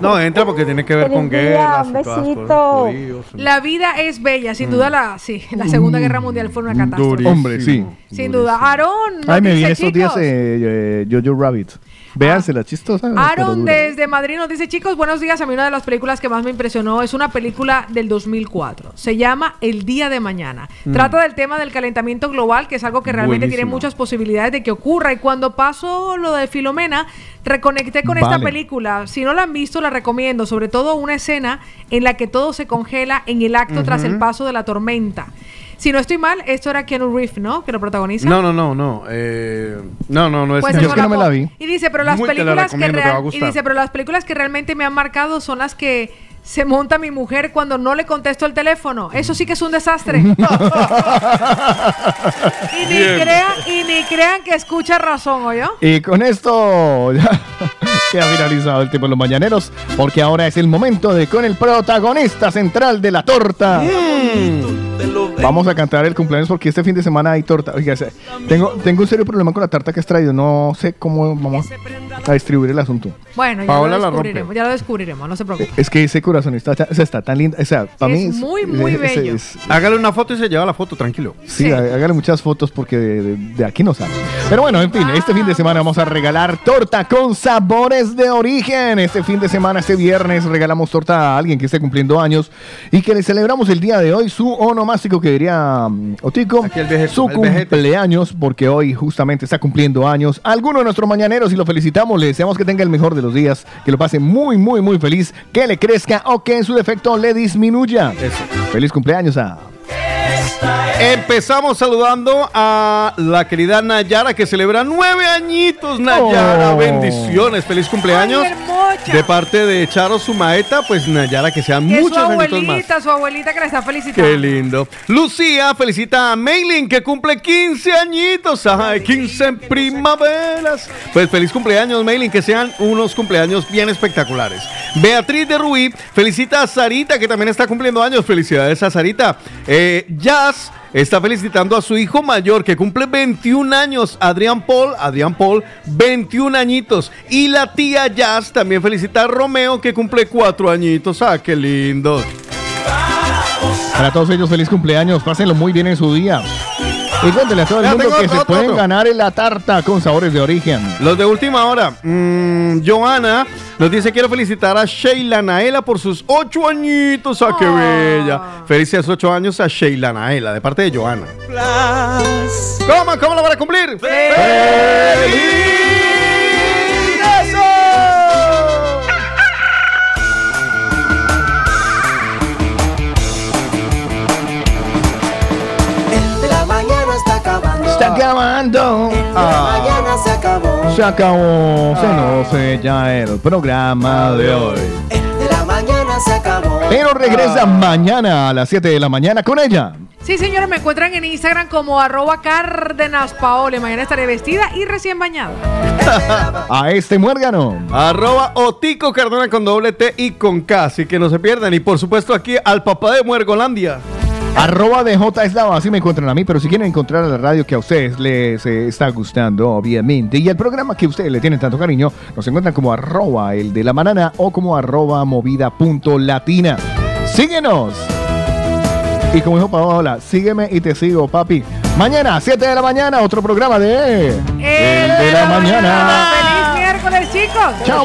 No, entra porque tiene que ver Feliz con día, guerras. un besito. judíos. La vida es bella, sin duda la, sí, la Segunda Guerra Mundial fue una catástrofe. Hombre, sí. Sin duda. Aarón, Ay, me vi estos días eh, eh, Jojo Rabbit. Véanse la chistosa. Aaron desde Madrid nos dice, chicos, buenos días. A mí una de las películas que más me impresionó es una película del 2004. Se llama El Día de Mañana. Mm. Trata del tema del calentamiento global, que es algo que realmente tiene muchas posibilidades de que ocurra. Y cuando pasó lo de Filomena, reconecté con esta película. Si no la han visto, la recomiendo. Sobre todo una escena en la que todo se congela en el acto tras el paso de la tormenta. Si no estoy mal, esto era Keanu Reeves, ¿no? Que lo protagoniza. No, no, no, no. eh, no, no, no es Pues Yo que no me la vi. Y dice, pero las Muy te la películas que recomiendo, te va a real- y dice, pero las películas que realmente me han marcado son las que se monta mi mujer cuando no le contesto el teléfono. Eso sí que es un desastre. y ni crean, y ni crean que escucha razón, ¿o yo? Y con esto ya queda finalizado el tiempo de los mañaneros, porque ahora es el momento de con el protagonista central de la torta. Vamos a cantar el cumpleaños porque este fin de semana hay torta. Oiga, se- tengo, tengo un serio problema con la tarta que has traído. No sé cómo vamos a distribuir el asunto. Bueno, ya Paola lo descubriremos, ya lo descubriremos, no se preocupe. Es que ese corazón está, o sea, está tan lindo. O sea, para Es mí muy, muy bello. Hágale una foto y se lleva la foto, tranquilo. Sí, há- hágale muchas fotos porque de, de- de aquí no sale. Pero bueno, en fin, este fin de semana vamos a regalar torta con sabores de origen. Este fin de semana, este viernes, regalamos torta a alguien que esté cumpliendo años y que le celebramos el día de hoy su onomástico que diría mm, Otico, su el vejete. cumpleaños, porque hoy justamente está cumpliendo años. Alguno de nuestros mañaneros y lo felicitamos, le deseamos que tenga el mejor de los días, que lo pase muy, muy, muy feliz, que le crezca o que en su defecto le disminuya. Feliz cumpleaños a... Empezamos saludando a la querida Nayara que celebra nueve añitos. Nayara, Oh. bendiciones, feliz cumpleaños. Ay, de parte de Charo Sumaeta, pues Nayara, que sean Que muchos su añitos más. abuelita, su abuelita que la está felicitando. Qué lindo. Lucía felicita a Maylin que cumple 15 añitos. Ay, 15 primaveras. Pues feliz cumpleaños, Maylin, que sean unos cumpleaños bien espectaculares. Beatriz de Rubí felicita a Sarita que también está cumpliendo años. Felicidades a Sarita. Eh, Jazz está felicitando a su hijo mayor que cumple 21 años, Adrián Paul. Adrián Paul, 21 añitos. Y la tía Jazz también felicita a Romeo que cumple 4 añitos. Ah, qué lindo. Para todos ellos, feliz cumpleaños. Pásenlo muy bien en su día. Y cuéntenle a todo el mundo que otro, se otro, pueden otro. ganar en la tarta con sabores de origen. Los de última hora. Mm, Joana nos dice: Quiero felicitar a Sheila Naela por sus ocho añitos. ¡Ah, qué bella! Felices ocho años a Sheila Naela, de parte de Joana. ¿Cómo? ¿Cómo lo van a cumplir? De acabando. Acabando. La mañana se acabó. Se acabó, se nos ya el programa de hoy. De la mañana se acabó. Pero regresa mañana a las 7 de la mañana con ella. Sí, señores, me encuentran en Instagram como arroba Cárdenas Paole. Mañana estaré vestida y recién bañada. A este muérgano. Arroba Otico Cardona con doble T y con K, así que no se pierdan. Y por supuesto aquí al papá de Muergolandia. Arroba de J Eslava, así me encuentran a mí, pero si quieren encontrar a la radio que a ustedes les eh, está gustando, obviamente, y el programa que ustedes le tienen tanto cariño, nos encuentran como arroba el de la banana o como arroba movida punto latina. Síguenos. Y como dijo Paola, sígueme y te sigo, papi. Mañana, 7 de la mañana, otro programa de... El de la mañana. ¡Feliz miércoles, chicos! ¡Chao!